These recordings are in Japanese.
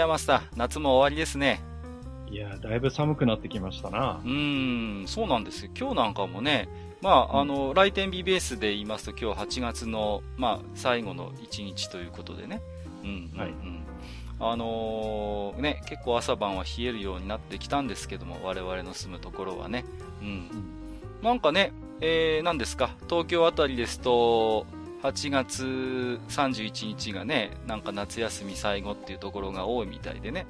ややマスター、夏も終わりですね。いや、だいぶ寒くなってきましたなう。ーん、そうなんですよ。今日なんかもね、まあ、あの、来店日ベースで言いますと、今日8月の、まあ、最後の1日ということでね。うん、うん、うん。はいあのーね、結構朝晩は冷えるようになってきたんですけども、我々の住むところはね。うん。なんかね、えー、何ですか、東京あたりですと、8月31日がね、なんか夏休み最後っていうところが多いみたいでね。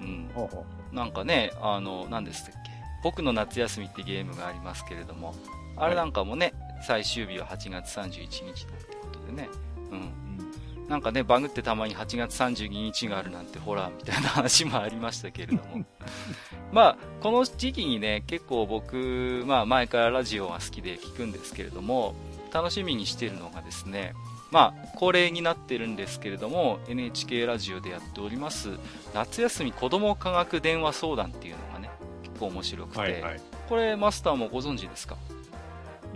うん。ほうほなんかね、あの、何でしたっけ、僕の夏休みってゲームがありますけれども、あれなんかもね、最終日は8月31日なんてことでね、うん。う。うんなんかね、バグってたまに8月32日があるなんてホラーみたいな話もありましたけれども。まあ、この時期にね、結構僕、まあ前からラジオが好きで聞くんですけれども、楽しみにしているのがですね、まあ、恒例になってるんですけれども、NHK ラジオでやっております、夏休み子供科学電話相談っていうのがね、結構面白くて、はいはい。これマスターもご存知ですか？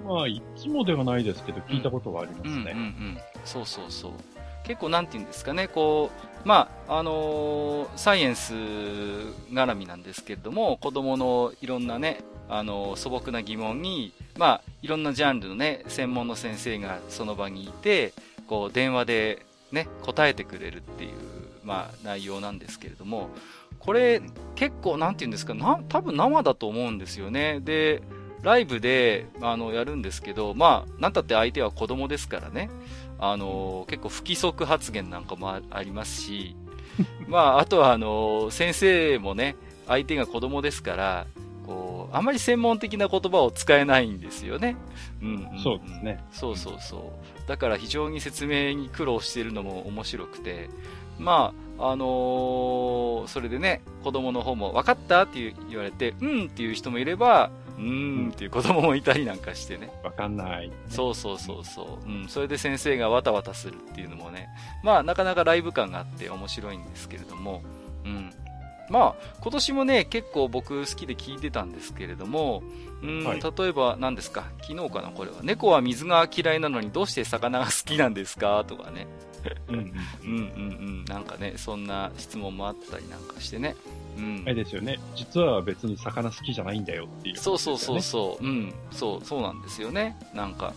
まあ、いつもではないですけど、聞いたことはありますうんうんうね。ん。そうそうそう。結構なんて言うんですかね、こう、まあ、あのーサイエンス絡みなんですけれども、子供のいろんなね、あのー素朴な疑問に、まあ、いろんなジャンルのね、専門の先生がその場にいて、こう、電話でね、答えてくれるっていう、まあ、内容なんですけれども、これ、結構、なんて言うんですか、な、多分生だと思うんですよね。で、ライブで、あの、やるんですけど、まあ、なんたって相手は子供ですからね。あの、結構不規則発言なんかもあありますし、まあ、あとは、あの、先生もね、相手が子供ですから、こう、あまり専門的な言葉を使えないんですよね。うんんんそうですね。そうそうそう。だから非常に説明に苦労しているのも面白くて、まあ、あのーそれでね、子供の方も、分かったって言われて、うんっていう人もいれば、うーんっていう子供もいたりなんかしてね。わかんない。そうそうそうそう。うん。それで先生がわたわたするっていうのもね、まあ、なかなかライブ感があって面白いんですけれども、うん。まあ、今年もね、結構僕好きで聞いてたんですけれども、うん、はい例えば何ですか、昨日かな、これは。猫は水が嫌いなのにどうして魚が好きなんですか？とかね。うんうん。うん。なんかね、そんな質問もあったりなんかしてね。うん。あれですよね。実は別に魚好きじゃないんだよっていう、そうそうそうそう、うん、そう、そうなんですよね。なんか、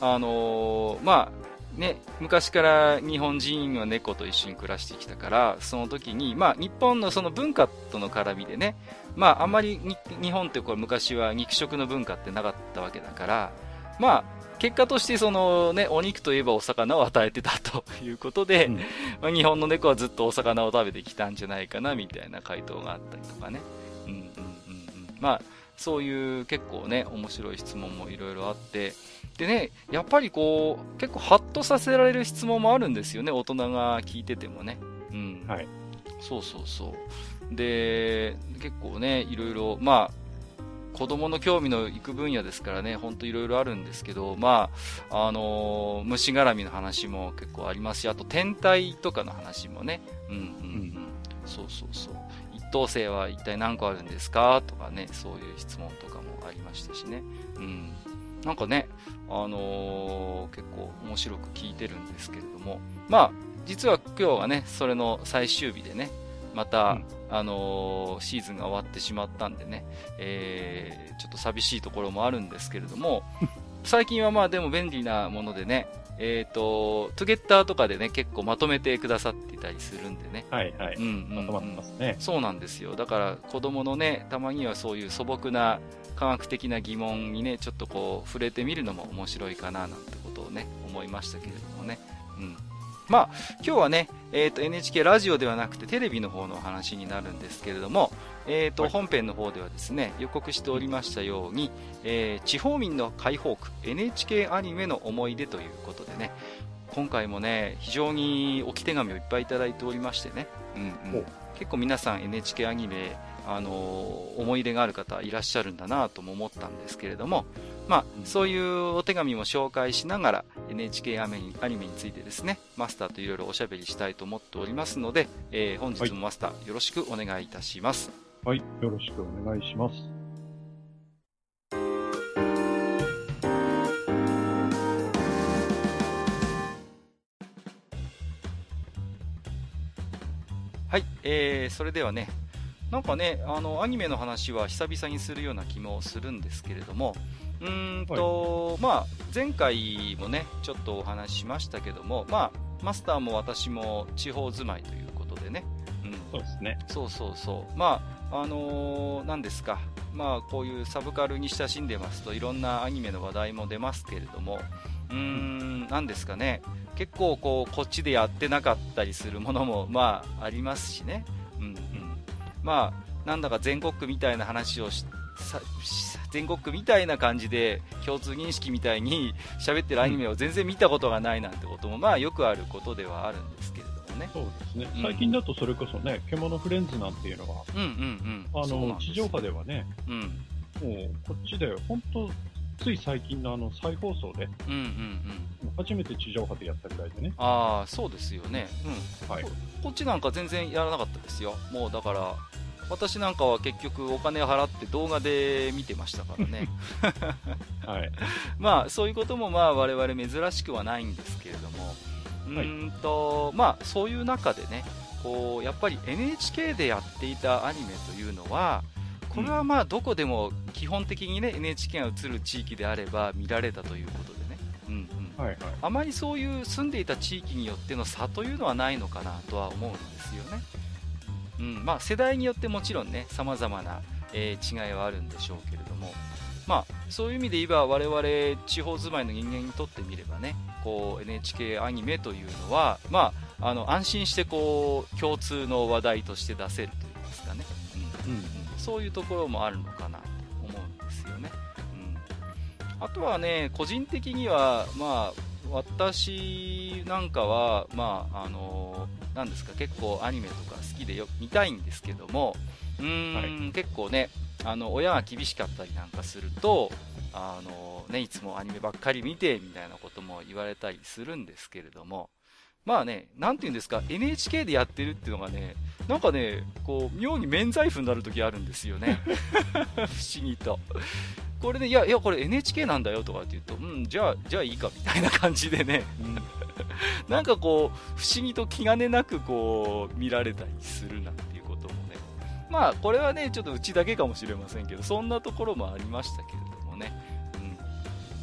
あのーまあ、ね、昔から日本人は猫と一緒に暮らしてきたから、その時に、まあ、日本のその文化との絡みでね、まあ、あんまりに日本ってこれ昔は肉食の文化ってなかったわけだから、まあ、結果としてそのね、お肉といえばお魚を与えてたということで、うんまあ、日本の猫はずっとお魚を食べてきたんじゃないかなみたいな回答があったりとかね。うんうんうんうん。まあ、そういう結構ね、面白い質問もいろいろあって、でね、やっぱりこう、結構ハッとさせられる質問もあるんですよね、大人が聞いててもね。うん。はい。そうそうそう。で、結構ね、いろいろ、まあ、子供の興味のいく分野ですからね、ほんといろいろあるんですけど、まあ、あのー虫絡みの話も結構ありますし、あと天体とかの話もね、うんうんうん。うんそうそうそう。一等星は一体何個あるんですか？とかね、そういう質問とかもありましたしね。うん。なんかね、あのー結構面白く聞いてるんですけれども、まあ、実は今日はね、それの最終日でね、また、うんあのーシーズンが終わってしまったんでね、えーちょっと寂しいところもあるんですけれども、最近はまあでも便利なものでね、えっ、と、トゥゲッターとかでね、結構まとめてくださっていたりするんでね。はいはい。うんうん、うん。まとまってますね。そうなんですよ。だから子供のね、たまにはそういう素朴な科学的な疑問にね、ちょっとこう触れてみるのも面白いかななんてことをね、思いましたけれどもね。うん。まあ、今日はね、えっ、と NHK ラジオではなくてテレビの方のお話になるんですけれども、えっ、と、はい本編の方ではですね、予告しておりましたように、えー地方民の解放区 NHK アニメの思い出ということでね、今回もね、非常に置き手紙をいっぱいいただいておりましてね。うんうん。結構皆さん NHK アニメ、あのー、思い入れがある方いらっしゃるんだなとも思ったんですけれども、まあ、そういうお手紙も紹介しながら NHK アニメについてですね、マスターといろいろおしゃべりしたいと思っておりますので、えー、本日もマスター、よろしくお願いいたします。はい、よろしくお願いします。はい、えー、それではね、なんかね、あの、アニメの話は久々にするような気もするんですけれども、うんと、はい、まあ、前回もね、ちょっとお話ししましたけども、まあ、マスターも私も地方住まいということでね、うん、そうですね。そうそうそう。まあ、あのー、何ですか、まあ、こういうサブカルに親しんでますといろんなアニメの話題も出ますけれども、うーん、何ですかね、結構こう、こっちでやってなかったりするものも、まあ、ありますしね。うんうん。まあ、なんだか全国区みたいな話をし全国区みたいな感じで共通認識みたいに喋ってるアニメを全然見たことがないなんてことも、まあよくあることではあるんですけれどもね。そうですね。最近だとそれこそね、獣フレンズなんていうのは、うんうんうん。あの、地上波ではね、うん。もうこっちで本当つい最近のあの再放送で、うんうんうん、初めて地上波でやったぐらいでね。ああ、そうですよね。うん。はいこ。こっちなんか全然やらなかったですよ。もうだから、私なんかは結局お金を払って動画で見てましたからね。はい。まあ、そういうこともまあ我々珍しくはないんですけれども、うんと、まあ、そういう中でね、こう、やっぱり NHK でやっていたアニメというのは、これはまあどこでも基本的にね NHK が映る地域であれば見られたということでね、うんうん。はいはい、あまりそういう住んでいた地域によっての差というのはないのかなとは思うんですよね。うん。まあ、世代によってもちろんね、様々な、えー、違いはあるんでしょうけれども、まあ、そういう意味で言えば我々地方住まいの人間にとってみればね、こう NHK アニメというのは、まあ、あの安心してこう共通の話題として出せるというそういうところもあるのかなと思うんですよね。うん、あとはね、個人的には、まあ、私なんかは、まあ、あのなんですか、結構アニメとか好きでよ見たいんですけども、うーん、はい、結構ね、あの、親が厳しかったりなんかすると、あのね、いつもアニメばっかり見て、みたいなことも言われたりするんですけれども、まあね、なんて言うんですか、NHK でやってるっていうのがね、なんかね、こう、妙に免罪符になる時あるんですよね。不思議と。これね、いや、いや、これ NHK なんだよとかって言うと、うん、じゃあ、じゃあいいかみたいな感じでね、うん、なんかこう、不思議と気兼ねなくこう、見られたりするなんていうこともね、まあ、これはね、ちょっとうちだけかもしれませんけど、そんなところもありましたけれどもね。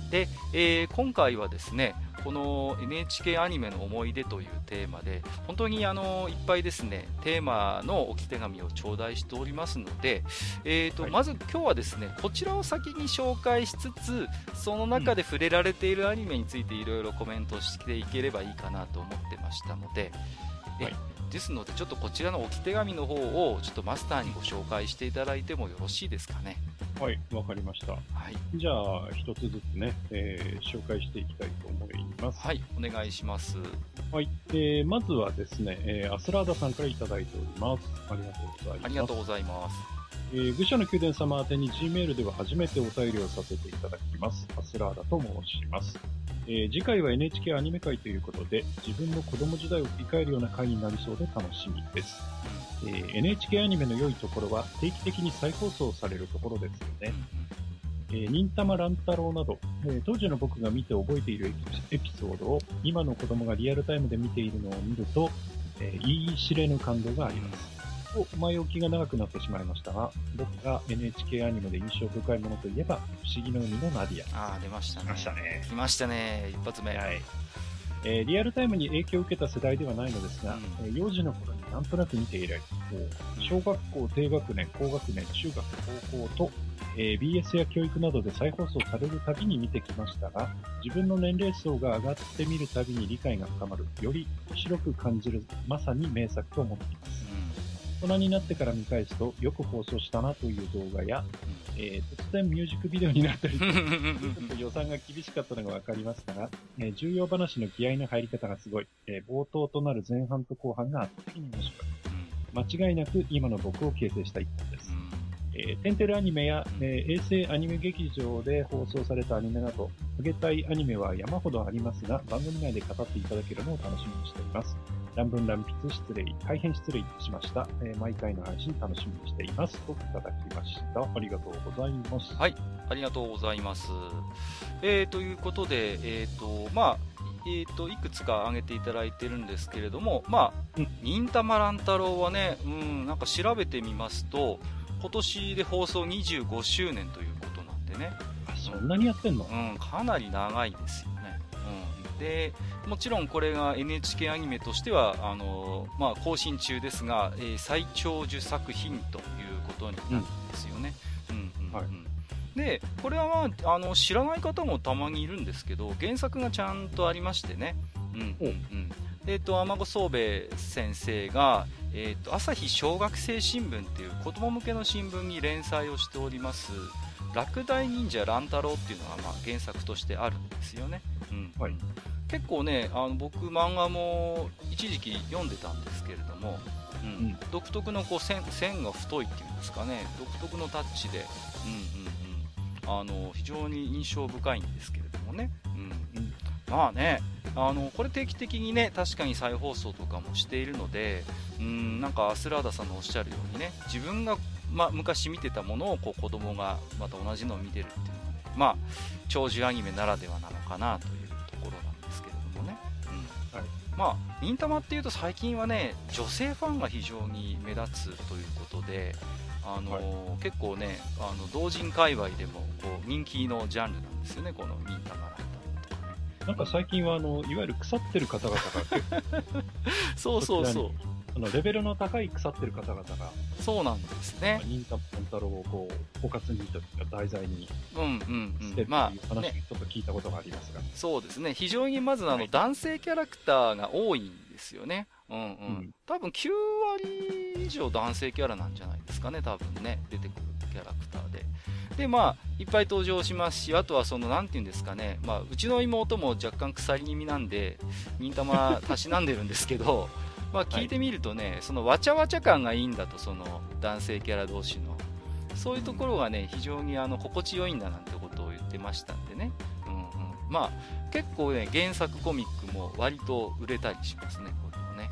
うん、で、えー、今回はですね、この NHK アニメの思い出というテーマで本当にあのいっぱいですねテーマの置き手紙を頂戴しておりますので、えーと、はい、まず今日はですねこちらを先に紹介しつつその中で触れられているアニメについていろいろコメントしていければいいかなと思ってましたので、はい、ですのでちょっとこちらの置き手紙の方をちょっとマスターにご紹介していただいてもよろしいですかね。はい、わかりました。はい。じゃあ、一つずつね、えー、紹介していきたいと思います。はい、お願いします。はい、えー、まずはですね、えー、アスラーダさんからいただいております。ありがとうございます。ありがとうございます。えー、愚者の宮殿様宛てに Gmail では初めてお便りをさせていただきます。アスラーダと申します。えー、次回は NHK アニメ会ということで、自分の子供時代を振り返るような回になりそうで楽しみです。えー、NHK アニメの良いところは定期的に再放送されるところですよね。えー、忍たま乱太郎など、えー、当時の僕が見て覚えているエピソードを今の子供がリアルタイムで見ているのを見ると、えー、言い知れぬ感動があります。と前置きが長くなってしまいましたが、僕が NHK アニメで印象深いものといえば、不思議の海のナディア。ああ、出ましたね。来ましたね。来ましたね、一発目。はい。えー、リアルタイムに影響を受けた世代ではないのですが、うん、えー、幼児の頃になんとなく見て以来、小学校低学年、高学年、中学、高校と、えー、BS や教育などで再放送されるたびに見てきましたが、自分の年齢層が上がってみるたびに理解が深まる、より広く感じる、まさに名作と思っています。大人になってから見返すと、よく放送したなという動画や、えー、突然ミュージックビデオになったりちょっと予算が厳しかったのがわかりますから、えー、重要話の気合の入り方がすごい、えー、冒頭となる前半と後半が圧倒的に面白い。間違いなく今の僕を形成した一本ですう。んえーテンテルアニメや、うんえー衛星アニメ劇場で放送されたアニメなど、あげたいアニメは山ほどありますが、番組内で語っていただけるのを楽しみにしています。乱文乱筆失礼、大変失礼しました。えー毎回の配信楽しみにしています。といただきました。ありがとうございます。はい、ありがとうございます。えー、ということで、えーとまあえー、といくつか挙げていただいてるんですけれども、まあうん忍たま乱太郎はね、うん、なんか調べてみますと、今年で放送25周年ということなんでね、あそんなにやってんの？うん、かなり長いですよね。うん、でもちろんこれが NHK アニメとしてはあの、まあ、更新中ですが、えー最長寿作品ということになるんですよね。でこれは、まあ、あの知らない方もたまにいるんですけど原作がちゃんとありましてね、うんえっと、天子宗兵衛先生が、えっと、朝日小学生新聞っていう子供向けの新聞に連載をしております「落第忍者乱太郎」っていうのが、まあ、原作としてあるんですよね、うん。はい結構ねあの僕漫画も一時期読んでたんですけれども、うん。うん。独特のこう線線が太いっていうんですかね。独特のタッチで、うんうんうん、あの非常に印象深いんですけれどもね、うん。うん。まあねあのこれ定期的にね確かに再放送とかもしているのでうんなんかアスラーダさんのおっしゃるようにね自分が、まあ、昔見てたものをこう子供がまた同じのを見てるっていうのはねまあ長寿アニメならではなのかなというまあ忍たまっていうと最近はね女性ファンが非常に目立つということであの結構ねあの同人界隈でもこう人気のジャンルなんですよねこの忍たま乱太郎とかねなんか最近は、あの、いわゆる腐ってる方々が そうそうそうあの、レベルの高い腐ってる方々が、そうなんですね。忍たま乱太郎をこう、包括にというか題材にうんうん。してっていううんま話をあね。ちょっと聞いたことがありますが。そうですね。非常にまずあの、はい。男性キャラクターが多いんですよね。うんうん、うん。多分9割以上男性キャラなんじゃないですかね。多分ね。出てくるキャラクターで。でまあいっぱい登場しますしあとはそのなんていうんですかね。まあうちの妹も若干鎖気味なんで忍たまたしなんでるんですけどまあ聞いてみるとね、そのわちゃわちゃ感がいいんだとその男性キャラ同士の。そういうところがね非常にあの心地よいんだなんてことを言ってましたんでね、うんうん、まあ結構ね原作コミックも割と売れたりしますねこれもね、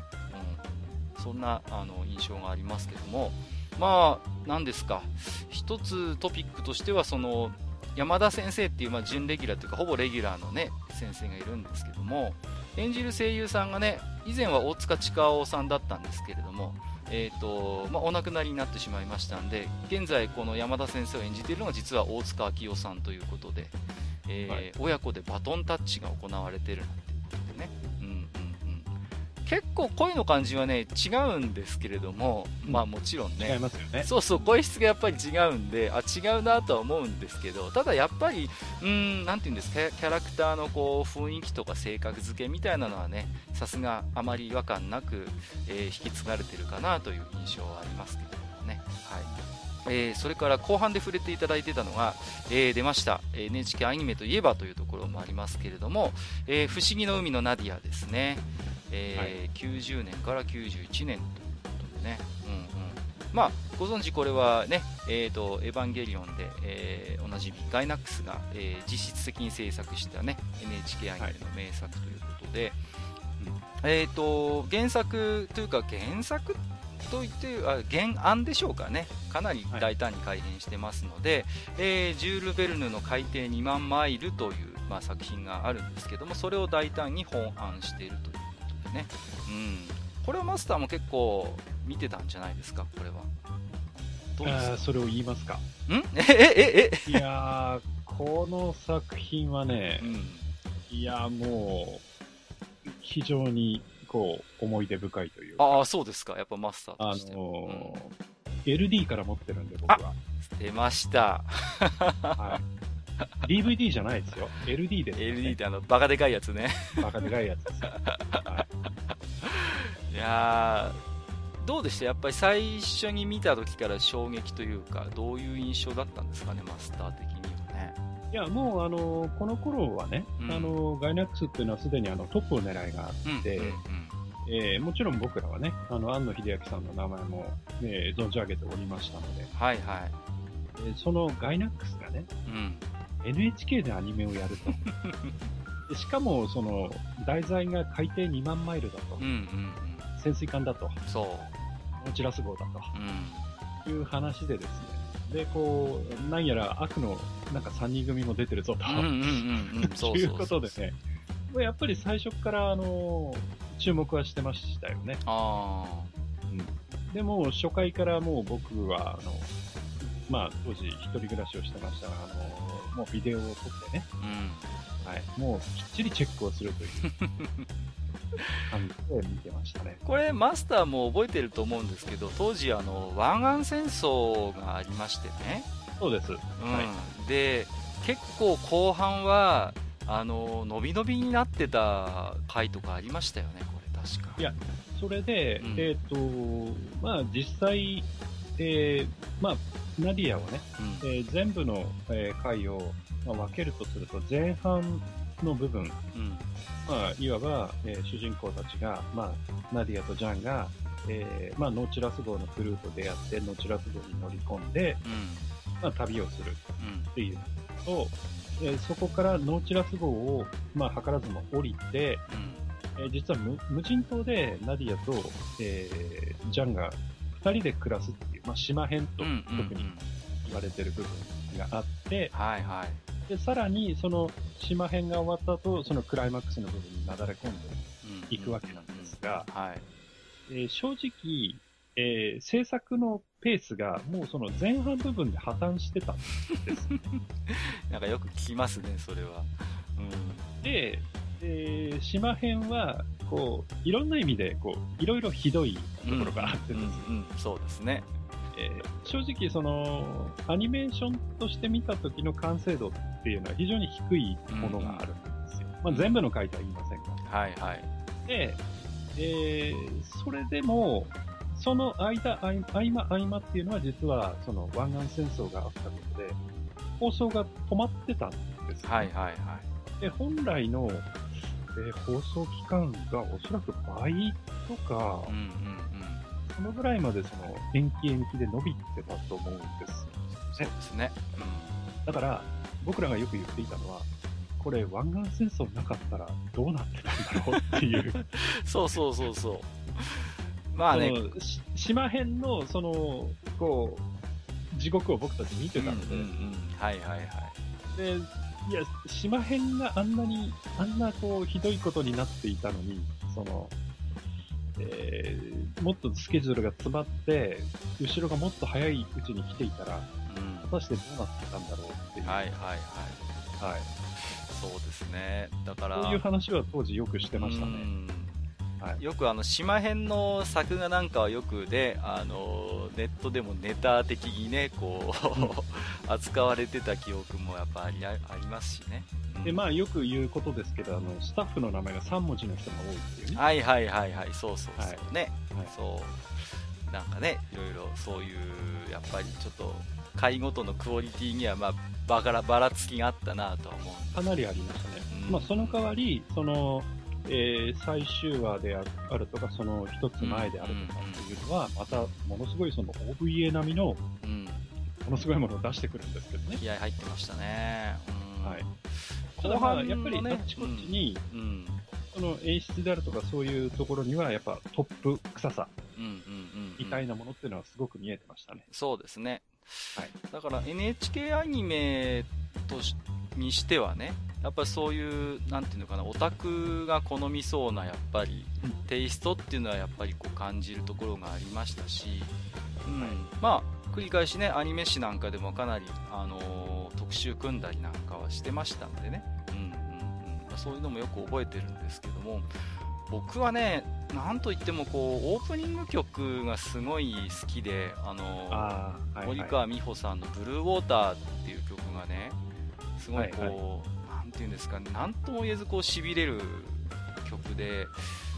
うん、そんなあの印象がありますけども。まあ何ですか。一つトピックとしてはその山田先生っていう、まあ、準レギュラーというかほぼレギュラーのね先生がいるんですけども演じる声優さんがね以前は大塚千佳夫さんだったんですけれどもえーとまあ、お亡くなりになってしまいましたんで現在この山田先生を演じているのが実は大塚明夫さんということで、えーはい。親子でバトンタッチが行われているなんて結構声の感じはね違うんですけれども、うんまあもちろんね。違いますよね。そうそう声質がやっぱり違うんであ違うなとは思うんですけどただやっぱりうーんなんていうんですかキャラクターのこう雰囲気とか性格付けみたいなのはねさすがあまり違和感なく、えー引き継がれてるかなという印象はありますけれどもね。はい。えーそれから後半で触れていただいてたのが、えー出ました。NHK アニメといえばというところもありますけれども「えー不思議の海のナディア」ですね、えー90年から91年ということでね、うんうん、まあご存知これはね、えーと「エヴァンゲリオンで」えーおなじみガイナックスが、えー実質的に制作したね NHK アニメの名作ということで、えー、と原作というか原作といってあ原案でしょうかね。かなり大胆に改編してますので、えージュール・ベルヌの「海底2万マイル」という、まあ、作品があるんですけどもそれを大胆に本案しているというでね、うん、これはマスターも結構見てたんじゃないですか？これは。どうですか？それを言いますか。ん？えええいやー、この作品はねえ、うん。いやーもう、非常に、こう、思い出深いというか、ああそうですか。やっぱマスターあとして。のー LD から持ってるんで、僕は。出ました。はい。DVD じゃないですよ。LD です、ね。LD ってあのバカでかいやつねバカでかいやつですよ。はいやーどうでした？やっぱり最初に見た時から衝撃というかどういう印象だったんですかね？マスター的にはねいや、もう、あのーこの頃はね、うんあのーガイナックスっていうのはすでにあのトップを狙いがあうんって、うんうんえーもちろん僕らはね、あの、庵野秀明さんの名前も、えー存じ上げておりましたので、はいはい。えーそのガイナックスがね、うん。NHK でアニメをやると。でしかも、その、題材が海底2万マイルだとうん。うん潜水艦だと、うん。そノーチラス号だう。うん。という話でですね、で、こう、なんやら悪の、なんか3人組も出てるぞと、うんうんうんうん。そうそうそう。いうことでね、まあやっぱり最初から、あの、注目はしてましたよね。あでも、初回からもう僕は、あの、まあ、当時一人暮らしをしてましたが、あの、もうビデオを撮ってね、あ。うん。はい、もうきっちりチェックをするという 感じで見てましたね。これマスターも覚えてると思うんですけど当時あの湾岸戦争がありましてね、そうです。うんはで結構後半はあの伸び伸びになってた回とかありましたよねこれ確かいやそれで、うんえっ、と、まあ実際、えーまあ、ナディアをね、うん。えー全部の、えー回を、まあ、分けるとすると、前半の部分、うん。まあ、いわば、えー主人公たちが、まあ、ナディアとジャンが、えーまあ、ノーチラス号のクルーと出会って、ノーチラス号に乗り込んで、うん。まあ、旅をするうん。っていうのと、えーそこからノーチラス号を、まあ、図らずも降りて、えー実は無無人島でナディアと、えージャンが二人で暮らすっていう、まあ、島編と特に言われてる部分があって、はいはい、で、さらにその島編が終わった後、そのクライマックスの部分になだれ込んでうんいくわけなんですが、はい。えー正直、えー制作のペースがもうその前半部分で破綻してたんです。なんかよく聞きますねそれは。うん。で、えー島編は、こう、いろんな意味で、こう、いろいろひどいところがあってですね、うんうん。そうですね。えー正直その、アニメーションとして見た時の完成度っていうのは非常に低いものがあるんですよ。まあ全部の回とは言いませんが。はいはい。で、えーそれでも、その間、合間、合間っていうのは実は、その湾岸戦争があったことで、放送が止まってたんですよね、はいはいはい。で、本来の、えー放送期間がおそらく倍とかうん、うんうんそのぐらいまでその延期延期で伸びてたと思うんですそうですね。だから、僕らがよく言っていたのは、これ湾岸戦争なかったらどうなってたんだろうっていう。う んそうそうそうそう。まあね。島編の、その、こう、地獄を僕たち見てたので、うんうんうん。はいはいはい。で、いや、島編があんなに、あんなこう、ひどいことになっていたのに、その、えーもっとスケジュールが詰まって、後ろがもっと早いうちに来ていたら、うん果たしてどうなってたんだろうっていう。はいはいはいはい。そうですねだからそういう話は当時よくしてましたね。うんはい。よくあの島編の作画なんかはよくで、あのネットでもネタ的にねこう扱われてた記憶もやっぱありありますしね、うん。で、まあよく言うことですけど、あの、スタッフの名前が3文字の人が多いっていうね。はいはいはいはい。そうそうそう、はい。ね、はい。そう。なんかねいろいろそういうやっぱりちょっと回ごとのクオリティにはまあばからばらつきがあったなとは思うかなりありましたね。うん。まあその代わり、その、えー最終話でああるとか、その一つ前であるとかっていうのは、またものすごいその OVA 並みのもうん。のすごいものを出してくるんですけどね。気合入ってましたね、うん。はい。後後半やっぱりあっちこっちに、うん。その演出であるとかそういうところには、やっぱトップ臭さみたいなものっていうのはすごく見えてましたね。そうですね、はい。だから NHK アニメとしにしてはねやっぱりそういうなんていうのかなオタクが好みそうなやっぱりうん。テイストっていうのはやっぱりこう感じるところがありましたし、うん。はい。まあ繰り返しねアニメ誌なんかでもかなり、あのー特集組んだりなんかはしてましたんでね、うんうんうん。まあ、そういうのもよく覚えてるんですけども僕はねなんといってもこうオープニング曲がすごい好きで、あのーああ、はい、はい。森川美穂さんの「ブルーウォーター」っていう曲がねすごいこう、はいなんていうんですかねなんとも言えずこうしびれる曲で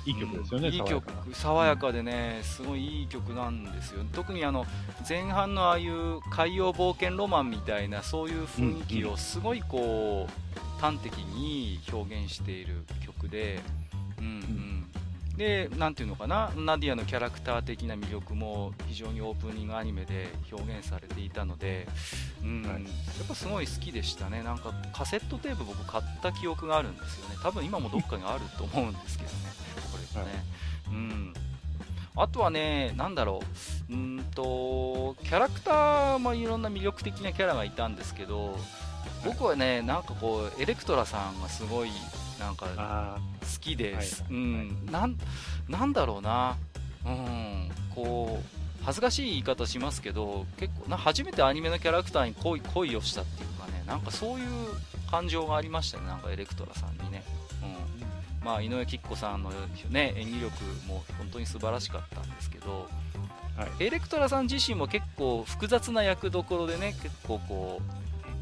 いい曲ですよね、うんいい曲爽やかでねすごいいい曲なんですよ。特にあの前半のああいう海洋冒険ロマンみたいなそういう雰囲気うんをすごいこう端的に表現している曲でうんうんで、なんていうのかな、ナディアのキャラクター的な魅力も非常にオープニングアニメで表現されていたので、うん、はい、やっぱすごい好きでしたね。なんかカセットテープ僕買った記憶があるんですよね。多分今もどっかにあると思うんですけどね、これもね。はい、うん。あとはね、なんだろう、うんと、キャラクターもいろんな魅力的なキャラがいたんですけど、僕はね、なんかこう、エレクトラさんがすごい、なんか、好きです。うん、なん、なんだろうな、うん、こう、恥ずかしい言い方しますけど、結構な、初めてアニメのキャラクターに恋恋をしたっていうかね、なんかそういう感情がありましたね、なんかエレクトラさんにね。まあ、井上貴子さんの、ね、演技力も本当に素晴らしかったんですけど、はい、エレクトラさん自身も結構複雑な役どころでね結構こ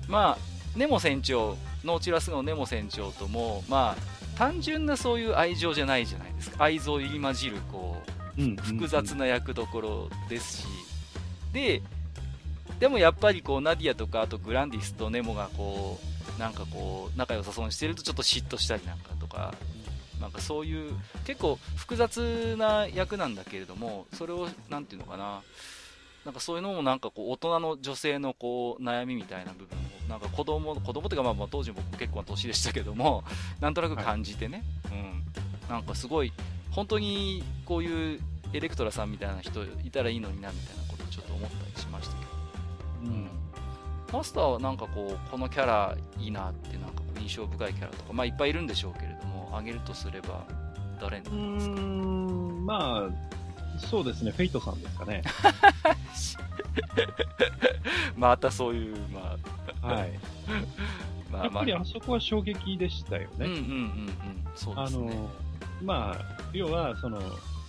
うまあネモ船長ノーチラスのネモ船長ともまあ単純なそういう愛情じゃないじゃないですか愛憎入り混じるこう、複雑な役どころですしででもやっぱりこうナディアとかあとグランディスとネモがこうなんかこう仲良さそうにしてるとちょっと嫉妬したりなんかとかなんかそういう結構複雑な役なんだけれどもそれを何て言うのかななんかそういうのもなんかこう大人の女性のこう悩みみたいな部分なんか子供子供というかまあまあ当時僕結構な年でしたけども なんとなく感じてね、はい、うん、なんかすごい本当にこういうエレクトラさんみたいな人いたらいいのになみたいなことをちょっと思ったりしましたけど、うん、マスターはなんかこうこのキャラいいなってなんか印象深いキャラとかまあいっぱいいるんでしょうけれども挙げるとすれば、誰なんですか？うんまあ、そうですね、フェイトさんですかね。またそういう、まあ、はい。まあ、やっぱりあそこは衝撃でしたよね。うんうんうんうん。そうですね。あの、まあ、要は、その、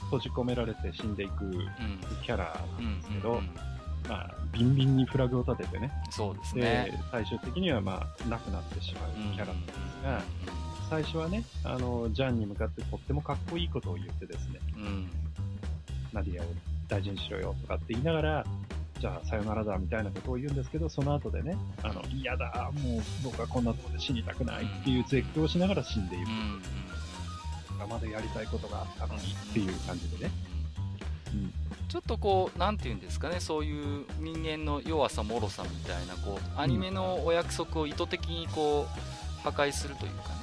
閉じ込められて死んでいくキャラなんですけど、うんうんうんまあ、ビンビンにフラグを立ててね。そうですね。最終的には、まあ、亡くなってしまうキャラなんですが、うんうん最初はね、あの、ジャンに向かってとってもかっこいいことを言ってですね、うん、ナディアを大事にしろよとかって言いながら、じゃあさよならだみたいなことを言うんですけど、その後でね、あの、嫌だ、もう僕はこんなところで死にたくないっていう絶叫をしながら死んでいる。うん、まだやりたいことがあったのにっていう感じでね。うん、ちょっとこう、なんていうんですかね、そういう人間の弱さ、脆さみたいな、こう、アニメのお約束を意図的にこう、破壊するというかね、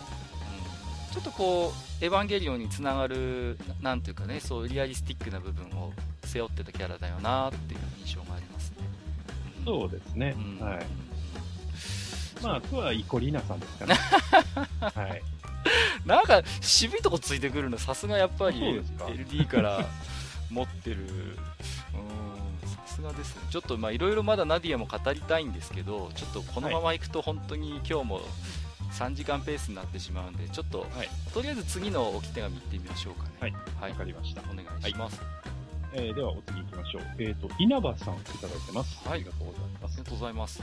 ちょっとこう、エヴァンゲリオンにつながる、なんていうかね、そうリアリスティックな部分を背負ってたキャラだよなっていう印象がありますね。そうですね。うん、はい。まあ、あとはイコリーナさんですかね。はい。なんか、渋いとこついてくるの、さすがやっぱり、LD から 持ってる、うん、さすがですね。ちょっと、まあ、いろいろまだナディアも語りたいんですけど、ちょっとこのままいくと本当に今日も、3時間ペースになってしまうんで、ちょっと、はい、とりあえず次の置き手紙いってみましょうかね。はい。はい。わかりました。お願いします。はい、えー、では、お次行きましょう。えっ、ー、と、稲葉さんいただいてます。はい。ありがとうございます。ありがとうございます。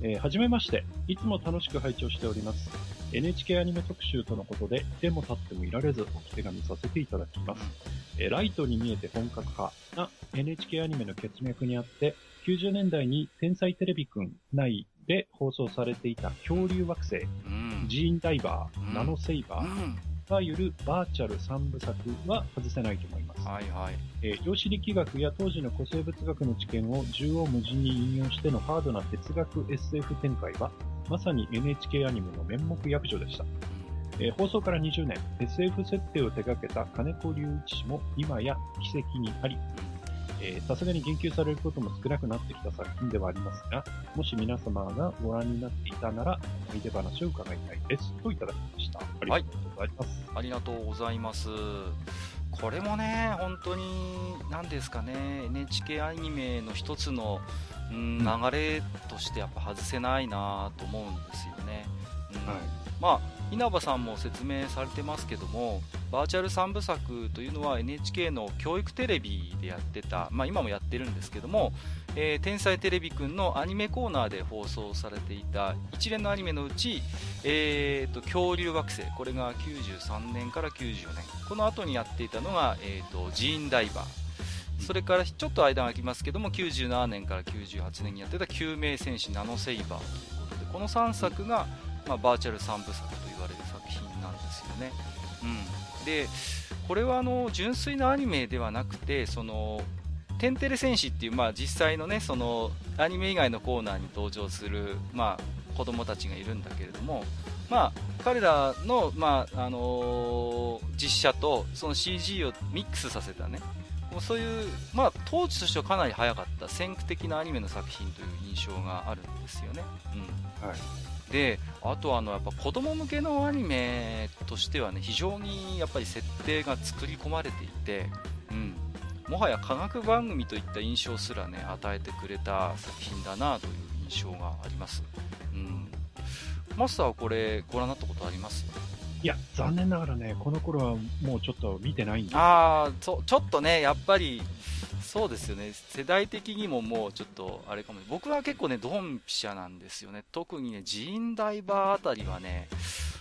えー、はじめまして。いつも楽しく拝聴しております。NHK アニメ特集とのことで、手も立ってもいられず、置き手紙させていただきます。えー、ライトに見えて本格派な NHK アニメの血脈にあって、90年代に天才テレビくんないで放送されていた恐竜惑星、うん、ジーンダイバー、うん、ナノセイバー、いわゆるバーチャル3部作は外せないと思います。はいはい。えー、量子力学や当時の古生物学の知見を縦横無尽に引用してのハードな哲学 SF 展開は、まさに NHK アニメの面目役所でした。えー、放送から20年、SF 設定を手掛けた金子隆一氏も今や奇跡にあり、さすがに言及されることも少なくなってきた作品ではありますが、もし皆様がご覧になっていたなら、思い出話を伺いたいです。といただきました。ありがとうございます。はい、ありがとうございます。これもね、本当に、何ですかね、NHK アニメの一つの、うん、流れとしてやっぱ外せないなと思うんですよね。うん、はい、まあ稲葉さんも説明されてますけどもバーチャル3部作というのは NHK の教育テレビでやってた、まあ、今もやってるんですけども、えー、天才テレビくんのアニメコーナーで放送されていた一連のアニメのうち、えーと、恐竜惑星これが93年から94年この後にやっていたのが、えーと、ジーンダイバー。それからちょっと間が空きますけども97年から98年にやってた救命戦士ナノセイバーということでこの3作が、まあ、バーチャル3部作よね。うん、でこれはあの純粋なアニメではなくてそのテンテレ戦士っていう、まあ、実際のねそのアニメ以外のコーナーに登場する、まあ、子供たちがいるんだけれども、まあ、彼らの、まああのー、実写とその CG をミックスさせたねもうそういう、まあ、当時としてはかなり早かった先駆的なアニメの作品という印象があるんですよね。うんはいであとあのやっぱ子供向けのアニメとしてはね非常にやっぱり設定が作り込まれていて、うん、もはや科学番組といった印象すらね与えてくれた作品だなという印象があります、うん、マスターはこれご覧になったことあります？いや残念ながらねこの頃はもうちょっと見てないんですああちょっとねやっぱりそうですよね。世代的にももうちょっとあれかも。僕は結構ねドンピシャなんですよね。特にねジーンダイバーあたりはね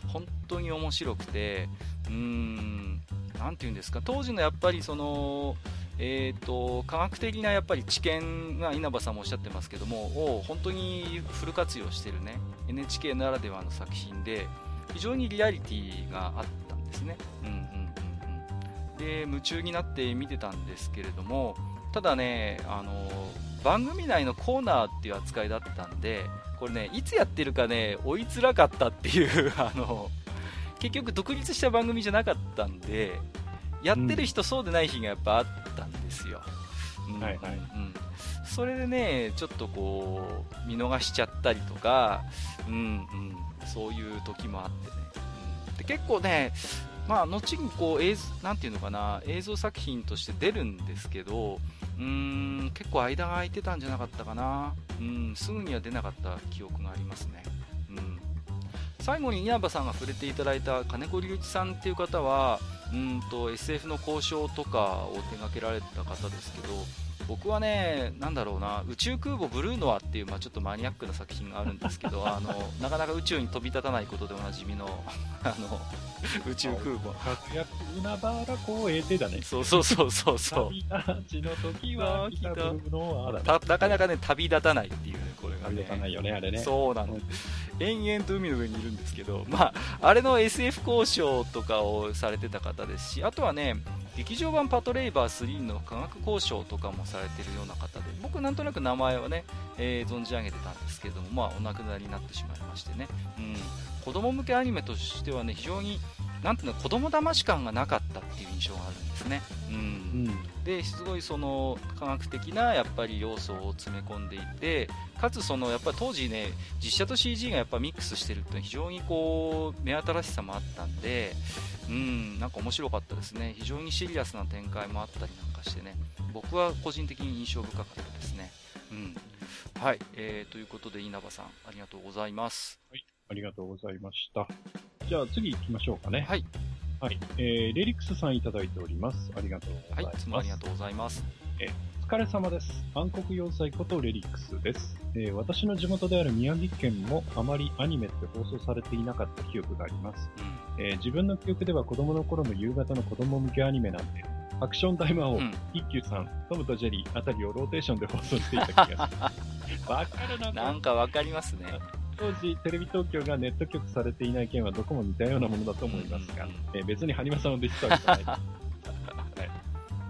本当に面白くてうーん何て言うんですか。当時のやっぱりそのえーと、科学的なやっぱり知見が稲葉さんもおっしゃってますけどもを本当にフル活用してるね NHK ならではの作品で非常にリアリティがあったんですね、うんうんうんうん、で夢中になって見てたんですけれどもただねあの番組内のコーナーっていう扱いだったんでこれねいつやってるかね追いづらかったっていう あの結局独立した番組じゃなかったんでやってる人、そうでない日がやっぱあったんですよ。うん、はいはい、うん、それでね、ちょっとこう、見逃しちゃったりとか、うんうん、そういう時もあってね。うん、で結構ね、まあ、後にこう映なんていうのかな映像作品として出るんですけどうーん結構間が空いてたんじゃなかったかな。うんすぐには出なかった記憶がありますね、うん、最後に稲葉さんが触れていただいた金子隆一さんっていう方はうんと SF の交渉とかを手掛けられた方ですけど僕はね、なんだろうな、宇宙空母ブルーノアっていう、まあ、ちょっとマニアックな作品があるんですけど、あのなかなか宇宙に飛び立たないことでおなじみのあの宇宙空母。活躍海原光栄でだね。そうそうそうそうそう。旅立ちの時は来たブルーノアだ、ね、なかなかね、旅立たないっていうね、これが、ね。旅立たないよね、あれね。そうなんです。延々と海の上にいるんですけど、まあ、あれの SF 交渉とかをされてた方ですし、あとはね、劇場版パトレイバー3の科学交渉とかもされてるような方で、僕なんとなく名前はね、えー、存じ上げてたんですけども、まあ、お亡くなりになってしまいましてね、うん、子供向けアニメとしてはね、非常になんていうの子供騙し感がなかったっていう印象があるんですね。うん。うん、で、すごいその科学的なやっぱり要素を詰め込んでいて、かつそのやっぱり当時ね、実写と CG がやっぱミックスしてるって非常にこう目新しさもあったんで、うん、なんか面白かったですね。非常にシリアスな展開もあったりなんかしてね、僕は個人的に印象深かったですね。うん。はい、えー、ということで稲葉さんありがとうございます。はい、ありがとうございました。じゃあ次行きましょうかね。はい。はい。えー、レリックスさんいただいております。ありがとうございます。はい、いつもありがとうございます。えお疲れ様です。暗黒要塞ことレリックスです、えー、私の地元である宮城県もあまりアニメって放送されていなかった記憶があります。うん、えー、自分の記憶では子供の頃の夕方の子供向けアニメなんで、ハクション大魔王、うん、一休さん、トムとジェリーあたりをローテーションで放送していた気がします。わかるな。なんかわかりますね。当時、テレビ東京がネット局されていない件はどこも似たようなものだと思いますが、えー、別にハニマさんをディスったわない。です。はい。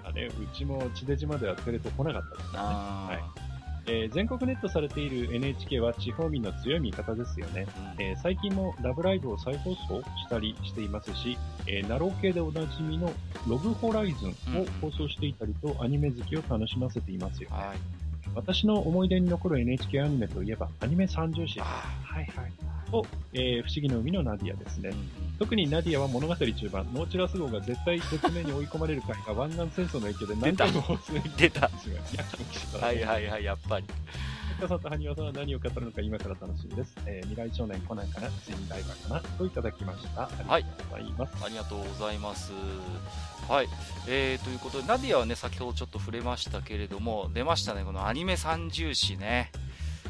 あね、うちも地デジまではテレ東来なかったですね。はい。えー、全国ネットされている NHK は地方民の強い味方ですよね、うん、えー、最近もラブライブを再放送したりしていますし、えー、なろう系でおなじみのログホライズンを放送していたりと、アニメ好きを楽しませていますよ。ね。はい私の思い出に残る NHK アニメといえば、アニメ三重視。はいはい。と、えー、不思議の海のナディアですね。特にナディアは物語中盤、ノーチラス号が絶対絶命に追い込まれる回が湾岸戦争の影響で何回も放送に出た。はいはいはい、やっぱり。深さと埴輪さんは何を語るのか今から楽しみです。えー、未来少年コナンかな、ツインダイバーかな、といただきました。ありがとうございます。はい、ありがとうございます。はい、えー、ということで、ナディアはね、先ほどちょっと触れましたけれども、出ましたね、このアニメ三重視ね。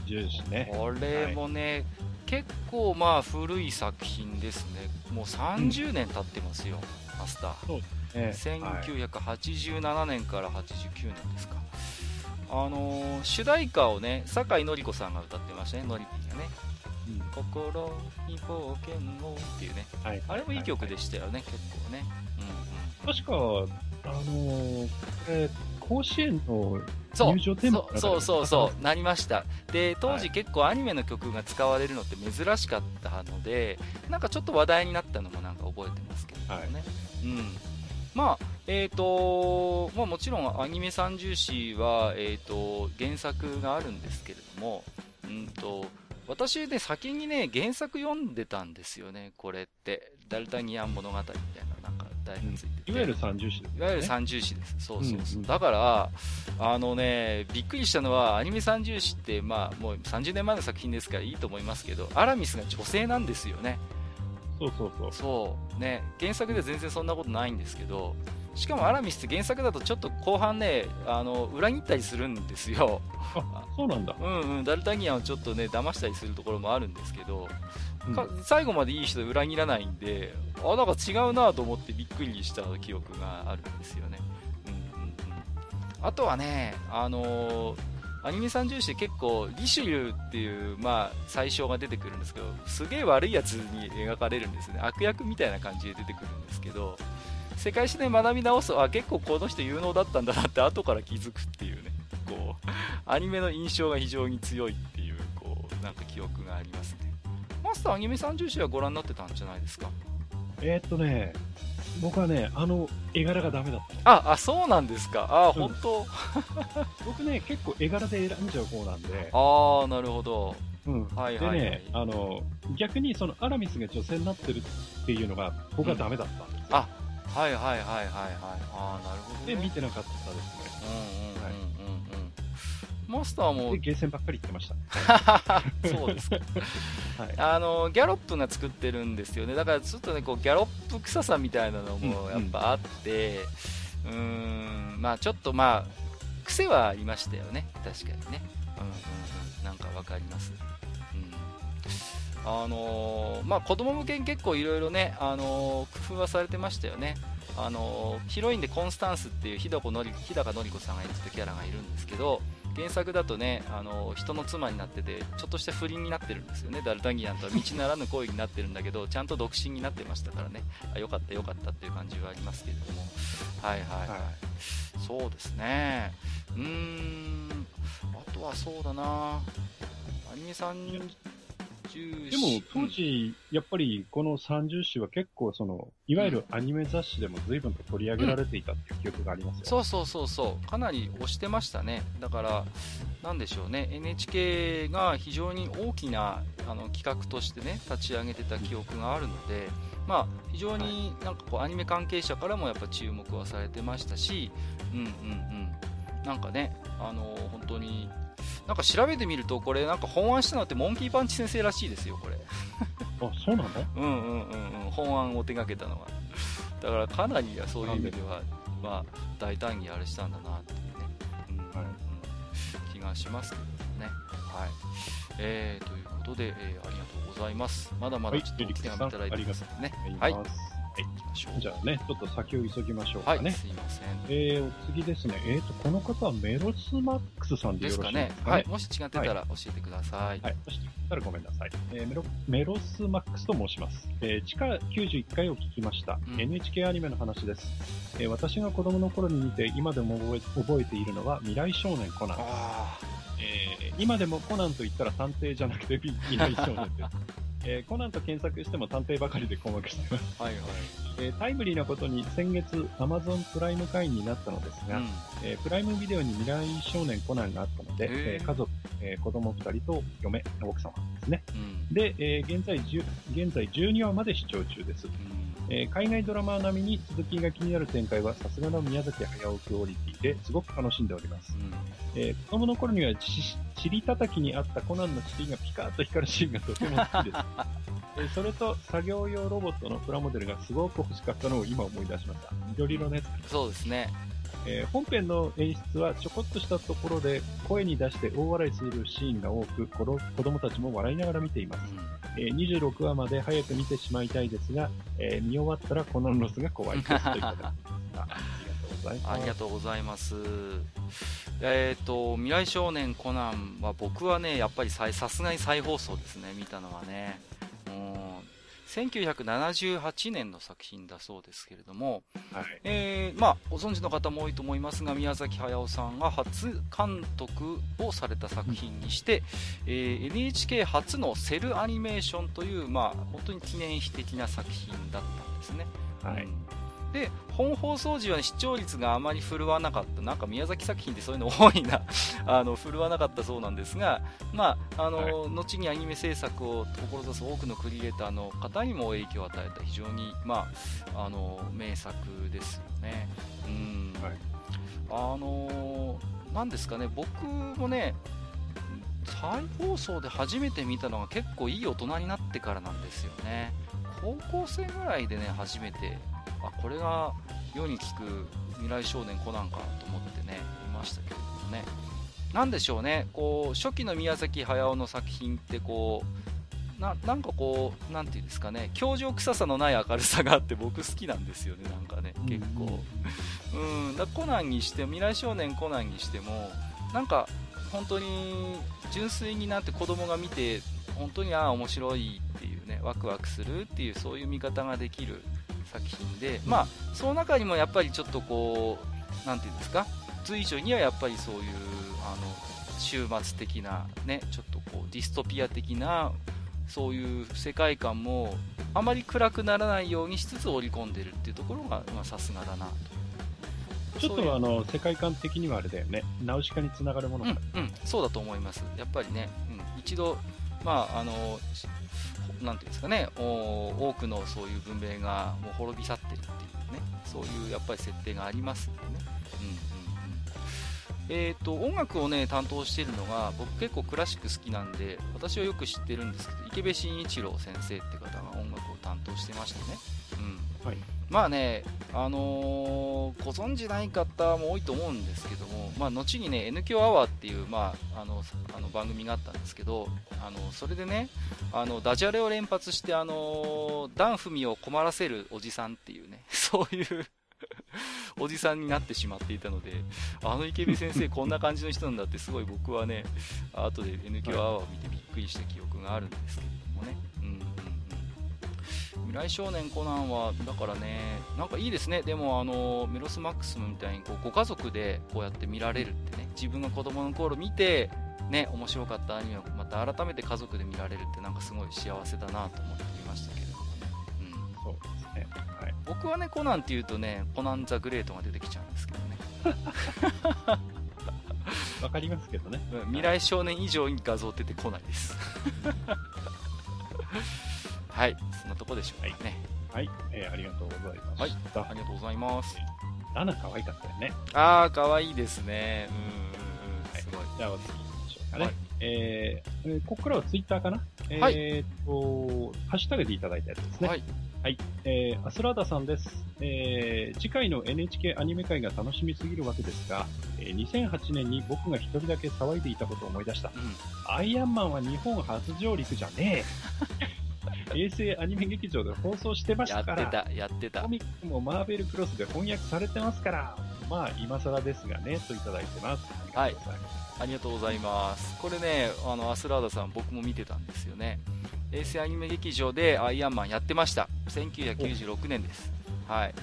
重視ね。これもね、はい、結構まあ古い作品ですね。もう30年経ってますよ、うん、マスター。そうですね。1987年から89年ですか。あのー、主題歌をね、酒井紀子さんが歌ってましたね、のりぴーがね。うん、心に冒険をっていうね、はい。あれもいい曲でしたよね、結構ね。確か、あのー、え甲子園の入場テーマそうそうそうそう。な。りました。で当時結構アニメの曲が使われるのって珍しかったのでなんかちょっと話題になったのもなんか覚えてますけどね、うんまあえーとまあ、もちろんアニメ三重視は、えーと原作があるんですけれども、うんと私ね先にね原作読んでたんですよねこれってダルタニアン物語みたいななんか題がついてて、いわゆる三重視です、ね、いわゆる三重視です。そうそうそう。うんうんだから、あのね、びっくりしたのは、アニメ三重視って、まあ、もう30年前の作品ですからいいと思いますけど、アラミスが女性なんですよね。そうそうそう。そう。ね、原作では全然そんなことないんですけど、しかもアラミスって原作だとちょっと後半ね、あの、裏切ったりするんですよ。あ、そうなんだ。うんうん、ダルタニアンをちょっとね、騙したりするところもあるんですけど、うんか最後までいい人で裏切らないんで、あ、なんか違うなと思ってびっくりした記憶があるんですよね。うんうんうん。あとはね、あのーアニメ三重視で結構、リシュリューっていう、まあ、最初が出てくるんですけど、すげえ悪いやつに描かれるんですね。悪役みたいな感じで出てくるんですけど、世界史で学び直す、あ、結構この人有能だったんだなって後から気づくっていうね、こう、アニメの印象が非常に強いっていう、こう、なんか記憶がありますね。マスターアニメ三重視はご覧になってたんじゃないですか？えーっとね、僕はね、あの絵柄がダメだった。あ、あ、そうなんですか。あ、うん本当 僕ね、結構絵柄で選んじゃう方なんで、ああ、なるほど。うん。はいはいはいでね、あの、逆にそのアラミスが女性になってるっていうのが僕はダメだったんですよ。あはいはいはいはいはい。ああ、なるほど、で、ね。見てなかったですね。うんうんうんうんうん。マスターもで、、ゲーセンばっかり言ってました。そうですか。はい。あの、ギャロップが作ってるんですよね。だからちょっとね、こう、ギャロップ臭さみたいなのもやっぱあって、うーん、まあちょっとまあ、癖はありましたよね。確かにね。うんうんうん。なんかわかります。うん。あのーまあ子供向けに結構いろいろね、あのー工夫はされてましたよね。あのーヒロインでコンスタンスっていう日高のり日高のり子さんが演じたキャラがいるんですけど、原作だとね、あの人の妻になっててちょっとした不倫になってるんですよね。ダルタギアンとは道ならぬ恋になってるんだけどちゃんと独身になってましたからね。あよかったよかったっていう感じはありますけれども。はいはいはい、はそうですね。うーん。あとはそうだな。アニメさんでも、当時、やっぱりこの30種は結構その、いわゆるアニメ雑誌でも随分と取り上げられていたっていう記憶がありますよ。そうそうそうそう。かなり推してましたね。だからなんでしょうね。NHK が非常に大きなあの企画としてね立ち上げてた記憶があるのでまあ非常になんかこうアニメ関係者からもやっぱ注目はされてましたしうんうんうん。なんかねあの本当になんか調べてみるとこれなんか本案したのってモンキーパンチ先生らしいですよこれ。あ、そうなの？うんうんうんうん。本案を手掛けたのは。だからかなりそういう意味ではまあ大胆にあれしたんだなっていうね、うんはい。うん気がしますけどもね。はい。えー、ということで、えーありがとうございます。まだまだはいちょっとお手紙いただいてますのでね。はいいます。きましょうじゃあね、ちょっと先を急ぎましょうはい、かね。すいませんえー、お次ですね。えーと、この方はメロスマックスさんでよろしですかね？いですかね。はいもし違ってたら教えてください、はい。もし違ったらごめんなさい。えーメロメロスマックスと申します。えー地下91回を聞きました。うん NHK アニメの話です。えー私が子供の頃に見て、今でも覚え覚えているのは未来少年コナン。あえー今でもコナンと言ったら探偵じゃなくて未未来少年です。えーコナンと検索しても探偵ばかりで困惑しています。あはいはいえータイムリーなことに先月 Amazon プライム会員になったのですが、うんえープライムビデオに未来少年コナンがあったので、えー家族、えー子供2人と嫁、奥様ですね。うんで、えー現在10、現在12話まで視聴中です。うんえー海外ドラマ並みに続きが気になる展開はさすがの宮崎駿クオリティですごく楽しんでおります。うんえー子供の頃にはち尻叩きにあったコナンの尻がピカーッと光るシーンがとても好きです。えーそれと作業用ロボットのプラモデルがすごく欲しかったのを今思い出しました。緑色のやつそうですねえー本編の演出はちょこっとしたところで声に出して大笑いするシーンが多く子供たちも笑いながら見ています、えー26話まで早く見てしまいたいですが、えー見終わったらこのロスが怖いですというございますありがとうございます。えっ、と、未来少年コナンは僕はね、やっぱりささすがに再放送ですね、見たのはね。うん1978年の作品だそうですけれども、はい。えーまあ、ご存知の方も多いと思いますが、宮崎駿さんが初監督をされた作品にして、えー NHK 初のセルアニメーションという、まあ、本当に記念碑的な作品だったんですね。はい。うんで本放送時は視聴率があまり振るわなかった、なんか宮崎作品ってそういうの多いな。あの振るわなかったそうなんですが、まああのはい。後にアニメ制作を志す多くのクリエイターの方にも影響を与えた非常に、まあ、あの名作ですよね。うん。はい。あのなんですかね、僕もね、再放送で初めて見たのが結構いい大人になってからなんですよね。高校生ぐらいでね、初めて、あ、これが世に聞く未来少年コナンかと思ってね、見ましたけれどもね。なんでしょうね、こう、初期の宮崎駿の作品ってこう、ななんかこう、なんていうんですかね、教場臭さのない明るさがあって僕好きなんですよね、なんかね、結構。うん、だコナンにしても、未来少年コナンにしても、なんか本当に純粋になって子供が見て、本当にああ、面白いっていうね、ワクワクするっていう、そういう見方ができる作品で、まあ、その中にもやっぱりちょっとこう、なんていうんですか、随所にはやっぱりそういう、あの、終末的な、ね、ちょっとこう、ディストピア的な、そういう世界観も、あまり暗くならないようにしつつ織り込んでるっていうところが、まあ、さすがだなと。ちょっとあの、世界観的にはあれだよね。ナウシカにつながるものが。うん、うん、そうだと思います。やっぱりね、うん、一度、まあ、あの、しなんていうんですかね、多くのそういう文明がもう滅び去ってるっていうね、そういうやっぱり設定がありますんでね。うんうんえー、と音楽をね担当しているのが僕結構クラシック好きなんで私はよく知ってるんですけど池部慎一郎先生って方が音楽を担当してましてね、うん。はい。まあね、あのーご存知ない方も多いと思うんですけども、まあ、後にね N 響アワーっていう、まあ、あのあの番組があったんですけどあのそれでねあのダジャレを連発して、あのダン・フミを困らせるおじさんっていうね そういうおじさんになってしまっていたのであの池部先生こんな感じの人なんだってすごい僕はね後で N 響アワーを見てびっくりした記憶があるんですけれどもね。未来少年コナンは、だからね、なんかいいですね、でもあのメロスマックスみたいにこうご家族でこうやって見られるってね、自分が子供の頃見て、ね、面白かったアニメをまた改めて家族で見られるって、なんかすごい幸せだなと思っていましたけれどもね。うんそうですね。はい。僕はね、コナンっていうとね、コナン・ザ・グレートが出てきちゃうんですけどね。わかりますけどね。うん未来少年以上に画像出てこないです。はい、そんなとこでしょうかね。はい。えーありがとうございました。ありがとうございます。ナナ可愛かったよね。あー、かわいいですね。うん。すごい。じゃあ、お次行きましょうかね。はいえーえーここからはツイッターかな？はいえーっと、ハッシュタグでいただいたやつですね。はい。えーアスラーダさんです。えー次回の NHK アニメ会が楽しみすぎるわけですが、えー2008年に僕が一人だけ騒いでいたことを思い出した。うん。アイアンマンは日本初上陸じゃねえ。衛星アニメ劇場で放送してましやたから。ってた、やってたコ。ミックもマーベルクロスで翻訳されてますから。まあ、今更ですがね、といただいてます。はいありがとうございます。ありがとうございます。これね、あの、アスラーダさん、僕も見てたんですよね。衛星アニメ劇場でアイアンマンやってました。1996年です。はい。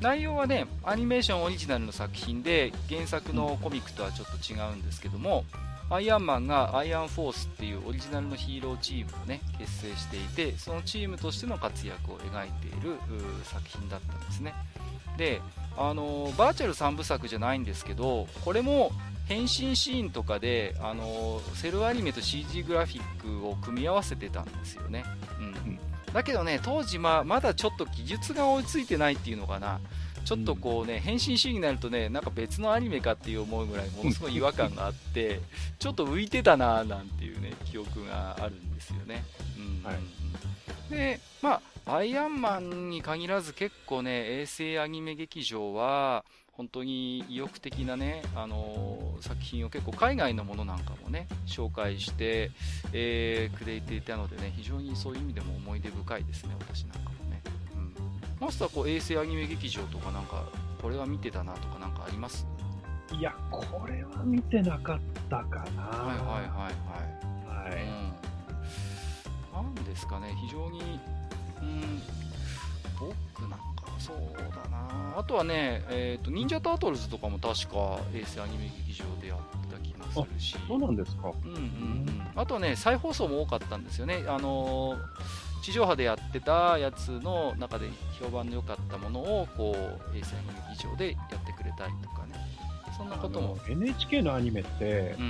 内容はね、アニメーションオリジナルの作品で、原作のコミックとはちょっと違うんですけども、アイアンマンがアイアンフォースっていうオリジナルのヒーローチームをね、結成していて、そのチームとしての活躍を描いている作品だったんですね。で、あのーバーチャル3部作じゃないんですけど、これも変身シーンとかで、あのーセルアニメと CG グラフィックを組み合わせてたんですよね。うん。だけどね、当時、まあ、まだちょっと技術が追いついてないっていうのかな。ちょっとこうね、変身シーンになるとね、なんか別のアニメかっていう思うぐらい、ものすごい違和感があって、ちょっと浮いてたななんていうね、記憶があるんですよね。うんはいで、まあ、アイアンマンに限らず結構ね、衛星アニメ劇場は、本当に意欲的なね、あのー作品を結構海外のものなんかもね、紹介して、えーくれていたのでね、非常にそういう意味でも思い出深いですね、私なんか。マスター、こう、衛星アニメ劇場とかなんか、これは見てたなとかなんかあります？いや、これは見てなかったかな。はいはいはい。はい。はい。うん、なんですかね、非常に、ううん僕なんかそうだな。あとはね、えーと、忍者タートルズとかも確か衛星アニメ劇場でやってた気がするし。そうなんですか。うんうんうん。あとはね再放送も多かったんですよね。あのー、地上波でやってたやつの中で評判の良かったものをこう衛星劇場でやってくれたりとかね。そんなことも。NHK のアニメって、うん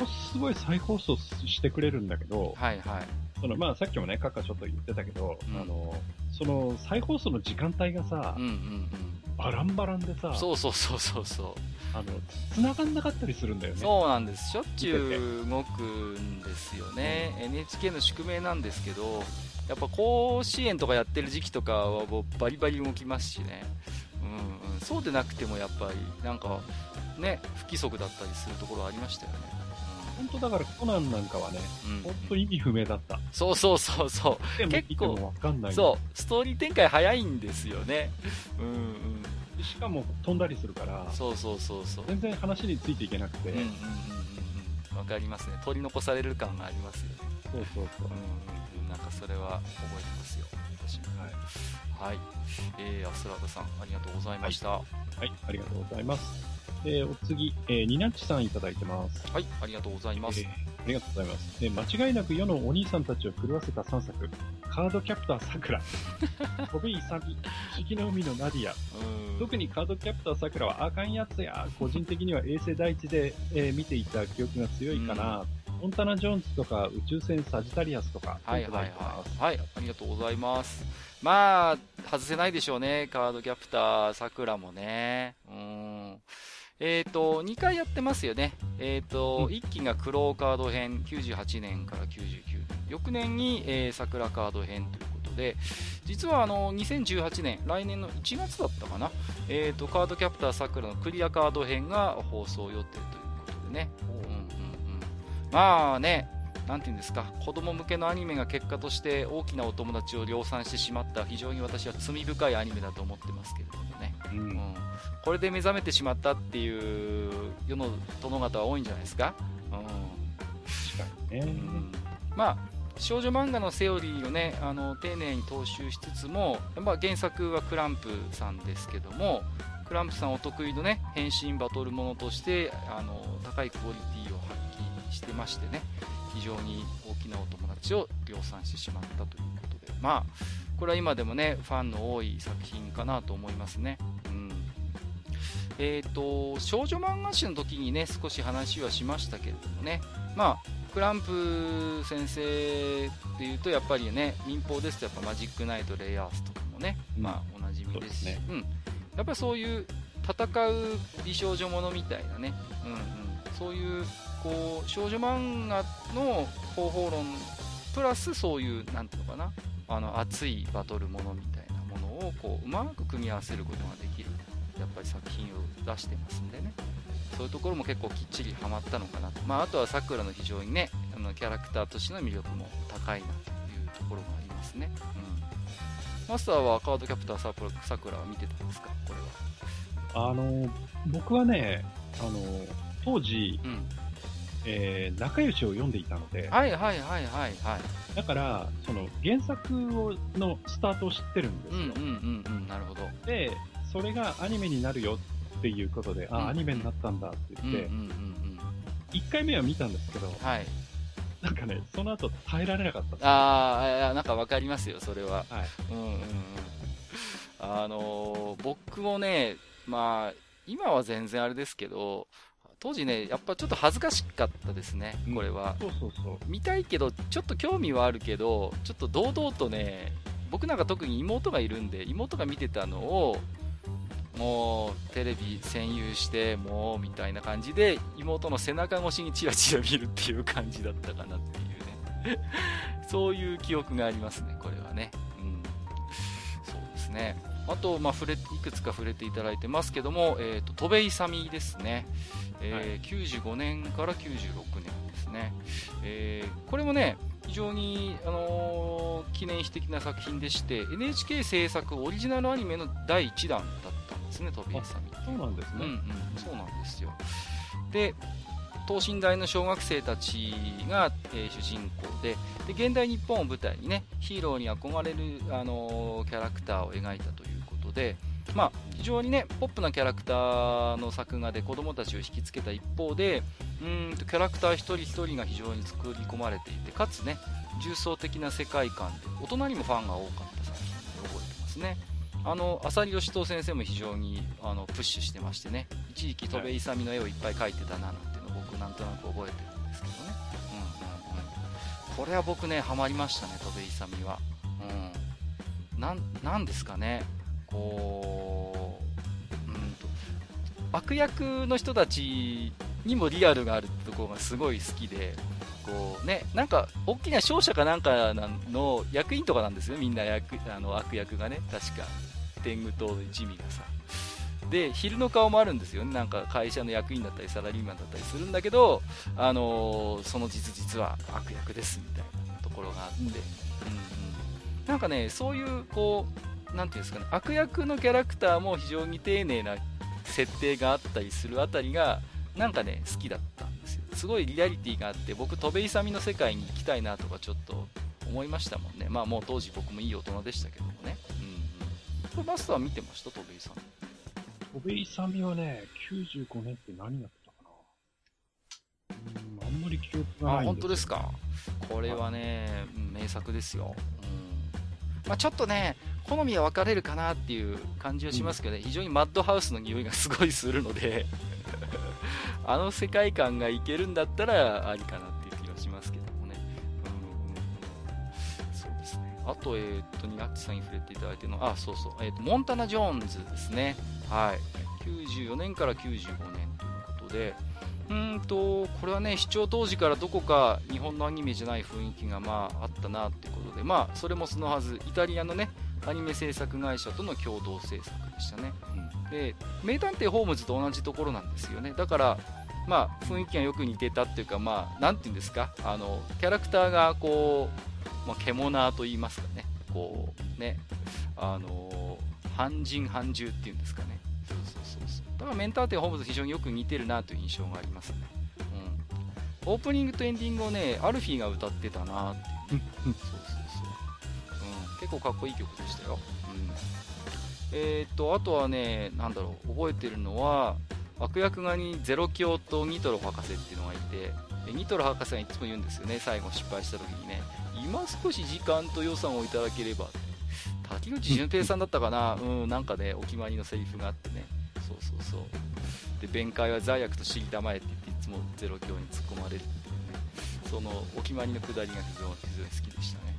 うん。すごい再放送してくれるんだけど、はいはい。そのまあ、さっきもね、カッカちょっと言ってたけど、うん、あのその再放送の時間帯がさ、うんうんうん、バランバランでさ、そうそうそうそうそうあの繋がんなかったりするんだよね。そうなんです。しょっちゅう動くんですよね。うん、NHK の宿命なんですけど、やっぱ甲子園とかやってる時期とかはもうバリバリ動きますしね。うんうん、そうでなくてもやっぱりなんかね不規則だったりするところありましたよね。本当だからコナンなんかはね、うん、本当意味不明だった。そうそうそうそう。結構、わかんない。そう、ストーリー展開早いんですよね。うんうん。しかも飛んだりするから、そうそうそうそう。全然話についていけなくて。うんうんうんうん。わかりますね。取り残される感がありますよね。そうそうそう。うん、なんかそれは覚えてますよ。私も。はい。はい。えー、アスラーダさん、ありがとうございました。はい、はい、ありがとうございます。えー、お次、えー、ニナッチさんいただいてます。はい、ありがとうございます。えー、ありがとうございます。えー、間違いなく世のお兄さんたちを狂わせた3作、カードキャプターさくら、飛び勇み、不思議の海のナディア、特にカードキャプターさくらはあかんやつや、個人的には衛星第一で、えー、見ていた記憶が強いかな、モンタナ・ジョーンズとか宇宙船サジタリアスとか、はいはいはい。はい、ありがとうございます。まあ、外せないでしょうね、カードキャプターさくらもね。うん。えっ、ー、と、2回やってますよね。えっ、ー、と、うん、1期がクローカード編、98年から99年。翌年に、えー、桜カード編ということで、実はあの、2018年、来年の1月だったかな。えっ、と、カードキャプター桜のクリアカード編が放送予定ということでね。うんうんうん。まあね、なんて言うんですか、子供向けのアニメが結果として大きなお友達を量産してしまった非常に私は罪深いアニメだと思ってますけれどもね。うん、うん。これで目覚めてしまったっていう世の殿方は多いんじゃないですか。うん、確かにね、うん、まあ少女漫画のセオリーをねあの丁寧に踏襲しつつも、まあ、原作はクランプさんですけどもクランプさんお得意のね変身バトルものとしてあの高いクオリティを発揮してましてね非常に大きなお友達を量産してしまったということでまあこれは今でもねファンの多い作品かなと思いますね。うん。えーと、少女漫画誌の時にね少し話はしましたけれどもね、まあ、クランプ先生っていうとやっぱりね民放ですとやっぱマジックナイトレイアースとかもね、うん、まあ、おなじみですし、ね、うん、やっぱりそういう戦う美少女ものみたいなね、うんうん、そういうこう少女漫画の方法論プラスそういうなんていうのかな。あの熱いバトルものみたいなものをこううまく組み合わせることができる。やっぱり作品を出してますんでね。そういうところも結構きっちりハマったのかなと、まあ、あとはさくらの非常にねあのキャラクターとしての魅力も高いなというところがありますね、うん、マスターはカードキャプターさくらは見てたんですか？これは。あの僕はねあの当時、うんえー、仲良しを読んでいたので、はいはいはいはいはい。だから、その原作をのスタートを知ってるんですよ。うんうんうんうん、なるほど。で、それがアニメになるよっていうことで、あ、アニメになったんだって言って、1回目は見たんですけど、はい。なんかね、その後耐えられなかったああ、なんかわかりますよ、それは。はい。うんうんうん。あのー、僕もね、まあ、今は全然あれですけど、当時ね、やっぱちょっと恥ずかしかったですね、これは。うん、そうそうそう。見たいけど、ちょっと興味はあるけど、ちょっと堂々とね、僕なんか特に妹がいるんで、妹が見てたのを、もうテレビ占有してもうみたいな感じで妹の背中越しにチラチラ見るっていう感じだったかなっていうね。そういう記憶がありますねこれはね。うん。そうですねあと、まあ、触れいくつか触れていただいてますけども、えーと、戸部勇ですね、えーはい、95年から96年ですね、えー、これもね非常に、あのー、記念碑的な作品でして NHK 制作オリジナルアニメの第1弾だったですね、飛び勇みそうなんですね。うんうん、そうなんですよ。で、等身大の小学生たちが、えー、主人公でで現代日本を舞台にねヒーローに憧れる、あのー、キャラクターを描いたというで、まあ、非常にねポップなキャラクターの作画で子供たちを引きつけた一方でうんとキャラクター一人一人が非常に作り込まれていてかつね重層的な世界観で大人にもファンが多かった作品で覚えてますね。あの浅利義人先生も非常にあのプッシュしてましてね一時期戸部勇の絵をいっぱい描いてたななんていうのを僕なんとなく覚えてるんですけどね、うんうんうん、これは僕ねハマりましたね戸部勇は、うん、なんなんですかね。こう、うんと、悪役の人たちにもリアルがあるところがすごい好きで、こうね、なんか大きな商社かなんかの役員とかなんですよ、みんな役あの悪役がね、確か、天狗党の一味がさ。で、昼の顔もあるんですよね、なんか会社の役員だったりサラリーマンだったりするんだけど、あのー、その実実は悪役ですみたいなところがあって、うんうん、なんかね、そういうこう、なんていうんですかね、悪役のキャラクターも非常に丁寧な設定があったりするあたりが、なんかね、好きだったんですよ。すごいリアリティがあって、僕、戸部勇の世界に行きたいなとかちょっと思いましたもんね。まあもう当時僕もいい大人でしたけどもね。うんうん。これマスター見てました？戸部勇戸部勇はね、95年って何やったかなうん、あんまり記憶がないあ、本当ですか。これはね、名作ですよ。うん。まあちょっとね、好みは分かれるかなっていう感じはしますけどね、うん、非常にマッドハウスの匂いがすごいするので あの世界観がいけるんだったらありかなっていう気はしますけどもね。うん、そうですね。あと、えー、っと、ニナッチさんに触れていただいてるのあ、そうそう、えー、っと、モンタナ・ジョーンズですね。はい。94年から95年ということで、うんと、これはね、視聴当時からどこか日本のアニメじゃない雰囲気がまああったなっていうことで、まあ、それもそのはず、イタリアのね、アニメ制作会社との共同制作でしたね。うん、で、名探偵ホームズと同じところなんですよね。だから、まあ、雰囲気がよく似てたっていうか、まあ、なんていうんですか、あの、キャラクターがこう、まあ、獣と言いますかね、こう、ね、あの、半人半獣っていうんですかね。そうそうそうそう。だから、メンターテホームズ非常によく似てるなという印象がありますね。うん。オープニングとエンディングをね、アルフィーが歌ってたなっていう、ね。そう。結構かっこいい曲でしたよ。うん。えー、っと、あとはね、なんだろう、覚えてるのは、悪役側にゼロ教とニトロ博士っていうのがいてニトロ博士がいつも言うんですよね最後失敗した時にね。今少し時間と予算をいただければ滝口純平さんだったかな？うんなんかねお決まりのセリフがあってね。そうそうそう。で弁解は罪悪と知りたまえって言っていつもゼロ教に突っ込まれるっていうね。そのお決まりのくだりが非常に好きでしたね。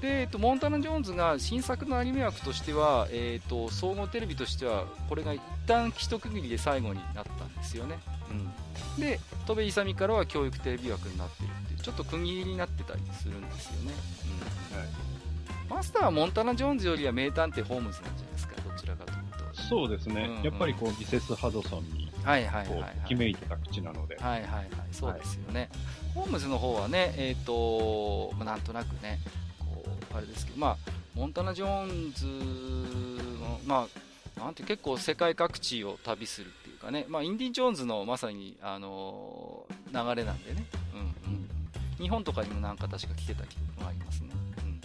で、えっと、モンタナ・ジョーンズが新作のアニメ枠としては、えっと、総合テレビとしてはこれが一旦一区切りで最後になったんですよね、うん、で戸部勇からは教育テレビ枠になっているっていうちょっと区切りになってたりするんですよね、うん。はい、マスターはモンタナ・ジョーンズよりは名探偵ホームズなんじゃないですかどちらかというと。そうですね、うんうん、やっぱりこうミセス・ハドソンにはいはいはい、はい、決めいてた口なので。はいはいはい、そうですよね。はい、ホームズの方はね、えっ、ー、と、まあ、なんとなくね、あれですけど、まあ、モンタナ・ジョーンズの、まあ、なんて結構世界各地を旅するっていうかね、まあ、インディ・ジョーンズのまさに、あのー、流れなんでね、うんうん、日本とかにもなんか確か来てた記憶がありますね。うん、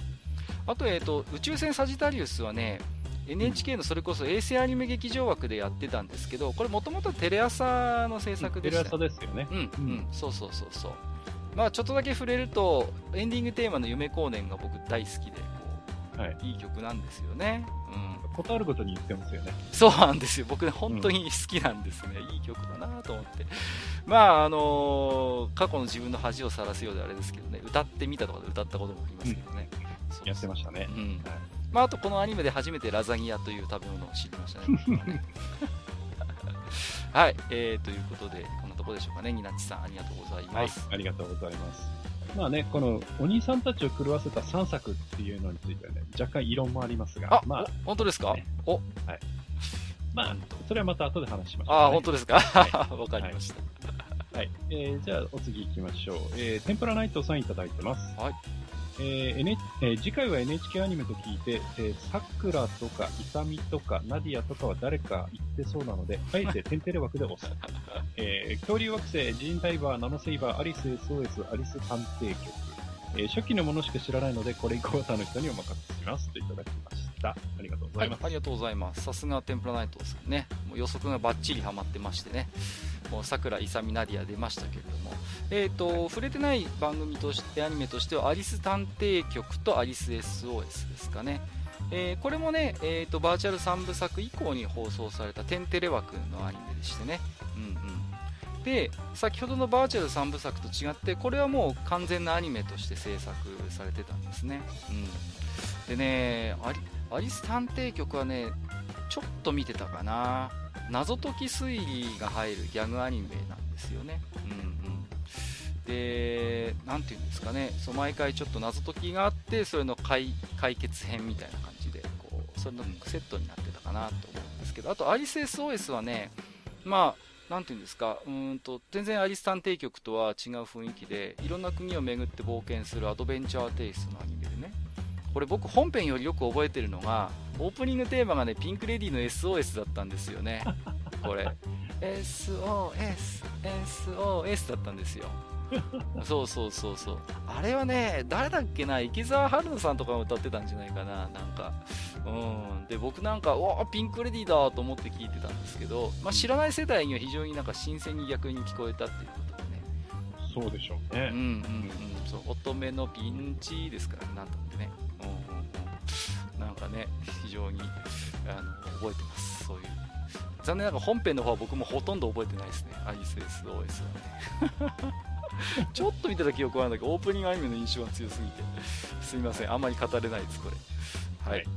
あと、えっ、ー、と、宇宙船サジタリウスはね、NHK のそれこそ衛星アニメ劇場枠でやってたんですけど、これもともとテレ朝の制作でした、テレ朝ですよね。うん、うん、そうそうそうそう。まあ、ちょっとだけ触れるとエンディングテーマの「夢光年」が僕大好きでこう、はい、いい曲なんですよね、うん、ことあることに言ってますよね。そうなんですよ。僕ね本当に好きなんですね、うん、いい曲だなと思って。まああのー、過去の自分の恥をさらすようであれですけどね歌ってみたとかで歌ったこともありますけどね、うん、やってましたね、うん、はい。まあ、あとこのアニメで初めてラザニアという食べ物を知りましたね。はい、えー、ということで、こんなところでしょうかね、ニナッチさん、ありがとうございます。はい、ありがとうございます。まあね、このお兄さんたちを狂わせた3作っていうのについてはね、若干異論もありますが、あ、まあ、本当ですか、ね、おはい。まあ、それはまた後で話しましょう、ね、あ、本当ですか？わ、はい、かりました。はい。えー、じゃあ、お次行きましょう。えー、天ぷらナイトさんいただいてます。はい。えー N えー次回は NHK アニメと聞いて、えー、さくらとか、いさみとか、ナディアとかは誰か言ってそうなので、あえてテンテレ枠で押す。えー恐竜惑星、ジーンダイバー、ナノセイバー、アリス SOS、アリス探偵局。えー初期のものしか知らないので、これ以降は他の人にお任せします。といただきました。ありがとうございます。ありがとうございます。さすがテンプラナイトですね。もう予測がバッチリハマってましてね。もう桜イサミナディア出ましたけれども。えっ、と、触れてない番組として、アニメとしては、アリス探偵局とアリス SOS ですかね。えーこれもね、えー、とバーチャル3部作以降に放送されたテンテレ枠のアニメでしてね、うんうん、で先ほどのバーチャル3部作と違ってこれはもう完全なアニメとして制作されてたんですね、うん、でねアリアリス探偵局はねちょっと見てたかな。謎解き推理が入るギャグアニメなんですよね、うんうん、でなんていうんですかね。そう毎回ちょっと謎解きがあってそれの解決編みたいな感じでこうそれのセットになってたかなと思うんですけど。あとアリス SOS はねまあなんていうんですか。うんと全然アリス探偵局とは違う雰囲気でいろんな国を巡って冒険するアドベンチャーテイストのアニメでね。これ僕本編よりよく覚えてるのがオープニングテーマがねピンク・レディーの SOS だったんですよね。これ。SOSSOS だったんですよ。そうそうそうそう。あれはね誰だっけな池澤春菜さんとかも歌ってたんじゃないかななんか。うん。で僕なんかおーピンク・レディーだと思って聞いてたんですけど、まあ、知らない世代には非常になんか新鮮に逆に聞こえたっていうことでね。そうでしょううんね。うんうん。そう乙女のピンチですからねなんとってねうなんかね非常にあの覚えてます。そういう。残念ながら本編の方は僕もほとんど覚えてないですね。アリス SOS はね。ちょっと見てた記憶はあるんだけどオープニングアニメの印象が強すぎて。すみません。あんまり語れないですこれ。はい、はい。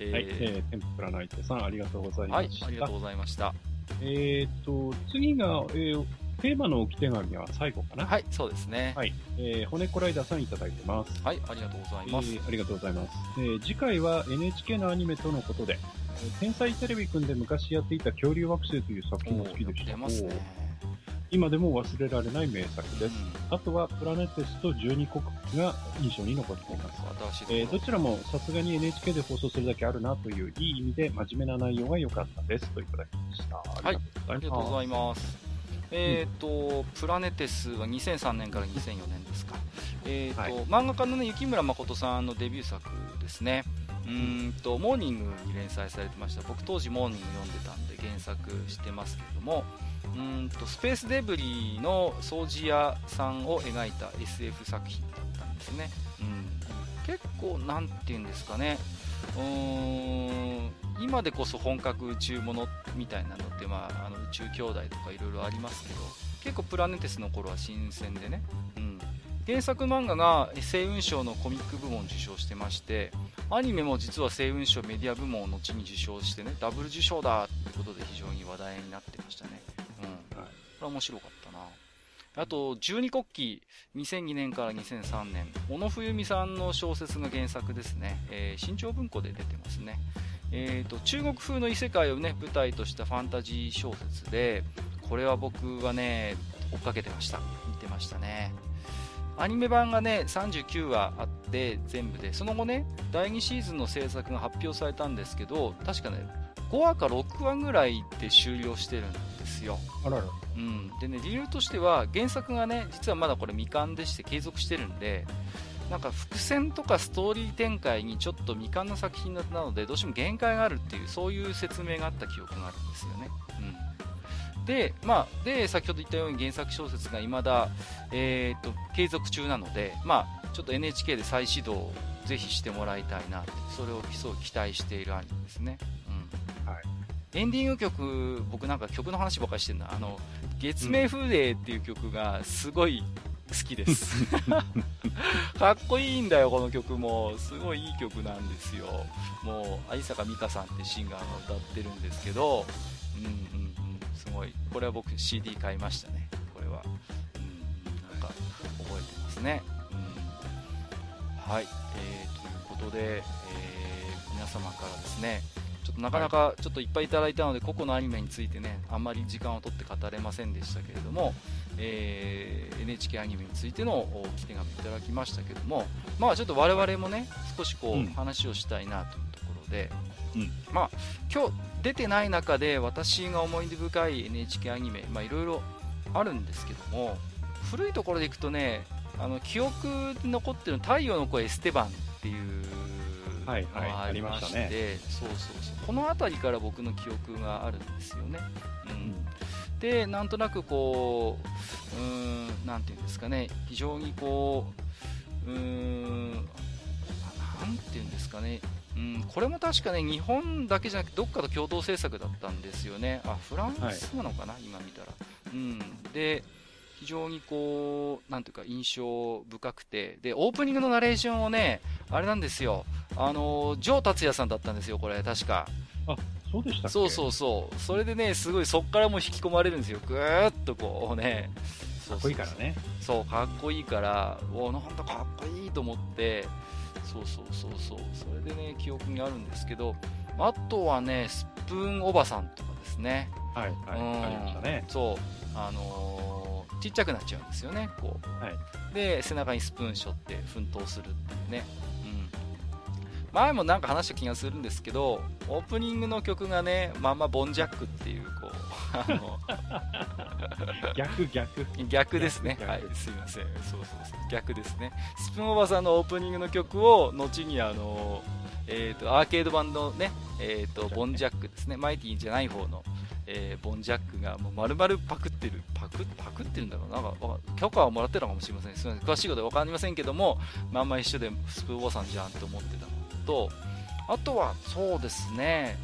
えーはい、えー、天ぷらナイトさん、ありがとうございはいました。ありがとうございました。えーと、次が、えー、テーマの置き手紙は最後かな。はいそうですねはい。えー、骨コライダーさんいただいてます。はいありがとうございます、えーありがとうございます。えー次回は NHK のアニメとのことで、えー天才テレビくんで昔やっていた恐竜惑星という作品が好きでした。出ますね今でも忘れられない名作です。うんあとはプラネテスと12国が印象に残っています。えーどちらもさすがに NHK で放送するだけあるなといういい意味で真面目な内容が良かったですといただきました。ありありがとうございます。えっ、と、プラネテスは2003年から2004年ですか。えっ、と、はい漫画家のね、雪村誠さんのデビュー作ですね。うーんと、モーニングに連載されてました。僕当時モーニング読んでたんで原作してますけれども、うーんと、スペースデブリの掃除屋さんを描いた SF 作品だったんですね。うん。結構、なんて言うんですかね。うーん今でこそ本格宇宙ものみたいなのって、まあ、あの宇宙兄弟とかいろいろありますけど結構プラネテスの頃は新鮮でね、うん、原作漫画が星雲賞のコミック部門を受賞してましてアニメも実は星雲賞メディア部門を後に受賞してねダブル受賞だってことで非常に話題になってましたね、うん、はい。これは面白かったな。あと、十二国旗、2002年から2003年、小野冬美さんの小説が原作ですね。えー新潮文庫で出てますね。えーと、中国風の異世界をね、舞台としたファンタジー小説で、これは僕はね、追っかけてました。見てましたね。アニメ版がね、39話あって、全部で、その後ね、第2シーズンの制作が発表されたんですけど、確かね、5話か6話ぐらいで終了してるんですよ。あらら。うん、でね理由としては原作がね実はまだこれ未完でして継続してるんでなんか伏線とかストーリー展開にちょっと未完な作品なのでどうしても限界があるっていうそういう説明があった記憶があるんですよね、うん、で,、まあ、で先ほど言ったように原作小説が未だ、えー、と継続中なので、まあ、ちょっと NHK で再始動をぜひしてもらいたいなってそれをすごい期待しているアニメですね、うん。はい。エンディング曲僕なんか曲の話ばっかりしてるなあの月明風鈴っていう曲がすごい好きです。かっこいいんだよこの曲も。すごいいい曲なんですよ。もう有坂美香さんってシンガーが歌ってるんですけど。うんうんうん。すごい。これは僕 CD 買いましたね。これは。うん。なんか覚えてますね。うん。はい、えーということで、えー皆様からですね。ちょっとなかなかちょっといっぱいいただいたので、個々のアニメについてね、あんまり時間を取って語れませんでしたけれども、えー NHK アニメについてのおき手紙いただきましたけども、まあちょっと我々もね、少しこう、うん。話をしたいなというところで、うん。まあ今日出てない中で私が思い出深い NHK アニメ、まあいろいろあるんですけども、古いところでいくとね、あの記憶に残ってる太陽の子エステバンっていうはいはいありまして、そうそうそう。この辺りから僕の記憶があるんですよね。うんでなんとなくこううーんなんていうんですかね。非常にこううーんなんていうんですかね。うん、これも確かね日本だけじゃなくてどっかと共同制作だったんですよね。あフランスなのかな、今見たら、うん、で非常にこうなんていうか印象深くて。でオープニングのナレーションをねあれなんですよ。あのジョー達也さんだったんですよこれ確かそうでしたっけ？そうそうそう。それでねすごいそっからも引き込まれるんですよ。ぐーっとこうね。かっこいいからね。そうかっこいいから。おなんだかっこいいと思って。そうそうそうそう。それでね記憶にあるんですけど。あとはねスプーンおばさんとかですね。はいはい。うん。ありましたね。そう。あのーちっちゃくなっちゃうんですよねこう、はい。で背中にスプーン背負って奮闘するっていうね。うん前もなんか話した気がするんですけどオープニングの曲がねまんまボンジャックっていうこうあの逆逆。逆ですね。はい。すいません。そうそうそう。逆ですね。スプーンおばさんのオープニングの曲を後にあのえー、とアーケード版のね、えー、とボンジャック。ですね。マイティじゃない方の、えーボンジャックがもう丸々パクってる。パクパクってるんだろうな。なんかわ許可はもらってたのかもしれません。すみません。詳しいことは分かりませんけどもまんま一緒でスプーンおばさんじゃんと思ってたのとあとはそうですね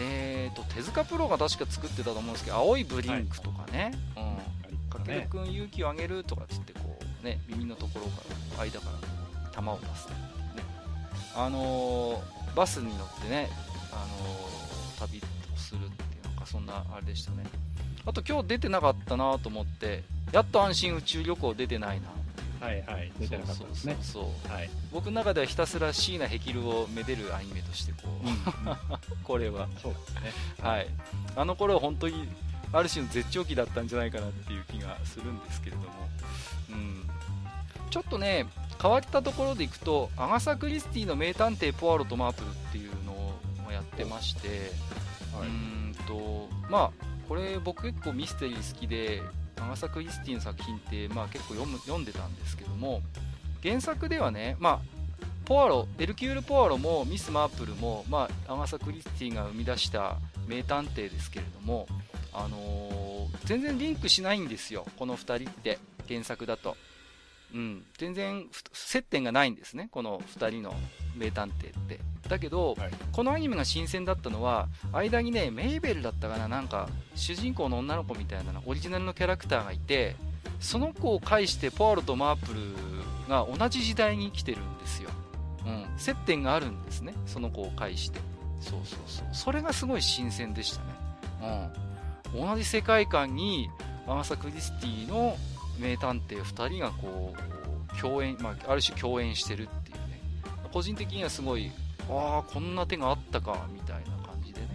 えー、と手塚プロが確か作ってたと思うんですけど青いブリンクとかね、うん。ありまかける。くん勇気をあげるとかっつってこうね耳のところから間から球を出すね。あのーバスに乗ってねあのー旅をするっていうなんかそんなあれでしたね。あと今日出てなかったなと思ってやっと安心宇宙旅行出てないなはいはい。出てなかったですね。そうはい。僕の中ではひたすら椎名ヘキルをめでるアニメとしてこう、これはそうですね。はい、あの頃は本当にある種の絶頂期だったんじゃないかなっていう気がするんですけれども、うん、ちょっとね変わったところでいくとアガサ・クリスティの名探偵ポアロとマープルっていうのをやってまして、うはい。ーんとまあこれ僕結構ミステリー好きでアガサ・クリスティの作品って、まあ、結構読む読んでたんですけども原作ではね、まあ、ポアロエルキュール・ポアロもミス・マープルも、まあ、アガサ・クリスティが生み出した名探偵ですけれども、あのー全然リンクしないんですよこの2人って原作だと、うん、全然ふ接点がないんですねこの2人の名探偵って。だけど、はい。このアニメが新鮮だったのは間にねメイベルだったかななんか主人公の女の子みたいなのオリジナルのキャラクターがいてその子を介してポアロとマープルが同じ時代に生きてるんですよ、うん、接点があるんですねその子を介して。そうそうそう。それがすごい新鮮でしたね、うん、同じ世界観にアガサ・クリスティの名探偵2人がこう共演、まあ、ある種共演してるっていうね。個人的にはすごいああこんな手があったかみたいな感じでね、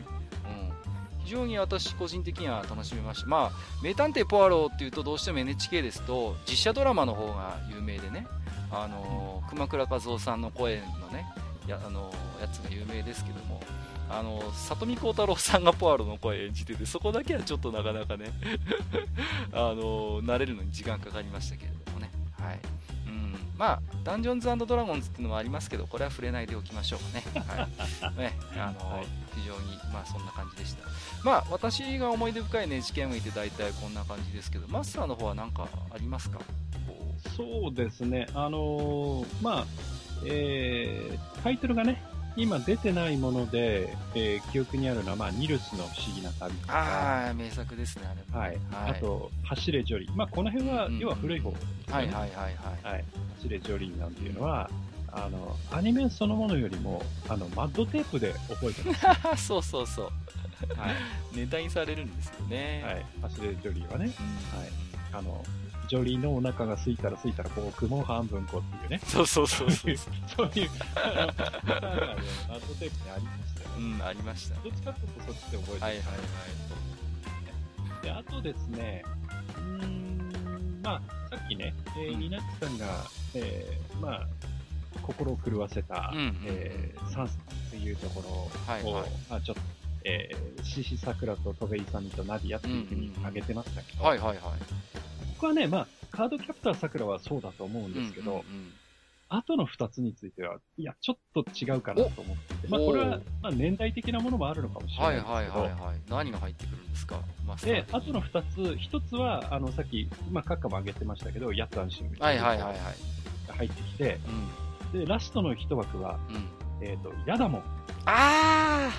うん、非常に私個人的には楽しめました。まあ名探偵ポアロっていうとどうしても NHK ですと実写ドラマの方が有名でね。あのー熊倉和夫さんの声のねや,、あのーやつが有名ですけども。あのー里見幸太郎さんがポアロの声演じててそこだけはちょっとなかなかね あのー慣れるのに時間かかりましたけれどもねはいうん、まあ、ダンジョンズドラゴンズっていうのもありますけど、これは触れないでおきましょうかね。はい。ね、あの、はい非常に、まあそんな感じでした。まあ、私が思い出深い NHK 向いて大体こんな感じですけど、マスターの方は何かありますか？こそうですね。あのーまあ、えー、タイトルがね、今出てないもので、えー記憶にあるのは、まあ、ニルスの不思議な旅とうか、ああ、名作ですね、あれもはい。はい。あと、走れジョリー。まあ、この辺は、要は古い方ですね。はいはいはいはい。はい。走れジョリーなんていうのは、あの、アニメそのものよりも、あの、マッドテープで覚えてます。そうそうそう。はい。ネタにされるんですよね。はい。走れジョリーはね、うんはいあの、ジョリーのお腹が空いたら空いたら僕も半分こっていうね。そうそうそうそう。そういう、あのテープにありましたようね。ん、ありましたね。どっちかというとそっちで覚えてる。はいはいはい。で、あとですね、うーん、まあ、さっきね、えー、うんニナッチさんが、えー、まあ、心を狂わせた、うんうんうんえー、サンスっていうところを、はいはいまあ、ちょっと、えー、シシサクラとトベイサミとナディアっていうふうに挙げてましたけど、はいはいはい。僕はね、まあ、カードキャプターサクラはそうだと思うんですけど、後の二つについては、いや、ちょっと違うかなと思ってて、まあ、おこれは、まあ、年代的なものもあるのかもしれはないいですけど、はいはいはい。何が入ってくるんですか？マスターで、的にあとの二つ、一つは、あの、さっき、まあ、カッカも挙げてましたけど、ヤッツアンシングはいはいはいはい。が入ってきて、うん。で、ラストの一枠は、うん。えっ、と、ヤダモン。あ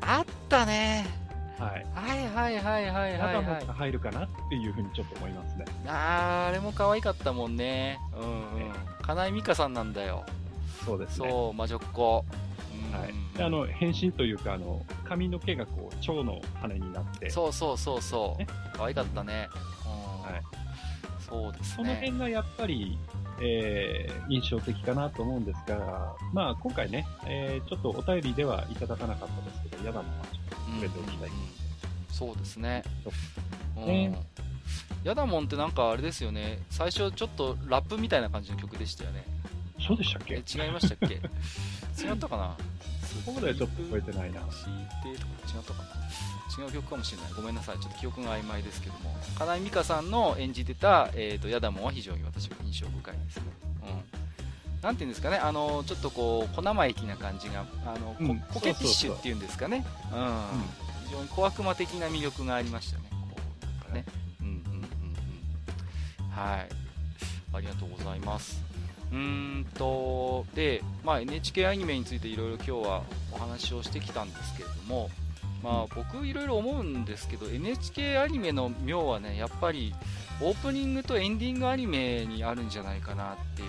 ーあったねはい。はいはいはいはいヤはいはいダモンが。入るかなっていうふうにちょっと思いますね。あー、あれも可愛かったもんね。うんうんね。金井美香さんなんだよ。そうですね。そう、魔女っ子。うんはい。であの、変身というか、あの、髪の毛がこう、蝶の羽になって、そうそうそうそうね。可愛かったね。うんはい。そうですそのね。辺がやっぱり、えー、印象的かなと思うんですが、まあ、今回ね、えー、ちょっとお便りではいただかなかったですけど、ヤダモンはちょっと触れておきたい。うんそうですね。うんねヤダモンってなんかあれですよね。最初ちょっとラップみたいな感じの曲でしたよね。そうでしたっえけ違いましたっけ？違ったかな？そこまではちょっと覚えてないな。敷いてとか違ったかな違う曲かもしれない。ごめんなさい。ちょっと記憶が曖昧ですけども。金井美香さんの演じてた、えー、とヤダモンは非常に私は印象深いですね。うん。なんていうんですかね、あの、ちょっとこう、小生意気な感じが、あの、うんココケティッシュっていうんですかね。うん。非常に小悪魔的な魅力がありましたね。こう、なんかね。うんうんうんうん。はい。ありがとうございます。うーんと、で、まあ、NHK アニメについていろいろ今日はお話をしてきたんですけれども、まあ、僕いろいろ思うんですけど NHK アニメの妙はねやっぱりオープニングとエンディングアニメにあるんじゃないかなってい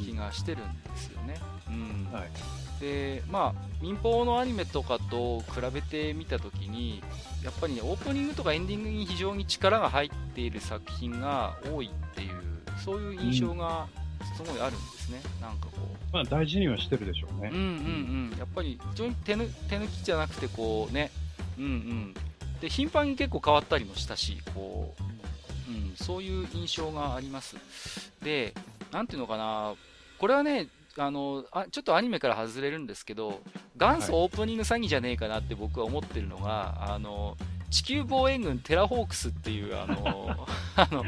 う気がしてるんですよね。うんはい。でまあ民放のアニメとかと比べてみたときにやっぱりねオープニングとかエンディングに非常に力が入っている作品が多いっていうそういう印象がすごいあるんですね、なんかこう。まあ、大事にはしてるでしょうね。うん。うんうん。やっぱり非常に手抜手抜きじゃなくてこうね。うんうん。で頻繁に結構変わったりもしたしこう、うん、そういう印象があります。でなんていうのかな。これはねあのあちょっとアニメから外れるんですけど元祖オープニング詐欺じゃねえかなって僕は思ってるのが、あの地球防衛軍テラホークスっていうあの あの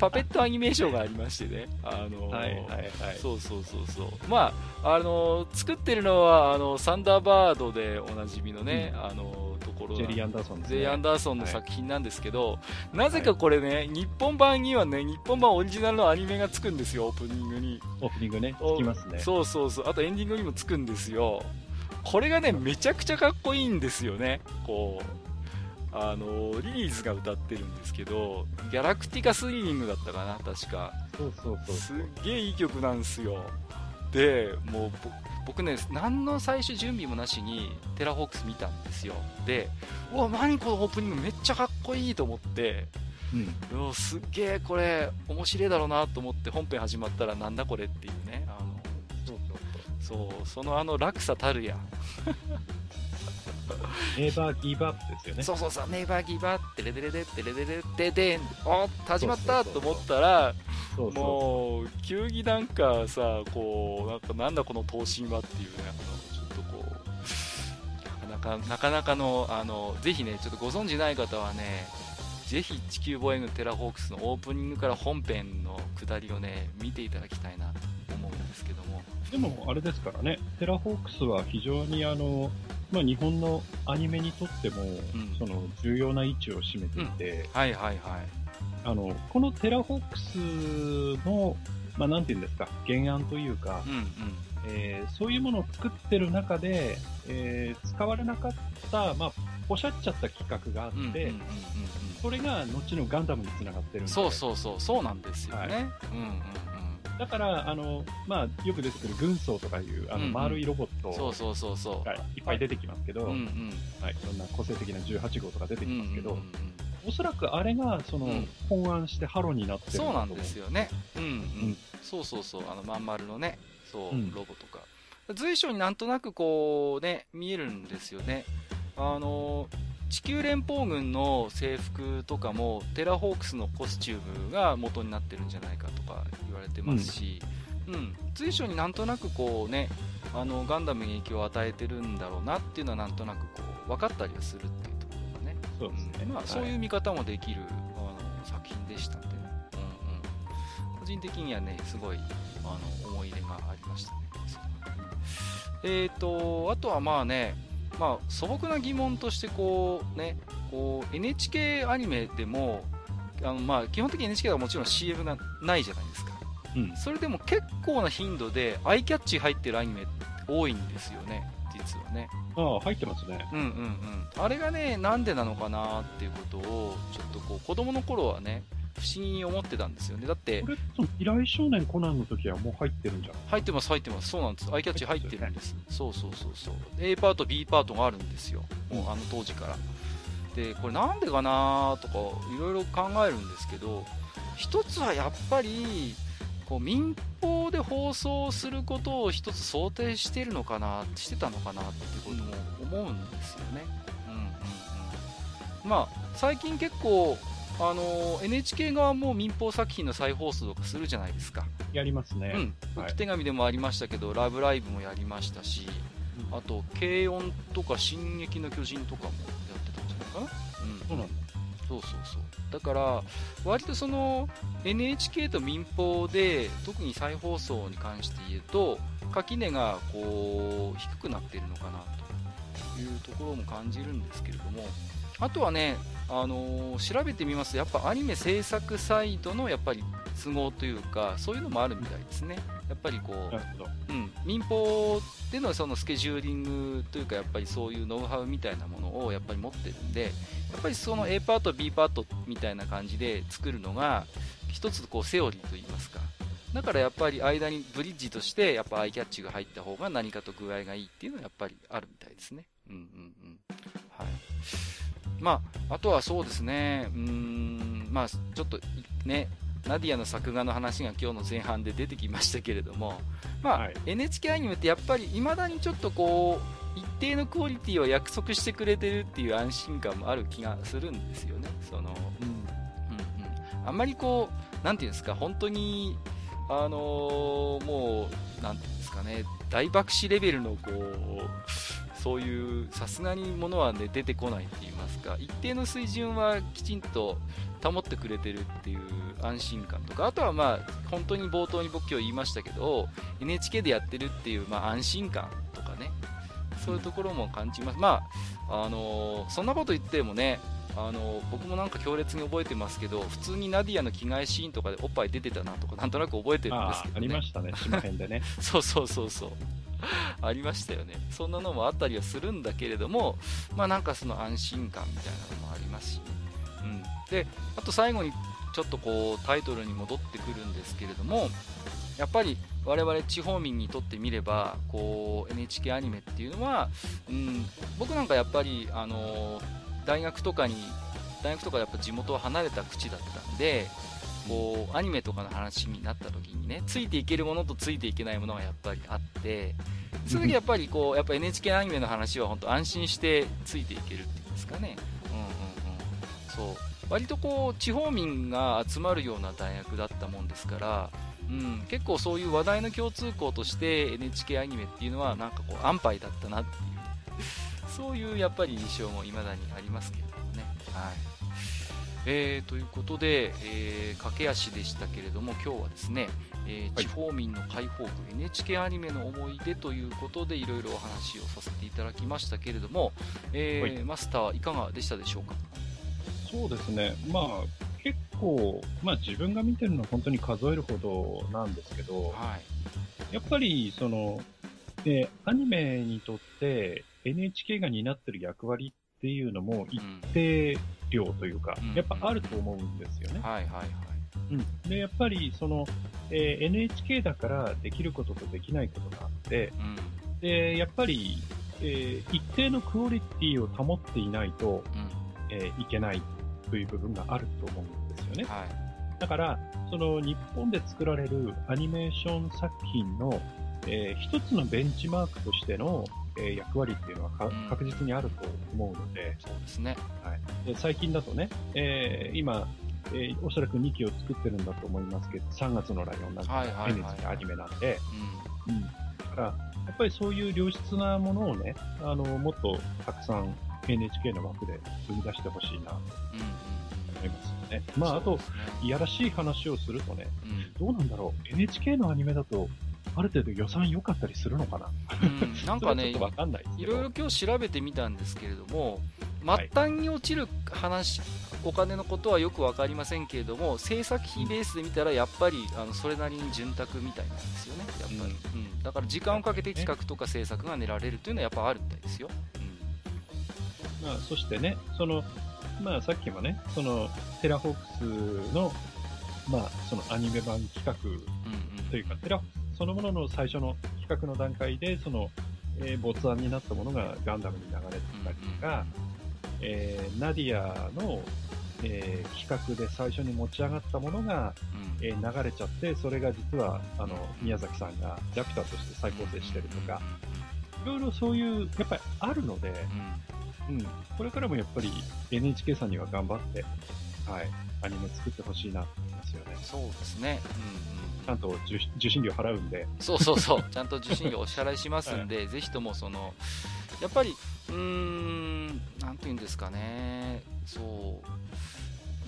パペットアニメーションがありましてねあの、はいはいはい。そうそうそうそう。まあ、あの、作ってるのは、あの、サンダーバードでおなじみのね、あの、ところジェリー・アンダーソンですね。ゼイ・アンダーソンの作品なんですけど、なぜかこれね、日本版にはね、日本版オリジナルのアニメがつくんですよ、オープニングに。オープニングね、おつきますね。そうそうそう。あとエンディングにもつくんですよ。これがね、めちゃくちゃかっこいいんですよね。こう。あの、リリーズが歌ってるんですけど、ギャラクティカスリリングだったかな、確か。そうそうそうす。っげえいい曲なんですよでもうぼ僕ね何の最初準備もなしにテラホークス見たんですよでうわ何このオープニングめっちゃかっこいいと思ってうん。すっげえこれ面白いだろうなと思って本編始まったらなんだこれっていうねあのそうそうそうそのあの落差たるや ネイバーギブアップですよね。そうそうそうネイバーギバーテレテレテテレテレテテンあ始まったと思ったらそうそもう急になんかさこうなんかなんだこの闘神はっていうねちょっとこうなかなかなかなかのあのぜひねちょっとご存知ない方はねぜひ地球防衛軍テラホークスのオープニングから本編の下りをね見ていただきたいなと思うんですけどもう。でも、あれですからね、テラホークスは非常にあの、まあ、日本のアニメにとっても、ん。その重要な位置を占めていて、はいはいはい。あの、このテラホークスの、まあ、なんていうんですか、原案というか、うんうん。えーそういうものを作ってる中で、えー使われなかった、まあ、ポシャっちゃった企画があって、うんうんうんうんうん。それが後のガンダムにつながってるんで。そうそうそうそうなんですよね、はい。うんうんうんだから、あの、まあ、よく出てくる軍曹とかいう、あの、丸いロボットそうそうそうそうがいっぱい出てきますけど、はい、いろんな個性的な18号とか出てきますけど、おそらくあれが、その、うん本案してハロになってるそうなんですよね。うんうん。んそうそうそう。あの、まん丸のね、そう、うんロボとか。随所になんとなくこうね、見えるんですよね。あの、地球連邦軍の制服とかも、テラホークスのコスチュームが元になってるんじゃないかとか言われてますし、うん、随所になんとなくこうね、あの、ガンダムに影響を与えてるんだろうなっていうのはなんとなくこう、分かったりはするっていうところがね。そうですね。うん。まあ、はい。そういう見方もできる、あの作品でしたんでね、うんうん、個人的にはねすごいあの思い入れがありましたね。えっ、とあとはまあねまあ素朴な疑問としてこうねこう NHK アニメでもあのまあ基本的に NHK はもちろん CM がないじゃないですかうん。それでも結構な頻度でアイキャッチ入ってるアニメ多いんですよね実はねああ、入ってますね。うんうんうん、あれがね、なんでなのかなっていうことを、ちょっとこう、子供の頃はね、不思議に思ってたんですよね。だってこ、れ、その未来少年コナンの時はもう入ってるんじゃん。入ってます、入ってます。そうなんです。アイキャッチ入ってるんです。そうそうそうそう。A パート、B パートがあるんですよ。もうあの当時から。で、これなんでかなとか、いろいろ考えるんですけど、一つはやっぱり、こう民放で放送することを一つ想定してるのかなしてたのかなっていうことも思うんですよね。うんうんうん、まあ最近結構あの NHK 側も民放作品の再放送とかするじゃないですか。やりますね。うん、はい置き手紙でもありましたけど、ラブライブもやりましたし、うんあと、軽音とか、進撃の巨人とかもやってたんじゃないかな。うん、そうなんだ。そうそうそう。だから、割とその NHK と民放で、特に再放送に関して言うと、垣根がこう低くなっているのかなというところも感じるんですけれども、あとはね、あのー調べてみますと、やっぱアニメ制作サイドのやっぱり都合というか、そういうのもあるみたいですね。やっぱりこう。うん、民放でのそのスケジューリングというかやっぱりそういうノウハウみたいなものをやっぱり持ってるんでやっぱりその A パート B パートみたいな感じで作るのが一つこうセオリーといいますか。だからやっぱり間にブリッジとしてやっぱアイキャッチが入った方が何かと具合がいいっていうのはやっぱりあるみたいですね。うんうんうん。はいまああとはそうですねうーんまあちょっとねナディアの作画の話が今日の前半で出てきましたけれども、まあはい NHK アニメってやっぱり未だにちょっとこう一定のクオリティを約束してくれてるっていう安心感もある気がするんですよね。そのうん。うんうん、あんまりこう、なんていうんですか、本当に、あのーもう、なんていうんですかね、大爆死レベルのこう、そういう、さすがにものはね、出てこないって言いますか、一定の水準はきちんと保ってくれてるっていう安心感とか、あとはまあ、本当に冒頭に僕今日言いましたけど、NHK でやってるっていう、まあ、安心感とかね、そういうところも感じます。まあ、あのーそんなこと言ってもね、あの僕もなんか強烈に覚えてますけど普通にナディアの着替えシーンとかでおっぱい出てたなとかなんとなく覚えてるんですけど、ね、ありましたね。島編でね。そうそうそうそう。ありましたよね。そんなのもあったりはするんだけれどもまあなんかその安心感みたいなのもありますしね、うん、であと最後にちょっとこうタイトルに戻ってくるんですけれどもやっぱり我々地方民にとってみればこう NHK アニメっていうのは、うん、僕なんかやっぱりあの大学とかに大学とかやっぱ地元を離れた口だったんでこうアニメとかの話になった時にねついていけるものとついていけないものがやっぱりあってその時やっぱりこうやっぱ NHK アニメの話は本当安心してついていけるっていうんですかね。うんうんうん。そう。割とこう地方民が集まるような大学だったもんですからうん、結構そういう話題の共通項として NHK アニメっていうのはなんかこう安牌だったなっていうそういうやっぱり印象も未だにありますけれどもね。はい。えー、ということで、えー駆け足でしたけれども今日はですね、えーはい。地方民の解放区 NHK アニメの思い出ということでいろいろお話をさせていただきましたけれども、えーはい。マスターいかがでしたでしょうか？そうですね。まあ、結構、まあ自分が見てるのは本当に数えるほどなんですけど、はい。やっぱり、その、えーアニメにとって NHK が担ってる役割っていうのも一うん定量というかうん、やっぱあると思うんですよね。はいはいはいうん。で、やっぱり、その、えー NHK だからできることとできないことがあって、うんで、やっぱり、えー一定のクオリティを保っていないと、うんえーいけないという部分があると思うんですよね。はいだから、その日本で作られるアニメーション作品のえー一つのベンチマークとしての、えー役割っていうのはかうん確実にあると思うので、そうですね。で最近だとね、えー今、えーおそらく2期を作ってるんだと思いますけど、3月のライオンなんかはいはいはい NHK アニメなんで、ううん。だから、やっぱりそういう良質なものをね、あの、もっとたくさん NHK の枠で生み出してほしいなとん。うん。思いますよね。まあ、あといやらしい話をするとね、うんどうなんだろう。NHK のアニメだと、ある程度予算良かったりするのかなうん。なんかねかんないろいろ今日調べてみたんですけれども、はい末端に落ちる話、お金のことはよくわかりませんけれども、制作費ベースで見たら、やっぱりあのそれなりに潤沢みたいなんですよね、やっぱり。うんだから時間をかけて企画とか制作が練られるというのはやっぱあるみたいですよ。まあ、そしてね、その、まあ、さっきもね、その、テラホークスの、まあ、そのアニメ版企画うん。うんうんというか、テラホークスそのものの最初の企画の段階で、その、えー没案になったものがガンダムに流れてきたりとか、えーナディアの、えー企画で最初に持ち上がったものが、うん。えー流れちゃって、それが実は、あの、宮崎さんがラピュタとして再構成してるとか、いろいろそういう、やっぱりあるので、うん。うん、これからもやっぱり NHK さんには頑張って、はい、アニメ作ってほしいなと思いますよね。そうですね。うんゃんと受受信料払うんで、そうそうそう、ちゃんと受信料お支払いしますんで、ぜひともその、やっぱり、うーん、なんていうんですかね、そう、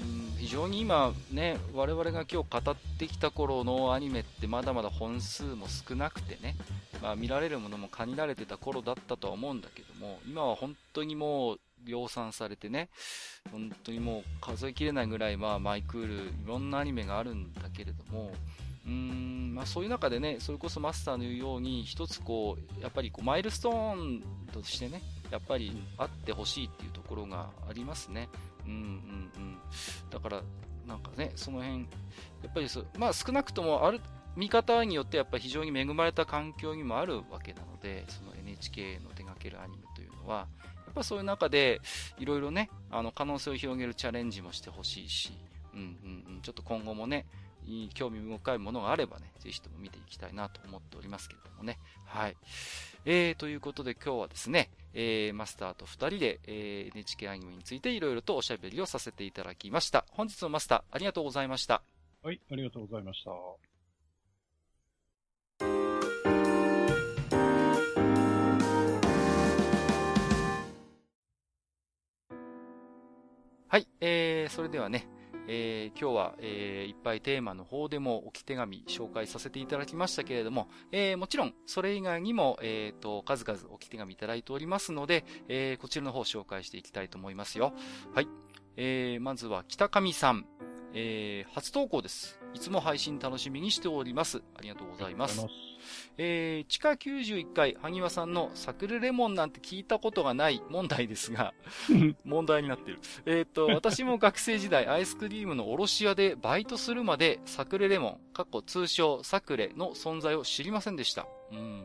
うん、非常に今ね、我々が今日語ってきた頃のアニメってまだまだ本数も少なくてね、まあ見られるものも限られてた頃だったとは思うんだけども、今は本当にもう量産されてね、本当にもう数えきれないぐらい、まあマイクール、いろんなアニメがあるんだけれども、うーんまあ、そういう中でね、それこそマスターの言うように、一つこう、やっぱりこうマイルストーンとしてね、やっぱりあってほしいっていうところがありますね。うんうんうん。だから、なんかね、その辺、やっぱりそう、まあ少なくともある、見方によってやっぱり非常に恵まれた環境にもあるわけなので、その NHK の手掛けるアニメというのは、やっぱそういう中で、いろいろね、あの、可能性を広げるチャレンジもしてほしいし、うんうんうん、ちょっと今後もね、興味深いものがあればね、ぜひとも見ていきたいなと思っておりますけれどもね。はい。えー、ということで今日はですね、えー、マスターと二人で、えー、NHK アニメについていろいろとおしゃべりをさせていただきました。本日のマスター、ありがとうございました。はい、ありがとうございました。はい、えー、それではね、えー、今日は、えー、いっぱいテーマの方でも置き手紙紹介させていただきましたけれども、えー、もちろん、それ以外にも、えー、と、数々置き手紙いただいておりますので、え、こちらの方紹介していきたいと思いますよ。はい。えー、まずは北上さん。え、初投稿です。いつも配信楽しみにしております。ありがとうございます。えー、地下91階、萩和さんのサクレレモンなんて聞いたことがない問題ですが、問題になっている。えっ、と、私も学生時代、アイスクリームの卸屋でバイトするまで、サクレレモン、過去通称サクレの存在を知りませんでした。うん。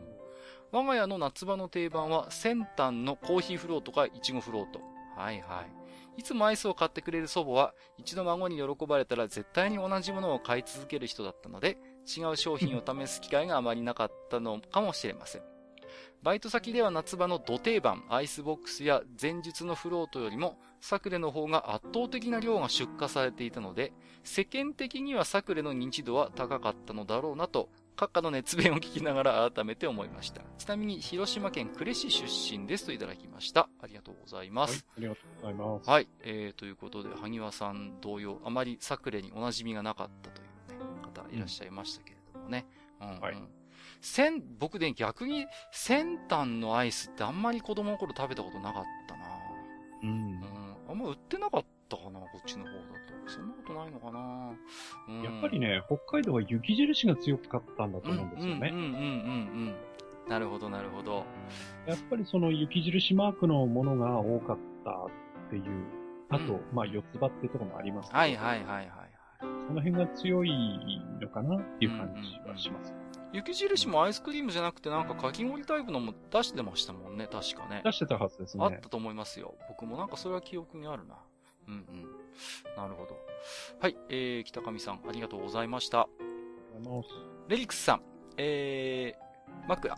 我が家の夏場の定番は、先端のコーヒーフロートかイチゴフロート。はいはい。いつもアイスを買ってくれる祖母は、一度孫に喜ばれたら絶対に同じものを買い続ける人だったので、違う商品を試す機会があまりなかったのかもしれません。バイト先では夏場のど定番、アイスボックスや前述のフロートよりも、サクレの方が圧倒的な量が出荷されていたので、世間的にはサクレの認知度は高かったのだろうなと、閣下の熱弁を聞きながら改めて思いました。ちなみに、広島県呉市出身ですといただきました。ありがとうございます。はい。ありがとうございます。はい。えー、ということで、萩和さん同様、あまりサクレにお馴染みがなかったという、ね、方いらっしゃいましたけれどもね。うん、うん。はい先、僕ね、逆に先端のアイスってあんまり子供の頃食べたことなかったなうんう。ん。あんま売ってなかったかな、こっちの方だと。そんなことないのかなうん。やっぱりね、北海道は雪印が強かったんだとうん、思うんですよね。うん、うん、うん、うんうん。なるほど、なるほど。やっぱりその雪印マークのものが多かったっていう。あと、うんまあ、四つ葉ってとこもありますけどはい、はい、はい、はい。その辺が強いのかな？っていう感じはします。雪印もアイスクリームじゃなくてなんかかき氷タイプのも出してましたもんね、確かね。出してたはずですね。あったと思いますよ。僕もなんかそれは記憶にあるな。うんうん。なるほど。はい、えー、北上さん、ありがとうございました。レリックスさん、えー、枕。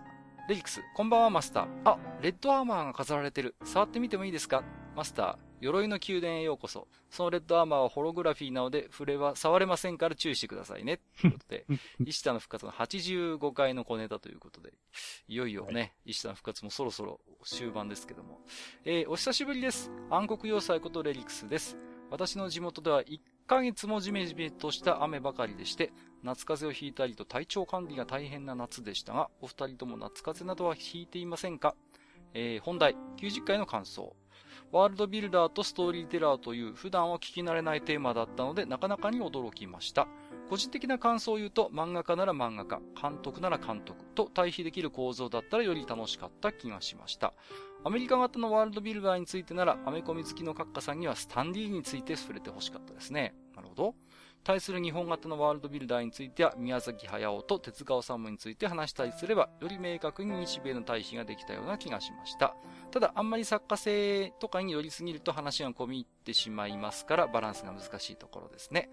レリクス、こんばんはマスター。あ、レッドアーマーが飾られてる。触ってみてもいいですか？マスター、鎧の宮殿へようこそ。そのレッドアーマーはホログラフィーなので、触れは触れませんから注意してくださいね。ということで、石田の復活の85回の小ネタということで、いよいよね、はい、石田の復活もそろそろ終盤ですけども。えー、お久しぶりです。暗黒要塞ことレリクスです。私の地元では1ヶ月もジメジメとした雨ばかりでして、夏風邪をひいたりと体調管理が大変な夏でしたが、お二人とも夏風邪などはひいていませんか？えー、本題、90回の感想。ワールドビルダーとストーリーテラーという普段は聞き慣れないテーマだったので、なかなかに驚きました。個人的な感想を言うと、漫画家なら漫画家、監督なら監督と対比できる構造だったらより楽しかった気がしました。アメリカ型のワールドビルダーについてなら、アメコミ好きの閣下さんにはスタンディーについて触れてほしかったですね。なるほど。対する日本型のワールドビルダーについては、宮崎駿と手塚治虫について話したりすれば、より明確に日米の対比ができたような気がしました。ただ、あんまり作家性とかに寄りすぎると話が込み入ってしまいますから、バランスが難しいところですね。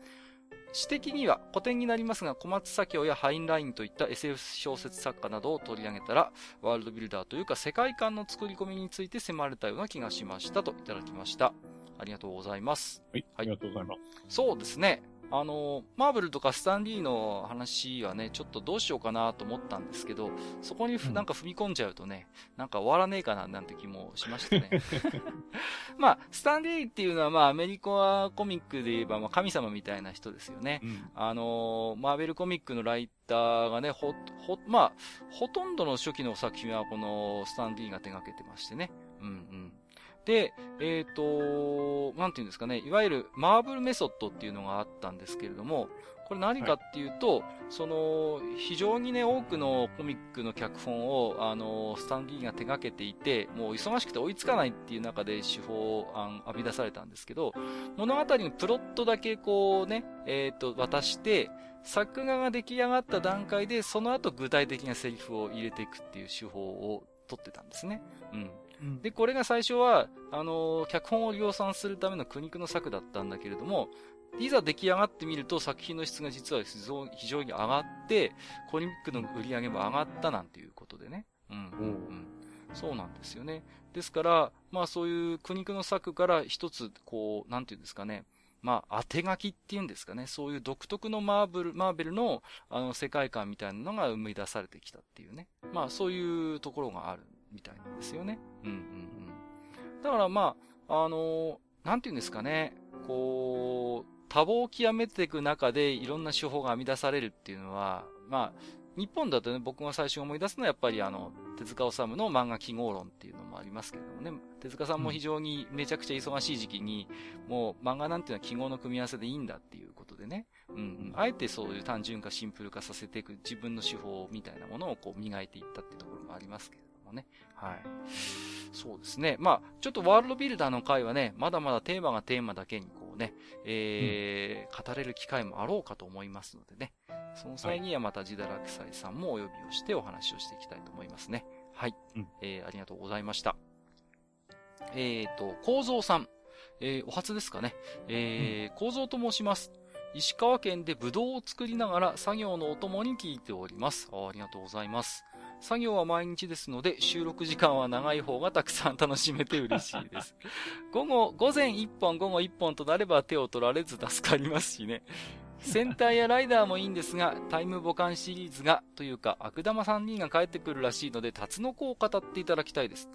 詩的には古典になりますが、小松左京やハインラインといった SF 小説作家などを取り上げたら、ワールドビルダーというか世界観の作り込みについて迫られたような気がしましたといただきました。ありがとうございます。はい。はい、ありがとうございます。そうですね。あの、マーブルとかスタンリーの話はね、ちょっとどうしようかなと思ったんですけど、そこになんか踏み込んじゃうとね、なんか終わらねえかななんて気もしましたね。まあ、スタンリーっていうのはまあアメリカコミックで言えばまあ神様みたいな人ですよね。うん、あの、マーベルコミックのライターがね、ほ、ほ、まあ、ほとんどの初期の作品はこのスタンリーが手掛けてましてね。うんうん。で、えっ、ー、と、なんていうんですかね、いわゆるマーブルメソッドっていうのがあったんですけれども、これ何かっていうと、はい、その、非常にね、多くのコミックの脚本を、あの、スタンリーが手掛けていて、もう忙しくて追いつかないっていう中で手法を浴び出されたんですけど、物語のプロットだけこうね、えっ、ー、と、渡して、作画が出来上がった段階で、その後具体的なセリフを入れていくっていう手法を取ってたんですね。うん。で、これが最初は、あの、脚本を量産するための苦肉の策だったんだけれども、いざ出来上がってみると作品の質が実は非常に上がって、コミックの売り上げも上がったなんていうことでね。うん、うん、うん。そうなんですよね。ですから、まあそういう苦肉の策から一つ、こう、なんていうんですかね。まあ、当て書きっていうんですかね。そういう独特のマーブル、マーベルの、あの、世界観みたいなのが生み出されてきたっていうね。まあ、そういうところがあるみたいなんですよね。うんうん。うん。だからまあ、あのー、なんていうんですかね、こう、多忙を極めていく中でいろんな手法が編み出されるっていうのは、まあ、日本だとね、僕が最初思い出すのはやっぱりあの、手塚治虫の漫画記号論っていうのもありますけどもね、手塚さんも非常にめちゃくちゃ忙しい時期に、もう漫画なんていうのは記号の組み合わせでいいんだっていうことでね、うん、あえてそういう単純化、シンプル化させていく自分の手法みたいなものをこう磨いていったっていうところもありますけど。もね。はい。そうですね。まあ、ちょっとワールドビルダーの回はね、まだまだテーマがテーマだけにこうね、えー、うん、語れる機会もあろうかと思いますのでね。その際にはまたジダラクサイさんもお呼びをしてお話をしていきたいと思いますね。はい。うん、えー、ありがとうございました。えっ、ー、と、構造さん。えー、お初ですかね。えー、構造と申します。石川県でブドウを作りながら作業のお供に聞いておりますあ。ありがとうございます。作業は毎日ですので、収録時間は長い方がたくさん楽しめて嬉しいです。午後、午前1本、午後1本となれば手を取られず助かりますしね。センターやライダーもいいんですが、タイムボカンシリーズが、というか、悪玉3人が帰ってくるらしいので、タツノコを語っていただきたいです。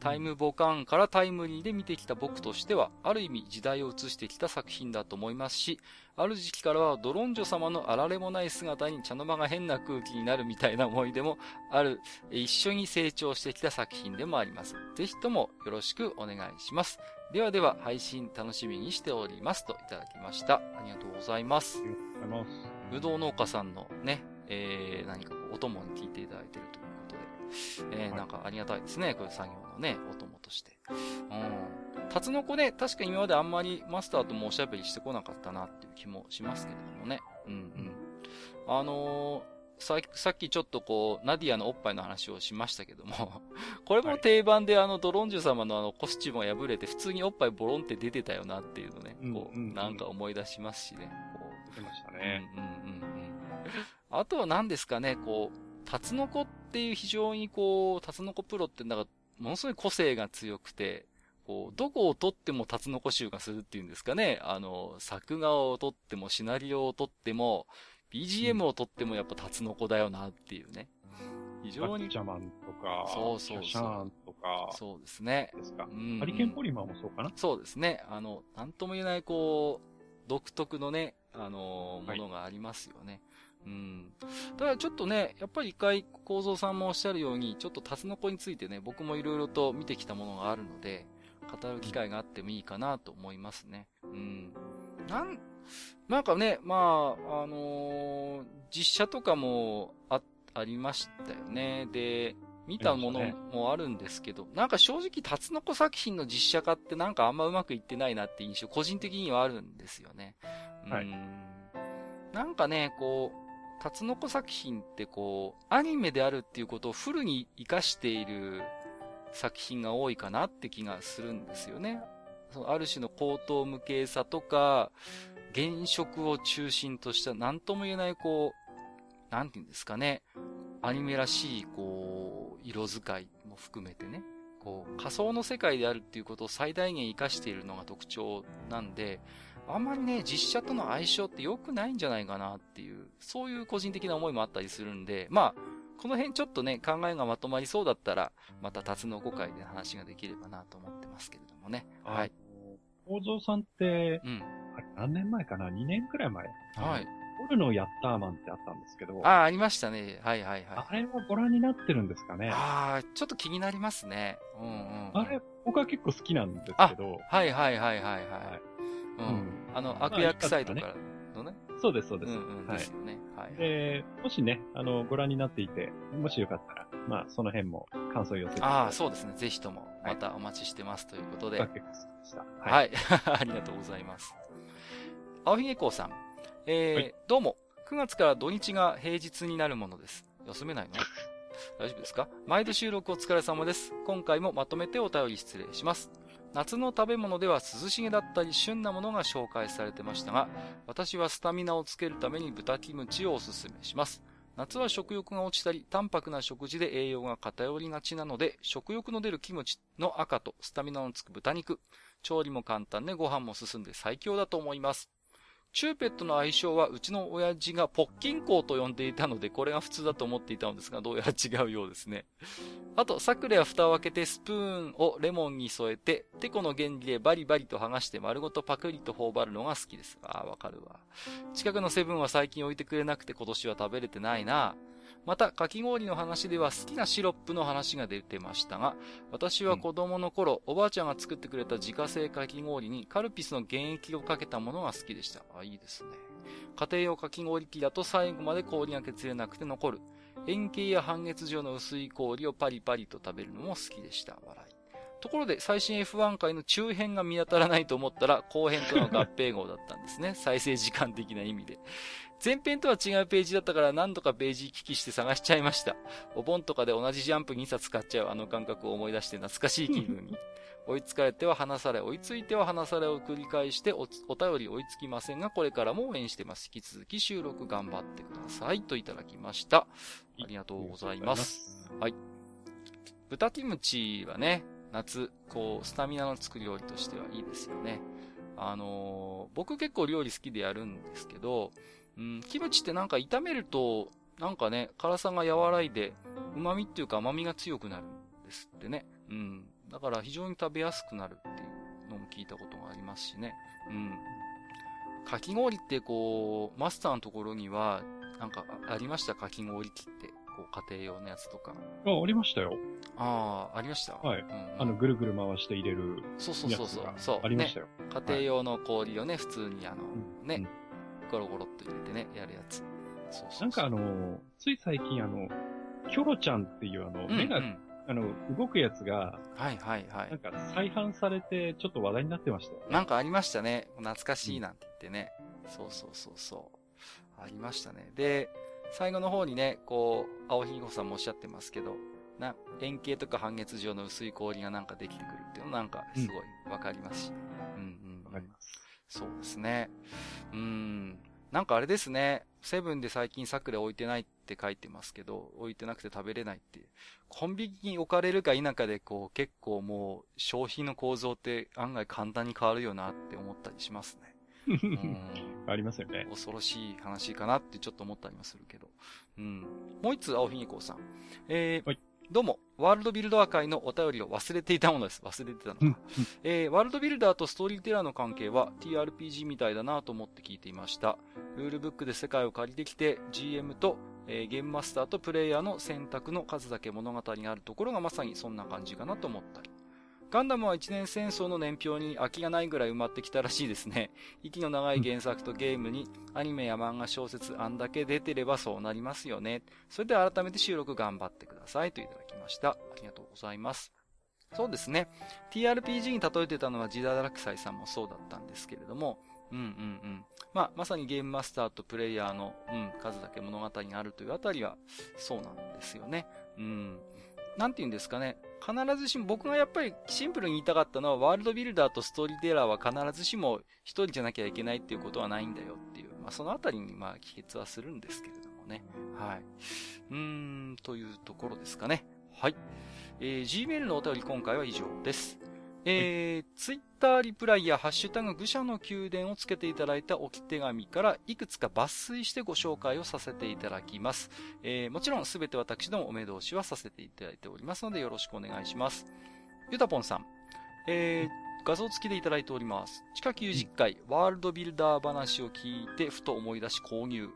タイムボカンからタイムリーで見てきた僕としては、ある意味時代を映してきた作品だと思いますし、ある時期からはドロンジョ様のあられもない姿に茶の間が変な空気になるみたいな思い出もある、一緒に成長してきた作品でもあります。ぜひともよろしくお願いします。ではでは配信楽しみにしておりますといただきました。ありがとうございます。ありがとうございます。ぶどう農家さんのね、えー、何かお供に聞いていただいているということで、えー、なんかありがたいですね。こういう作業のね、お供として。うん。タツノコね、確か今まであんまりマスターともおしゃべりしてこなかったなっていう気もしますけれどもね。うんうん。あのーささっきちょっとこう、ナディアのおっぱいの話をしましたけども これも定番であの、ドロンジュ様のあの、コスチュームが破れて、普通におっぱいボロンって出てたよなっていうのね、こう、なんか思い出しますしね。こう。出てましたね。うんうんうんうん。あとは何ですかね、こう、タツノコっていう非常にこう、タツノコプロってなんか、ものすごい個性が強くて、こう、どこを撮ってもタツノコ集がするっていうんですかね。あの、作画を撮っても、シナリオを撮っても、BGM を撮ってもやっぱタツノコだよなっていうね。非常に。ジャマンとか、そうそうそうシャーンとか、そうですね。ですか。うんハリケーンポリマーもそうかな？そうですね。あの、なんとも言えない、こう、独特のね、あのーはいものがありますよね。うん。だからちょっとね、やっぱり一回、構造さんもおっしゃるように、ちょっとタツノコについてね、僕もいろいろと見てきたものがあるので、語る機会があってもいいかなと思いますね。うん。なん、なんかね、まあ、あのー実写とかもあ、ありましたよね。で、見たものもあるんですけど、なんか正直、タツノコ作品の実写化ってなんかあんまうまくいってないなって印象、個人的にはあるんですよね。うんはいなんかね、こう、タツノコ作品ってこう、アニメであるっていうことをフルに活かしている作品が多いかなって気がするんですよね。そのある種の高等無形さとか、原色を中心とした何とも言えないこう、なんていうんですかね、アニメらしいこう、色使いも含めてね、こう、仮想の世界であるっていうことを最大限活かしているのが特徴なんで、あんまりね、実写との相性って良くないんじゃないかなっていう、そういう個人的な思いもあったりするんで、まあ、この辺ちょっとね、考えがまとまりそうだったら、またタツノコ会で話ができればなと思ってますけれどもね。はい。。構造さんって、うん。あれ何年前かな ?2 年くらい前。はい。オルのヤッターマンってあったんですけど、ああ、ありましたね。はいはいはい。あれはご覧になってるんですかね？ああ、ちょっと気になりますね。うんうん。あれ、僕は結構好きなんですけど、はいはいはいはいはい。はいうん。うんあの、あ悪役サイトよかからのね。そうです、そうです。うんうん。はいですよね。はい。で、もしね、あの、ご覧になっていて、もしよかったら、まあ、その辺も感想を寄せて。ああ、そうですね。ぜひとも、はいまたお待ちしてますということで。僕は。い。はい。ありがとうございます。青ひげこうさん。えーはいどうも。9月から土日が平日になるものです。休めないの？大丈夫ですか？毎度収録お疲れ様です。今回もまとめてお便り失礼します。夏の食べ物では涼しげだったり旬なものが紹介されてましたが、私はスタミナをつけるために豚キムチをおすすめします。夏は食欲が落ちたり、淡白な食事で栄養が偏りがちなので、食欲の出るキムチの赤とスタミナのつく豚肉、調理も簡単でご飯も進んで最強だと思います。チューペットの愛称はうちの親父がポッキンコウと呼んでいたので、これが普通だと思っていたのですが、どうやら違うようですね。あと、サクレは蓋を開けてスプーンをレモンに添えて、テコの原理でバリバリと剥がして丸ごとパクリと頬張るのが好きです。ああ、わかるわ。近くのセブンは最近置いてくれなくて今年は食べれてないな。また、かき氷の話では好きなシロップの話が出てましたが、私は子供の頃、おばあちゃんが作ってくれた自家製かき氷にカルピスの原液をかけたものが好きでした。あ、いいですね。家庭用かき氷機だと最後まで氷が削れなくて残る。円形や半月状の薄い氷をパリパリと食べるのも好きでした。笑い。ところで、最新 F1 回の中編が見当たらないと思ったら、後編との合併号だったんですね。再生時間的な意味で。前編とは違うページだったから何度かページ行き来して探しちゃいました。お盆とかで同じジャンプ2冊買っちゃうあの感覚を思い出して懐かしい気分に。追いつかれては離され、追いついては離されを繰り返しておお便り追いつきませんが、これからも応援してます。引き続き収録頑張ってください。といただきました。ありがとうございます。はい。豚キムチはね、夏、こう、スタミナのつく料理としてはいいですよね。あのー僕結構料理好きでやるんですけど、うん、キムチってなんか炒めると、なんかね、辛さが和らいで、旨味っていうか甘みが強くなるんですってね。うん。だから非常に食べやすくなるっていうのも聞いたことがありますしね。うん。かき氷ってこう、マスターのところには、なんかあありました？かき氷機って。こう、家庭用のやつとか。あ、ありましたよ。ああ、ありました？はいうんうんあの、ぐるぐる回して入れるそうそう。そうそうそう。ありましたよ。ね。家庭用の氷をね、普通にあの、うんね、ゴロゴロっと入れてね、やるやつ。そうそうそうなんかあの、つい最近あの、キョロちゃんっていうあの、目が、うんうんあの、動くやつが、はいはいはい。なんか再販されて、ちょっと話題になってましたよね。なんかありましたね。懐かしいなんて言ってね。そうそうそうそう。ありましたね。で、最後の方にね、こう、青ひげさんもおっしゃってますけど、な、円形とか半月状の薄い氷がなんかできてくるっていうのなんかすごいわかりますし。うんうん。わかります。そうですね。うーん。なんかあれですね。セブンで最近サクレ置いてないって書いてますけど、置いてなくて食べれないっていう。コンビニに置かれるか否かで、こう、結構もう、消費の構造って案外簡単に変わるよなって思ったりしますね。うんありますよね。恐ろしい話かなってちょっと思ったりもするけど。うん。もう一つ、青ひげこうさん。えーはいどうも、ワールドビルダー会のお便りを忘れていたものです。忘れてたのか。えーワールドビルダーとストーリーテラーの関係は TRPG みたいだなと思って聞いていました。ルールブックで世界を借りてきて GM と、えーゲームマスターとプレイヤーの選択の数だけ物語にあるところがまさにそんな感じかなと思ったり。ガンダムは一年戦争の年表に空きがないぐらい埋まってきたらしいですね。息の長い原作とゲームにアニメや漫画小説あんだけ出てればそうなりますよね。それでは改めて収録頑張ってくださいといただきました。ありがとうございます。そうですね。TRPG に例えてたのはジダダラクサイさんもそうだったんですけれども、うんうんうん。まあ、まさにゲームマスターとプレイヤーの、うん、数だけ物語にあるというあたりは、そうなんですよね。うん。なんて言うんですかね。必ずしも、僕がやっぱりシンプルに言いたかったのは、ワールドビルダーとストーリーテラーは必ずしも一人じゃなきゃいけないっていうことはないんだよっていう、まあ、そのあたりに、まあ、帰結はするんですけれどもね。はい。うーん、というところですかね。はい。えー、Gmail のお便り今回は以上です。えー、ツイッターリプライやハッシュタグ愚者の宮殿をつけていただいた置き手紙からいくつか抜粋してご紹介をさせていただきます。えー、もちろんすべて私どもお目通しはさせていただいておりますのでよろしくお願いします。ゆたぽんさん、えー、画像付きでいただいております。地下90回、ワールドビルダー話を聞いてふと思い出し購入。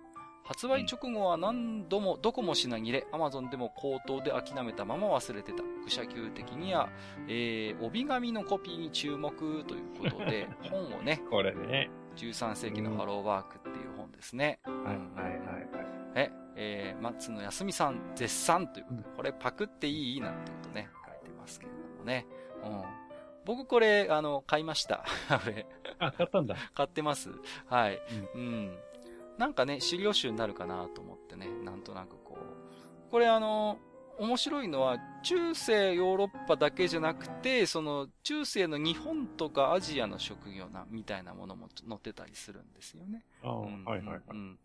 発売直後は何度もどこも品切れ、アマゾンでも口頭で諦めたまま忘れてた。愚者級的には、えー、帯紙のコピーに注目ということで、本をね、これね。13世紀のハローワークっていう本ですね。はいはいはいはい。え、えー、松野康美さん絶賛ということで、これパクっていいなんてことね、書いてますけれどもね。うん。僕これ、あの、買いました。これ、あ、買ったんだ。買ってます。はい。うん。なんかね、資料集になるかなと思ってね、なんとなくこう。これあの、面白いのは、中世ヨーロッパだけじゃなくて、その、中世の日本とかアジアの職業な、みたいなものも載ってたりするんですよね。ああ、うんはいはいはい。うん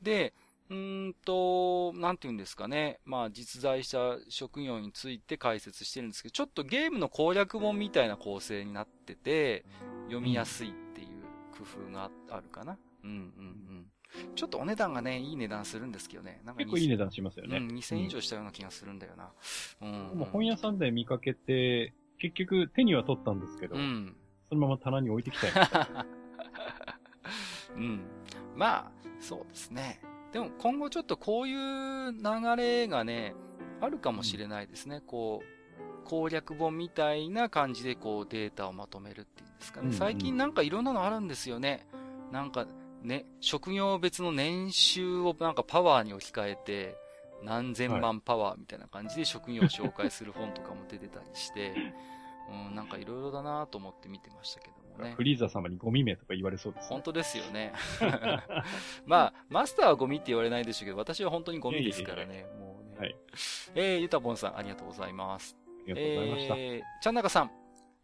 で、うーんと、なんて言うんですかね。まあ、実在した職業について解説してるんですけど、ちょっとゲームの攻略本みたいな構成になってて、読みやすいっていう工夫があるかな。うんうんうん。ちょっとお値段がね、いい値段するんですけどね。なんか結構いい値段しますよね。うん、2000以上したような気がするんだよな。うん。もう本屋さんで見かけて、結局手には取ったんですけど、うん。そのまま棚に置いてきたよ。うん。まあ、そうですね。でも今後ちょっとこういう流れがね、あるかもしれないですね。こう、攻略本みたいな感じでこうデータをまとめるっていうんですかね。うんうん最近なんかいろんなのあるんですよね。なんかね、職業別の年収をなんかパワーに置き換えて、何千万パワーみたいな感じで職業を紹介する本とかも出てたりして、うん、なんかいろいろだなと思って見てましたけどもねフ。リーザ様にゴミ名とか言われそうです、本当ですよね。まあ、マスターはゴミって言われないでしょうけど、私は本当にゴミですからね。もうね。はい。えー、ゆたぼんさん、ありがとうございます。ありがとうございました。えー、ちゃんなかさん、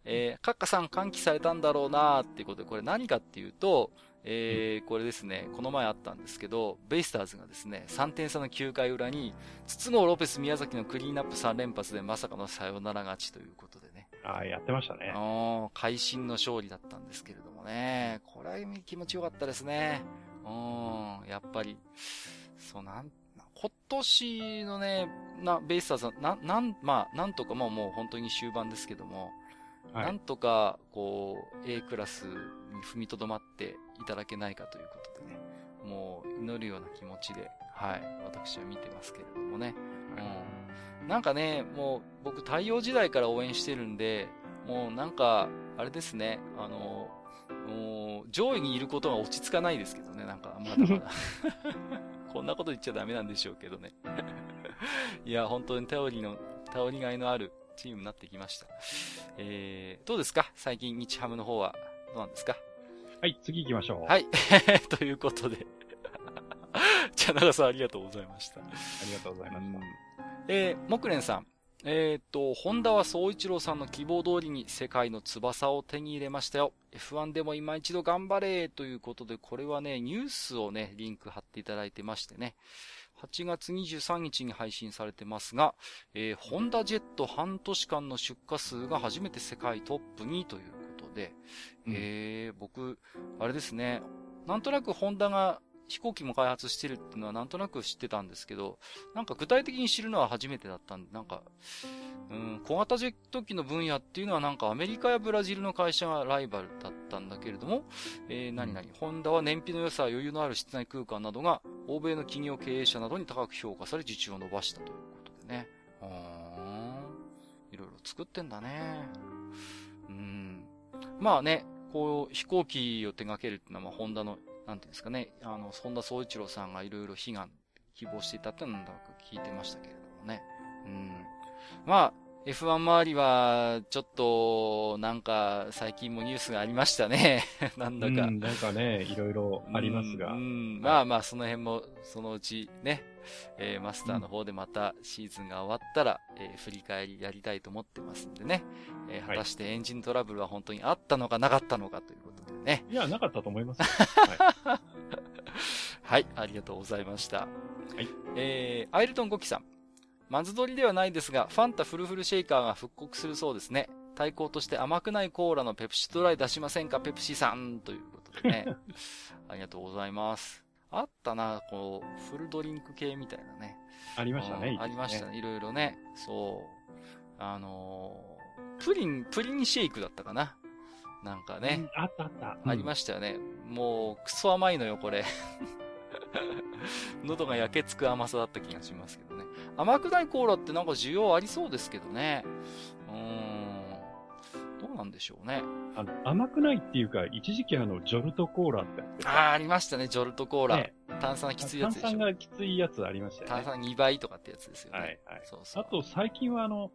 えー、カッカさん歓喜されたんだろうなーっていうことで、これ何かっていうと、えー、これですね、この前あったんですけど、ベイスターズがですね、3点差の9回裏に、筒香ロペス宮崎のクリーンアップ3連発でまさかのサヨナラ勝ちということでね。ああ、やってましたね。会心の勝利だったんですけれどもね。これは気持ちよかったですね。うん、やっぱり、そうなん、今年のね、な、ベイスターズは、な、なん、まあ、なんとか、まあもう本当に終盤ですけども、はいなんとか、こう、A クラスに踏みとどまっていただけないかということでね、もう祈るような気持ちで、はい、私は見てますけれどもね。うん。なんかね、もう僕太陽時代から応援してるんで、もうなんか、あれですね、あの、もう上位にいることが落ち着かないですけどね、なんか、まだまだ。こんなこと言っちゃダメなんでしょうけどね。いや、本当に頼りの、頼りがいのあるチームになってきました。えー、どうですか？最近日ハムの方は、どうなんですか？はい、次行きましょう。はい。ということで。じゃあ、長さんありがとうございました。ありがとうございました。えー、木蓮さん。えーっと、ホンダは総一郎さんの希望通りに世界の翼を手に入れましたよ。F1 でも今一度頑張れということで、これはね、ニュースをね、リンク貼っていただいてましてね。8月23日に配信されてますが、えー、ホンダジェット半年間の出荷数が初めて世界トップにということで、うん、えー、僕、あれですね、なんとなくホンダが飛行機も開発してるっていうのはなんとなく知ってたんですけど、なんか具体的に知るのは初めてだったんで、なんか、うん、小型ジェット機の分野っていうのはなんかアメリカやブラジルの会社がライバルだったんだけれども、えー、何々、ホンダは燃費の良さ、余裕のある室内空間などが欧米の企業経営者などに高く評価され受注を伸ばしたということでね。うん。いろいろ作ってんだね。うん。まあね、こう、飛行機を手掛けるっていうのは、まあ、ホンダのなんていうんですかね、あの、本田総一郎さんがいろいろ悲願、希望していたっていうのなんだか聞いてましたけれどもね。うん。まあ、F1 周りは、ちょっと、なんか、最近もニュースがありましたね。なんだか。うん、なんかね、いろいろありますが。うん、うん、まあまあ、その辺も、そのうちね、えー、マスターの方でまたシーズンが終わったら、えー、振り返りやりたいと思ってますんでね。えー、果たしてエンジントラブルは本当にあったのかなかったのかということでね。いや、なかったと思います。はい、はい、ありがとうございました。はい。えー、アイルトンゴキさん。マズ取りではないですが、ファンタフルフルシェイカーが復刻するそうですね。対抗として甘くないコーラのペプシドライ出しませんかペプシさんということでね。ありがとうございます。あったな、こう、フルドリンク系みたいなね。ありましたね。ありましたね。いろいろね。そう。あのー、プリン、プリンシェイクだったかな。なんかね。あったあった。ありましたよね。もう、クソ甘いのよ、これ。喉が焼けつく甘さだった気がしますけどね。甘くないコーラってなんか需要ありそうですけどね。うーん。どうなんでしょうね。あの、甘くないっていうか、一時期あの、ジョルトコーラってああ、ありましたね、ジョルトコーラ。ね、炭酸きついやつでしょ。炭酸がきついやつありましたよね。炭酸2倍とかってやつですよね。はい、はい。そうそう。あと、最近はあの、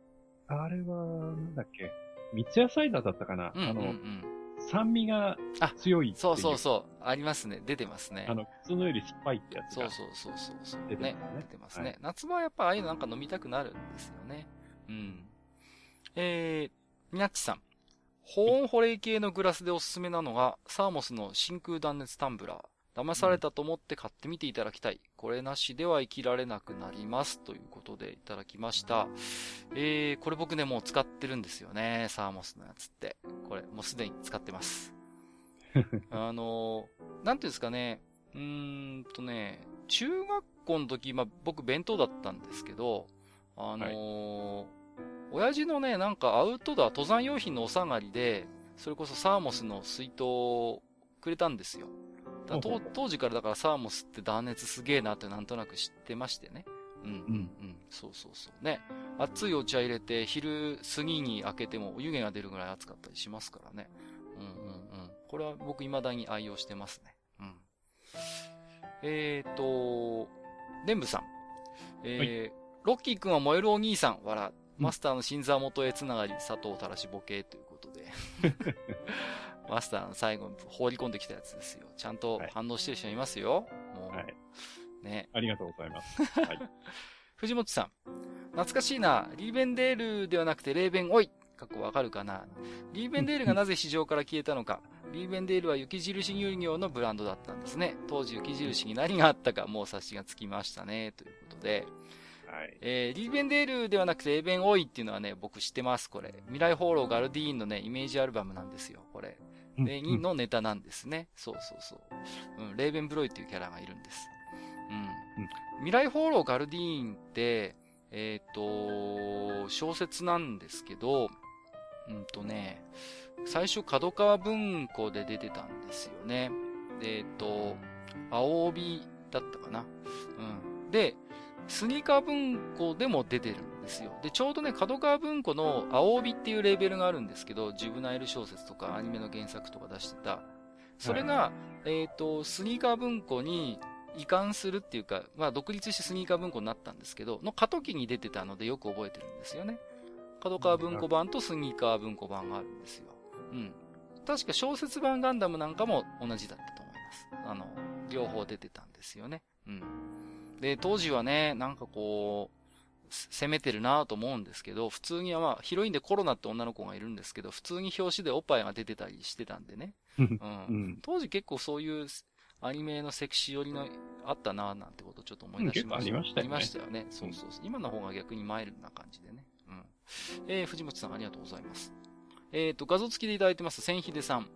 あれは、なんだっけ、三ツ矢サイダーだったかな、うんうんうん、あの、酸味が強いそうそうそう。ありますね。出てますね。あの、普通のより酸っぱいってやつそうそうそうそうそう。出てますね。出てますね。はい、夏場はやっぱああいうのなんか飲みたくなるんですよね。うん。えー、みなっちさん。保温保冷系のグラスでおすすめなのが、サーモスの真空断熱タンブラー。騙されたと思って買ってみていただきたい。これなしでは生きられなくなります。ということでいただきました。えー、これ僕ね、もう使ってるんですよね。サーモスのやつって。これ、もうすでに使ってます。あのー、なんていうんですかね。うーんとね、中学校の時、まあ、僕弁当だったんですけど、あのーはい、親父のね、なんかアウトドア、登山用品のお下がりで、それこそサーモスの水筒をくれたんですよ。当時からだからサーモスって断熱すげえなってなんとなく知ってましてね。うんうんうん。そうそうそうね。熱いお茶入れて昼過ぎに開けても湯気が出るぐらい熱かったりしますからね。うんうんうん。これは僕未だに愛用してますね。うん。えーと、デンブさん。えー、はい、ロッキーくんは燃えるお兄さん、笑。マスターの新座元へつながり、佐藤たらしボケということで。マスターの最後に放り込んできたやつですよ。ちゃんと反応してる人いますよ。もう。はい。ね。ありがとうございます。はい。藤本さん。懐かしいな。リーベンデールではなくてレーベンオイ。かっこわかるかな。リーベンデールがなぜ市場から消えたのか。リーベンデールは雪印乳業のブランドだったんですね。当時雪印に何があったかもう察しがつきましたね。ということで。はい。えー、リーベンデールではなくてエーベンオイっていうのはね、僕知ってます、これ。未来放浪ガルディーンのね、イメージアルバムなんですよ、これ。で、のネタなんですね。そうそうそう。うん、レーベンブロイっていうキャラがいるんです。うん。うん、未来放浪ガルディーンって、えっ、ー、と、小説なんですけど、うんとね、最初角川文庫で出てたんですよね。で、えっ、ー、と、青帯だったかな。うん。で、スニーカー文庫でも出てるんですよ。で、ちょうどね、角川文庫の青帯っていうレーベルがあるんですけど、ジブナイル小説とかアニメの原作とか出してた。それが、はい、えっ、ー、と、スニーカー文庫に移管するっていうか、まあ、独立してスニーカー文庫になったんですけど、の過渡期に出てたのでよく覚えてるんですよね。角川文庫版とスニーカー文庫版があるんですよ。うん。確か小説版ガンダムなんかも同じだったと思います。あの、両方出てたんですよね。うん。で、当時はね、なんかこう、攻めてるなと思うんですけど、普通にはまあ、ヒロインでコロナって女の子がいるんですけど、普通に表紙でおっぱいが出てたりしてたんでね。うん、当時結構そういう、アニメのセクシー寄りのあったなぁなんてことをちょっと思い出しました。うん結構ありましたよねありましたよね。そうそうそう。今の方が逆にマイルドな感じでね。うん。えー、藤本さんありがとうございます。えっ、と、画像付きでいただいてます、千秀さん。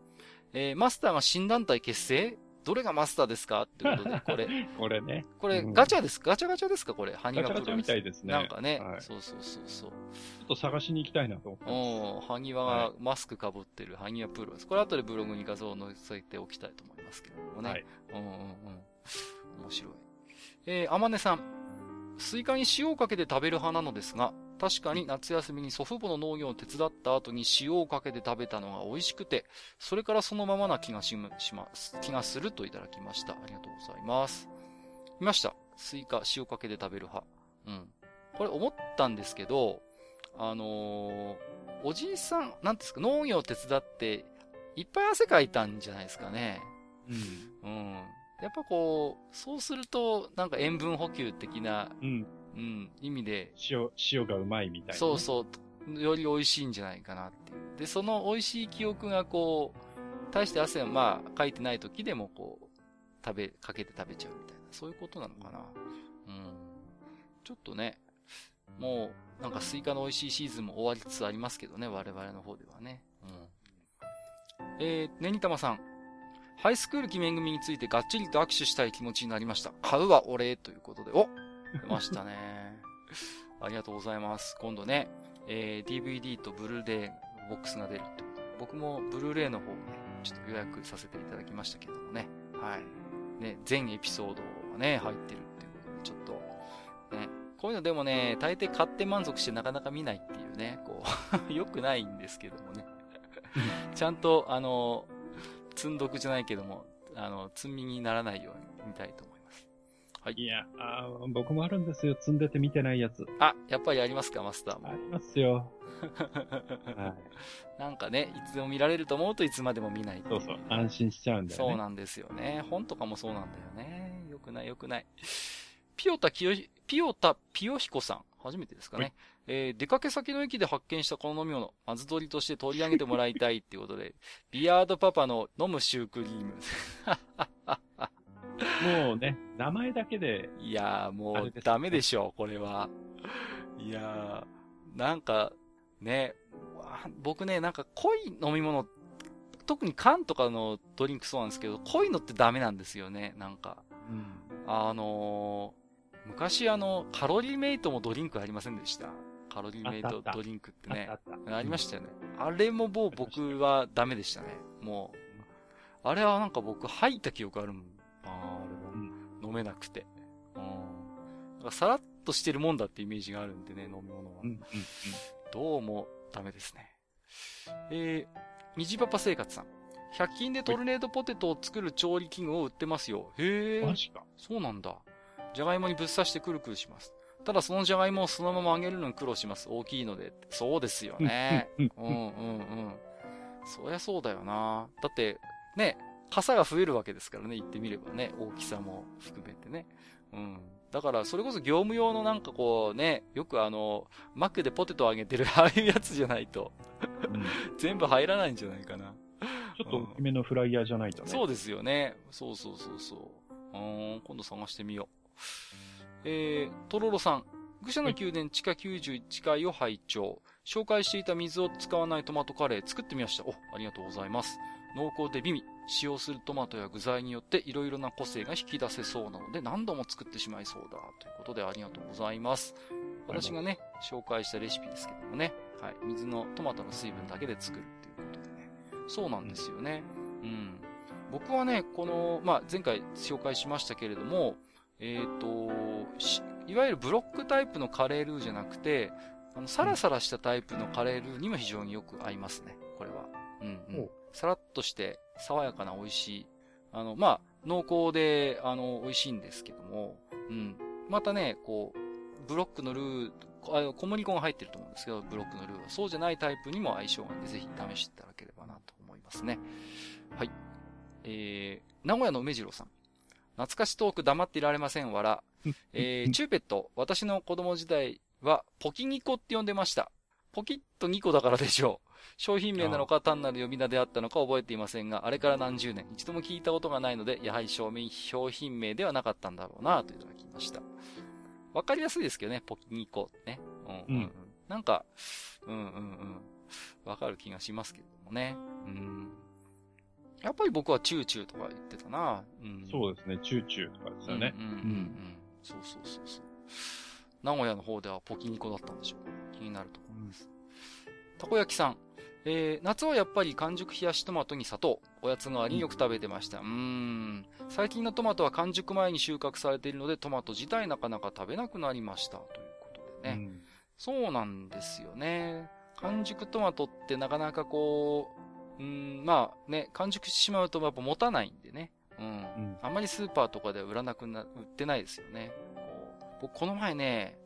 えー、マスターが新団体結成？どれがマスターですかってことで、これ、これね。これ、うんガチャですガチャガチャですか？これ、ハニワプロガチャガチャみたいですね。なんかね、はいちそうそうそうそう。ょっと探しに行きたいなと思ってます。ハニワがマスクかぶってるハニワプロです。これ後でブログに画像を載せておきたいと思いますけれどもね。はい。うんうんうん。面白い。えー、あまねさん。スイカに塩をかけて食べる派なのですが、確かに夏休みに祖父母の農業を手伝った後に塩をかけて食べたのが美味しくて、それからそのままな気がします、気がするといただきました。ありがとうございます。見ました？スイカ塩かけて食べる派。うん。これ思ったんですけど、あのーおじいさん、なんですか、農業を手伝って、いっぱい汗かいたんじゃないですかね。うん。うん。やっぱこう、そうすると、なんか塩分補給的な、うん。うん、意味で、塩、塩がうまいみたいなね。そうそう、より美味しいんじゃないかなっていう。で、その美味しい記憶がこう、大して汗はまあ、かいてない時でもこう、食べ、かけて食べちゃうみたいな、そういうことなのかな。うん。ちょっとね、もう、なんかスイカの美味しいシーズンも終わりつつありますけどね、我々の方ではね。うん。えー、ねにたまさん。ハイスクール記念組についてがっちりと握手したい気持ちになりました。買うはお礼ということで。お出ましたね。ありがとうございます。今度ね、えー、DVD とブルーレイボックスが出るってことで、僕もブルーレイの方をね、ちょっと予約させていただきましたけどもね。はい。ね、全エピソードがね、入ってるっていうことで、ちょっと、ね、こういうのでもね、大抵買って満足してなかなか見ないっていうね、こう、良くないんですけどもね。ちゃんと、あの、積んどくじゃないけども、あの、積みにならないように見たいと思います。いや、あー僕もあるんですよ。積んでて見てないやつ。あ、やっぱりありますか、マスターもあ。りますよ。はなんかね、いつでも見られると思うといつまでも見ないそうそう。安心しちゃうんだよね。そうなんですよね。本とかもそうなんだよね。よくないよくない。ピオタピオタピヨヒコさん。初めてですかね。えー出かけ先の駅で発見したこの飲み物、まず取りとして取り上げてもらいたいっていうことで、ビアードパパの飲むシュークリーム。もうね、名前だけで、いやーもうダメでしょう、これは。いやー、なんか、ね、わ僕ね、なんか濃い飲み物、特に缶とかのドリンクそうなんですけど、濃いのってダメなんですよね、なんか。うん。あのー昔あの、カロリーメイトもドリンクありませんでしたカロリーメイトドリンクってねありましたよね。あれももう僕はダメでしたね。もう。あれはなんか僕吐いた記憶あるもん。あれもうん飲めなくて。うん。なんかさらっとしてるもんだってイメージがあるんでね、飲み物は。うん。うん。どうもダメですね。えー、虹パパ生活さん。100均でトルネードポテトを作る調理器具を売ってますよ。へえ。うんマジか。そうなんだ。じゃがいもにぶっ刺してくるくるします。ただそのじゃがいもをそのまま揚げるのに苦労します。大きいので。そうですよね。う んうんうんうん。そりゃそうだよな。だって、ね、傘が増えるわけですからね、言ってみればね、大きさも含めてね。うん。だから、それこそ業務用のなんかこうね、よくあの、マックでポテト揚げてる ああいうやつじゃないと、うん全部入らないんじゃないかな。ちょっと大きめのフライヤーじゃないとね。そうですよね。そうそうそうそう。うーん、今度探してみよう。えー、とろろさん。愚者の宮殿地下91階を拝聴。紹介していた水を使わないトマトカレー作ってみました。お、ありがとうございます。濃厚で美味。使用するトマトや具材によっていろいろな個性が引き出せそうなので何度も作ってしまいそうだ。ということでありがとうございます。私がね、紹介したレシピですけどもね。はい。水のトマトの水分だけで作るっていうことでね。そうなんですよね。うん。僕はね、この、まあ、前回紹介しましたけれども、えっ、と、いわゆるブロックタイプのカレールーじゃなくて、あの、サラサラしたタイプのカレールーにも非常によく合いますね、これは。うん、うん。さらっとして、爽やかな美味しい。あの、まあ、濃厚で、あの、美味しいんですけども、うん。またね、こう、ブロックのルー、あの小麦粉が入ってると思うんですけど、ブロックのルーは。そうじゃないタイプにも相性がいいんで、ぜひ試していただければなと思いますね。はい。えー、名古屋の梅次郎さん。懐かしトーク黙っていられませんわら。えー、チューペット、私の子供時代はポキニコって呼んでました。ポキッと2個だからでしょう。商品名なのか単なる呼び名であったのか覚えていませんが、あれから何十年、一度も聞いたことがないので、やはり商品名ではなかったんだろうな、といただきました。わかりやすいですけどね、ポキ2個ね。うん、うん、うん。なんか、うんうんうん。わかる気がしますけどもね。うん。やっぱり僕はチューチューとか言ってたな。うん、そうですね、チューチューとかですよね。うんうんうん、うん。そうそうそうそう。名古屋の方ではポキニコだったんでしょう気になるところです。たこ焼きさん。えー、夏はやっぱり完熟冷やしトマトに砂糖。おやつ代わりによく食べてました。うーん。最近のトマトは完熟前に収穫されているので、トマト自体なかなか食べなくなりました。ということでね。うん、そうなんですよね。完熟トマトってなかなかこう、うん、まあね、完熟してしまうとやっぱ持たないんでね。うん。うん、あんまりスーパーとかでは売らなくな、売ってないですよね。僕この前ね、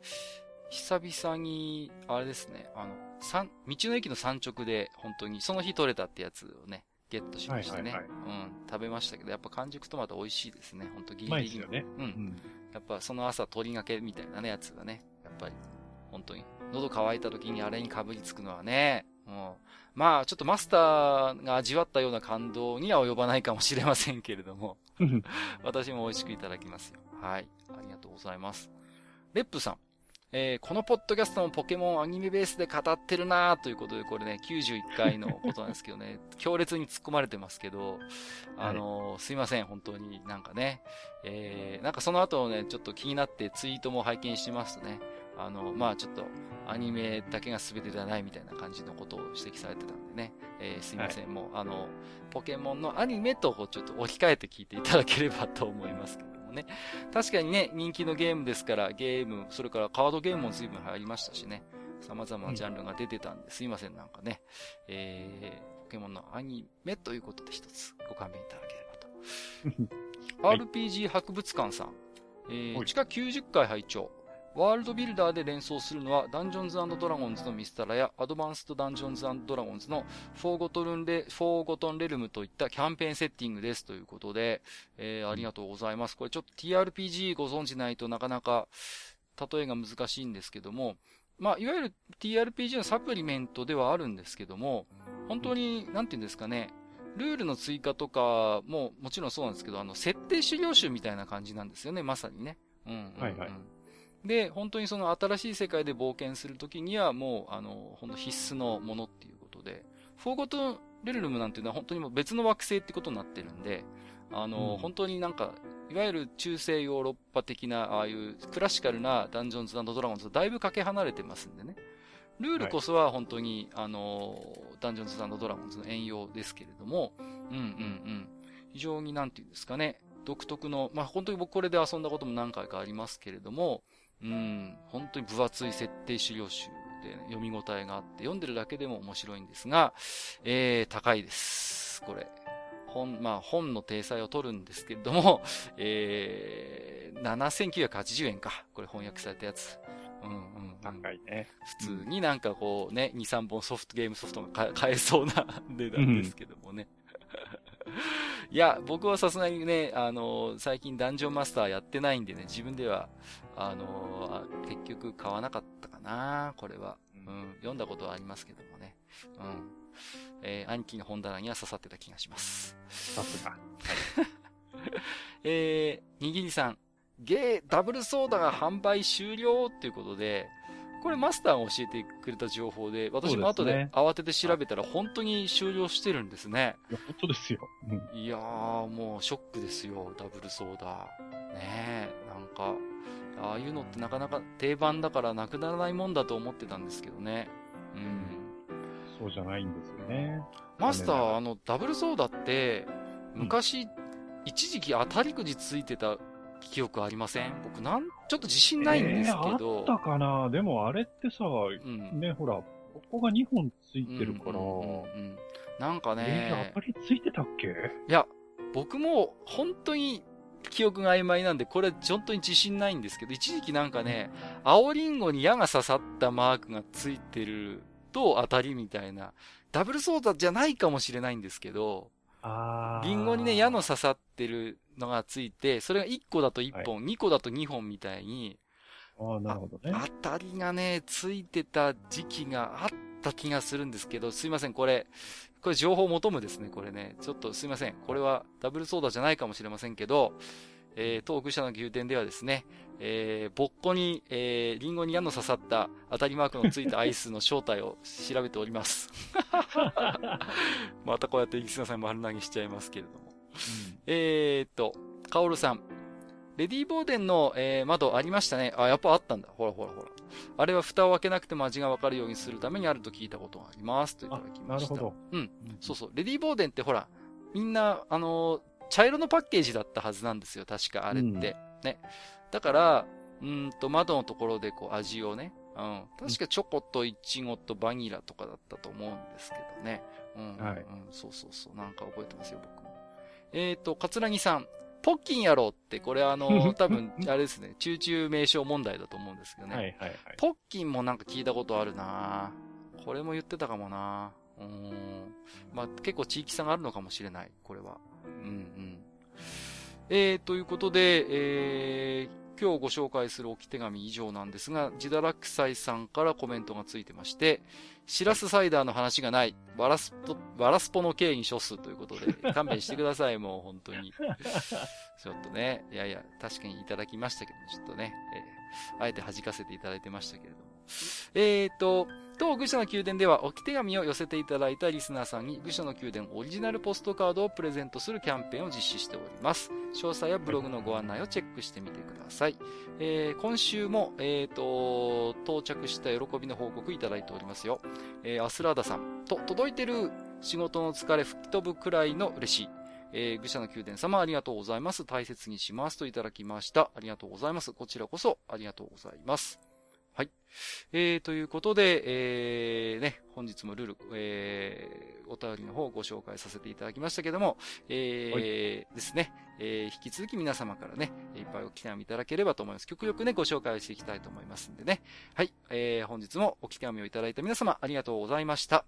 久々に、あれですね、あの、山、道の駅の山直で、本当に、その日取れたってやつをね、ゲットしましてね。はいはいはい、うん、食べましたけど、やっぱ完熟トマト美味しいですね。本当ギリギリ。ですよね。うん。うん、やっぱその朝鳥がけみたいなね、やつがね、やっぱり、本当に、喉乾いた時にあれにかぶりつくのはね、もう、まあ、ちょっとマスターが味わったような感動には及ばないかもしれませんけれども、私も美味しくいただきますよ。はい。ありがとうございます。レップさん。えー、このポッドキャストもポケモンアニメベースで語ってるなということで、これね、91回のことなんですけどね、強烈に突っ込まれてますけど、あのーはい、すいません、本当になんかね、えー、なんかその後ね、ちょっと気になってツイートも拝見しますとね、あの、まあちょっと、アニメだけが全てではないみたいな感じのことを指摘されてたんでね、えー、すいません、はい、もう、あの、ポケモンのアニメとちょっと置き換えて聞いていただければと思いますけど。ね。確かにね、人気のゲームですから、ゲーム、それからカードゲームも随分流行りましたしね。様々なジャンルが出てたんで、すいません、なんかね。えー、ポケモンのアニメということで一つご勘弁いただければと。はい、RPG 博物館さん。えー、地下90階拝聴ワールドビルダーで連想するのは、ダンジョンズ＆ドラゴンズのミスタラや、アドバンストダンジョンズ＆ドラゴンズのフォーゴトルンレ、フォーゴトンレルムといったキャンペーンセッティングですということで、えー、ありがとうございます。これちょっと TRPG ご存知ないとなかなか、例えが難しいんですけども、まあ、いわゆる TRPG のサプリメントではあるんですけども、本当に、なんて言うんですかね、ルールの追加とかももちろんそうなんですけど、あの、設定資料集みたいな感じなんですよね、まさにね。うん、うん、はいはい。で、本当にその新しい世界で冒険するときにはもう、あの、本当必須のものっていうことで、フォーゴトレルルムなんていうのは本当にもう別の惑星ってことになってるんで、あの、うん、本当になんか、いわゆる中世ヨーロッパ的な、ああいうクラシカルなダンジョンズドラゴンズとだいぶかけ離れてますんでね。ルールこそは本当に、はい、あの、ダンジョンズドラゴンズの遠用ですけれども、うんうんうん。非常になんていうんですかね、独特の、まあ本当に僕これで遊んだことも何回かありますけれども、うん、本当に分厚い設定資料集で、ね、読み応えがあって、読んでるだけでも面白いんですが、えー、高いです。これ。本、まあ、本の体裁を取るんですけれども、えー、7980円か。これ翻訳されたやつ。うんうん、高いね。普通になんかこうね、2、3本ソフト、ゲームソフトが買えそうな値段ですけどもね。いや、僕はさすがにね、あの、最近ダンジョンマスターやってないんでね、自分では、あの、結局買わなかったかな、これは。うん、読んだことはありますけどもね。うん。えー、兄貴の本棚には刺さってた気がします。さすが。はい。えー、にぎりさん、ゲー、ダブルソーダが販売終了っていうことで、これマスターが教えてくれた情報で、私も後で慌てて調べたら本当に終了してるんですね。いや、本当ですよ。うん、いやー、もうショックですよ、ダブルソーダ。ねえ、なんか、ああいうのってなかなか定番だからなくならないもんだと思ってたんですけどね。うん。そうじゃないんですよね。マスター、あの、ダブルソーダって、昔、うん、一時期当たりくじついてた記憶ありません？僕なん、ちょっと自信ないんですけど。えー、あったかな？でもあれってさ、うん、ね、ほら、ここが2本ついてるから。うんうんうんうん、なんかね。えー、当たりついてたっけ？いや、僕も本当に記憶が曖昧なんで、これ本当に自信ないんですけど、一時期なんかね、青リンゴに矢が刺さったマークがついてると当たりみたいな、ダブルソーダじゃないかもしれないんですけど、リンゴにね、矢の刺さってるのがついて、それが1個だと1本、はい、2個だと2本みたいに、ああ、なるほどね。当たりがね、ついてた時期があった気がするんですけど、すいません、これ、これ情報求むですね、これね。ちょっとすいません。これはダブルソーダじゃないかもしれませんけど、えー、当愚者の宮殿ではですね、えー、ぼっこに、えー、リンゴに矢の刺さった当たりマークのついたアイスの正体を調べております。またこうやってイキスナさん丸投げしちゃいますけれども。うん、えーっと、カオルさん。レディーボーデンの、えー、窓ありましたね。あ、やっぱあったんだ。ほらほらほら。あれは蓋を開けなくても味がわかるようにするためにあると聞いたことがあります。といただきました。なるほど。うん。そうそう。レディーボーデンってほら、みんな、あのー、茶色のパッケージだったはずなんですよ。確かあれって。うん、ね。だから、うんと、窓のところでこう味をね、うん。確かチョコとイチゴとバニラとかだったと思うんですけどね。うん。はい。うん、そうそうそう。なんか覚えてますよ、僕も。えっ、ー、と、カツラギさん。ポッキンやろうって、これあの、多分、あれですね、中中名称問題だと思うんですけどね。はいはいはい。ポッキンもなんか聞いたことあるなこれも言ってたかもなうん。まあ、結構地域差があるのかもしれない、これは。うんうん。えー、ということで、えー、今日ご紹介する置き手紙以上なんですが、ジダラクサイさんからコメントがついてまして、シラスサイダーの話がない、バラスポ、バラスポの刑に処すということで、勘弁してください、もう本当に。ちょっとね、いやいや、確かにいただきましたけど、ちょっとね、えー、あえて弾かせていただいてましたけれども。えーと、当愚者の宮殿では置き手紙を寄せていただいたリスナーさんに愚者の宮殿オリジナルポストカードをプレゼントするキャンペーンを実施しております。詳細やブログのご案内をチェックしてみてください。えー、今週も、えーと、到着した喜びの報告いただいておりますよ。えー、アスラーダさんと、届いてる仕事の疲れ吹き飛ぶくらいの嬉しい。えー、愚者の宮殿様ありがとうございます。大切にしますといただきました。ありがとうございます。こちらこそありがとうございます。はい。えー、ということで、えー、ね、本日もルール、えー、お便りの方をご紹介させていただきましたけども、えー、ですね、えー、引き続き皆様からね、いっぱいお手紙いただければと思います。極力ね、ご紹介していきたいと思いますんでね。はい、えー、本日もお手紙をいただいた皆様、ありがとうございました。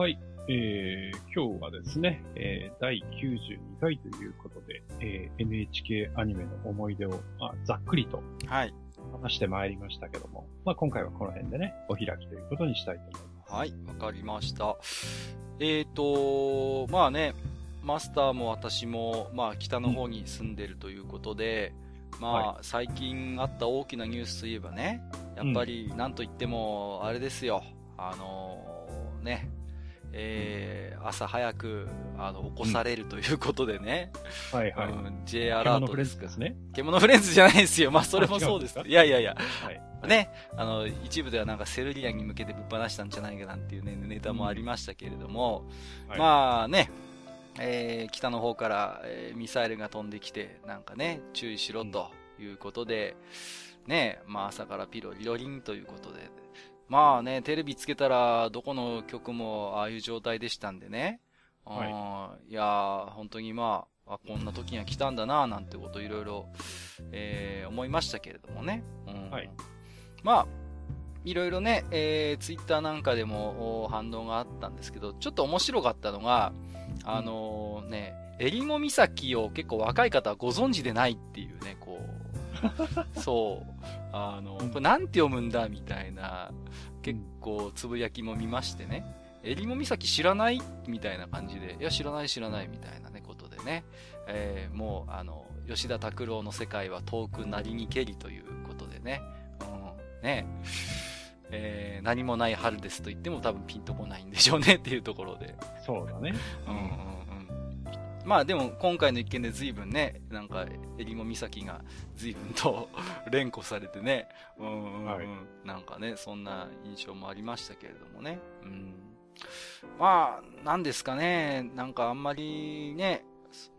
はい。えー、今日はですね、えー、第92回ということで、えー、NHK アニメの思い出を、まあ、ざっくりと、はい。話してまいりましたけども、まあ、今回はこの辺でね、お開きということにしたいと思います。はい、わかりました。えっ、ー、と、まあね、マスターも私も、まあ、北の方に住んでるということで、うん、まあ、はい、最近あった大きなニュースといえばね、やっぱり、なんといっても、あれですよ、あのー、ね、えー、朝早く、あの、起こされるということでね。うん、はいはい。うん、J アラートですか。ですね。獣フレンズじゃないですよ。まあ、それもそうです。いやいやいや。はい。ね、あの、一部ではなんかセルリアに向けてぶっ放したんじゃないかなんていうね、ネタもありましたけれども、うんはい、まあね、えー、北の方から、えー、ミサイルが飛んできて、なんかね、注意しろということで、うん、ね、まあ朝からピロリロリンということで、まあね、テレビつけたら、どこの曲もああいう状態でしたんでね。はい、いや本当にまあ、あ、こんな時が来たんだな、なんてこといろいろ、えー、思いましたけれどもね。うん、はい。まあ、いろいろね、えー、ツイッターなんかでも反応があったんですけど、ちょっと面白かったのが、あのー、ね、えりも岬を結構若い方はご存知でないっていうね、こう、そう。あの、これなんて読むんだみたいな、結構つぶやきも見ましてね。えりも岬知らないみたいな感じで、いや知らない知らないみたいなね、ことでね。えー、もう、あの、吉田拓郎の世界は遠くなりにけりということでね。うん、ね。えー、何もない春ですと言っても多分ピンとこないんでしょうねっていうところで。そうだね。うんうんまあでも今回の一件で随分ね、なんか、えりも岬が随分と 連呼されてね、うんはい、なんかね、そんな印象もありましたけれどもね。うん、まあ、なんですかね、なんかあんまりね、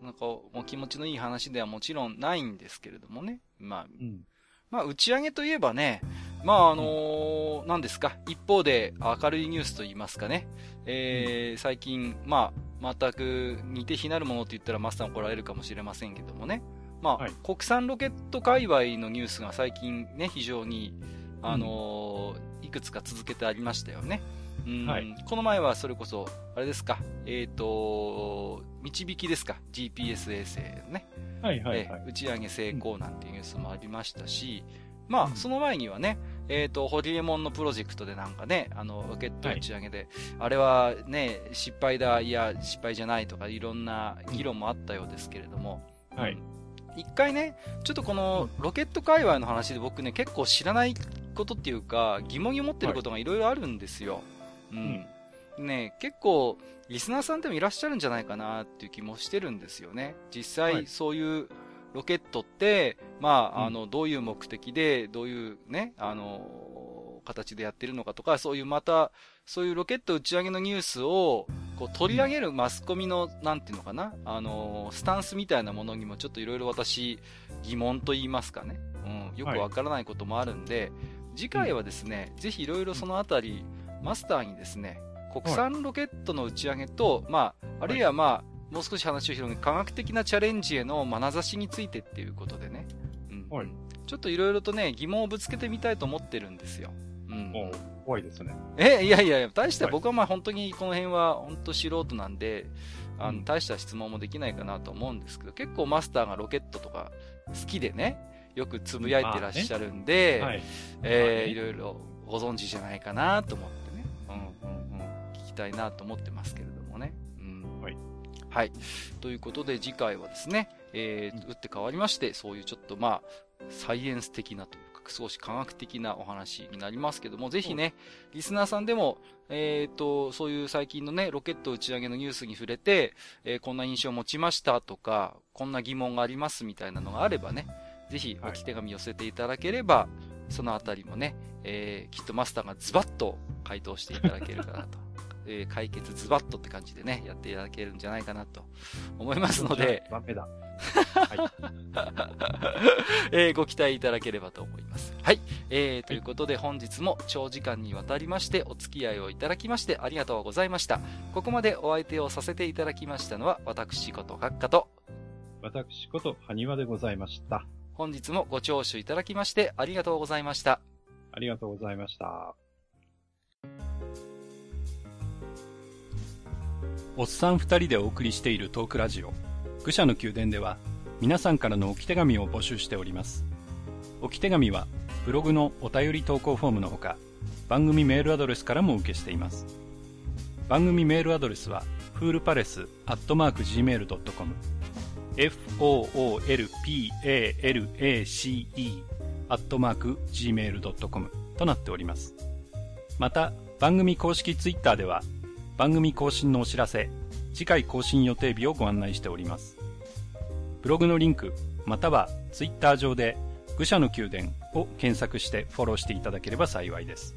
なんかもう気持ちのいい話ではもちろんないんですけれどもね。まあ、うん、まあ打ち上げといえばね、まああのー、何ですか、一方で明るいニュースと言いますかね、えー、最近、まあ、全く似て非なるものって言ったらマスター怒られるかもしれませんけどもね。まあ、はい。国産ロケット界隈のニュースが最近ね、非常に、あのーいくつか続けてありましたよね。うん。はい。この前はそれこそ、あれですか、えっ、と、導きですか、GPS 衛星ね、はいはいはい。えー打ち上げ成功なんていうニュースもありましたし、まあ、うん。その前にはね、えっ、と、ホリエモンのプロジェクトでなんかね、あの、ロケット打ち上げで、あれはね、失敗だ、いや、失敗じゃないとか、いろんな議論もあったようですけれども、はい。うん一回ね、ちょっとこのロケット界隈の話で僕ね、結構知らないことっていうか、疑問に思ってることがいろいろあるんですよ。うん。ね、結構、リスナーさんでもいらっしゃるんじゃないかなっていう気もしてるんですよね。実際、はい。そういうロケットって、まあ、うん。あの、どういう目的で、どういうね、あの、形でやってるのかとか、そういうまた、そういうロケット打ち上げのニュースを、こう取り上げるマスコミの、なんていうのかな、あの、スタンスみたいなものにもちょっといろいろ私、疑問と言いますかね。うん、よくわからないこともあるんで、次回はですね、ぜひいろいろそのあたり、マスターにですね、国産ロケットの打ち上げと、まあ、あるいはまあ、もう少し話を広げ、科学的なチャレンジへの眼差しについてっていうことでね、うん。はい。ちょっといろいろとね、疑問をぶつけてみたいと思ってるんですよ。うん。お怖いですね。え、いやいやいや、大してはい。僕はまあ本当にこの辺は本当素人なんで、あの、うん。大した質問もできないかなと思うんですけど、結構マスターがロケットとか好きでね、よくつぶやいてらっしゃるんで、はい。えいろいろご存知じゃないかなと思ってね、うんうんきたいなと思ってますけれどもね。うん、はい。はい。ということで次回はですね、えー、打って変わりまして、そういうちょっとまあ、サイエンス的なというか、少し科学的なお話になりますけども、ぜひね、リスナーさんでも、えっ、と、そういう最近のね、ロケット打ち上げのニュースに触れて、えーこんな印象を持ちましたとか、こんな疑問がありますみたいなのがあればね、ぜひはい置き手紙寄せていただければ、そのあたりもね、えーきっとマスターがズバッと回答していただけるかなと。えー解決ズバッとって感じでね、やっていただけるんじゃないかなと思いますので、ダメだ。えーご期待いただければと思います。はい。えーということで本日も長時間にわたりましてお付き合いをいただきましてありがとうございました。ここまでお相手をさせていただきましたのは私こと閣下と、私こと、埴輪でございました。本日もご聴取いただきましてありがとうございました。ありがとうございました。おっさん二人でお送りしているトークラジオ。愚者の宮殿では皆さんからの置き手紙を募集しております。置き手紙はブログのお便り投稿フォームのほか番組メールアドレスからも受けしています。番組メールアドレスはフールパレスアットマーク Gmail.com foolpalace アットマーク Gmail.com となっております。また番組公式ツイッターでは番組更新のお知らせ次回更新予定日をご案内しております。ブログのリンクまたはツイッター上で愚者の宮殿を検索してフォローしていただければ幸いです。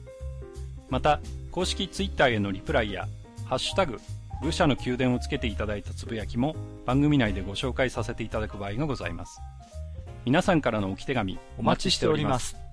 また公式ツイッターへのリプライやハッシュタグ愚者の宮殿をつけていただいたつぶやきも番組内でご紹介させていただく場合がございます。皆さんからの置き手紙お待ちしております。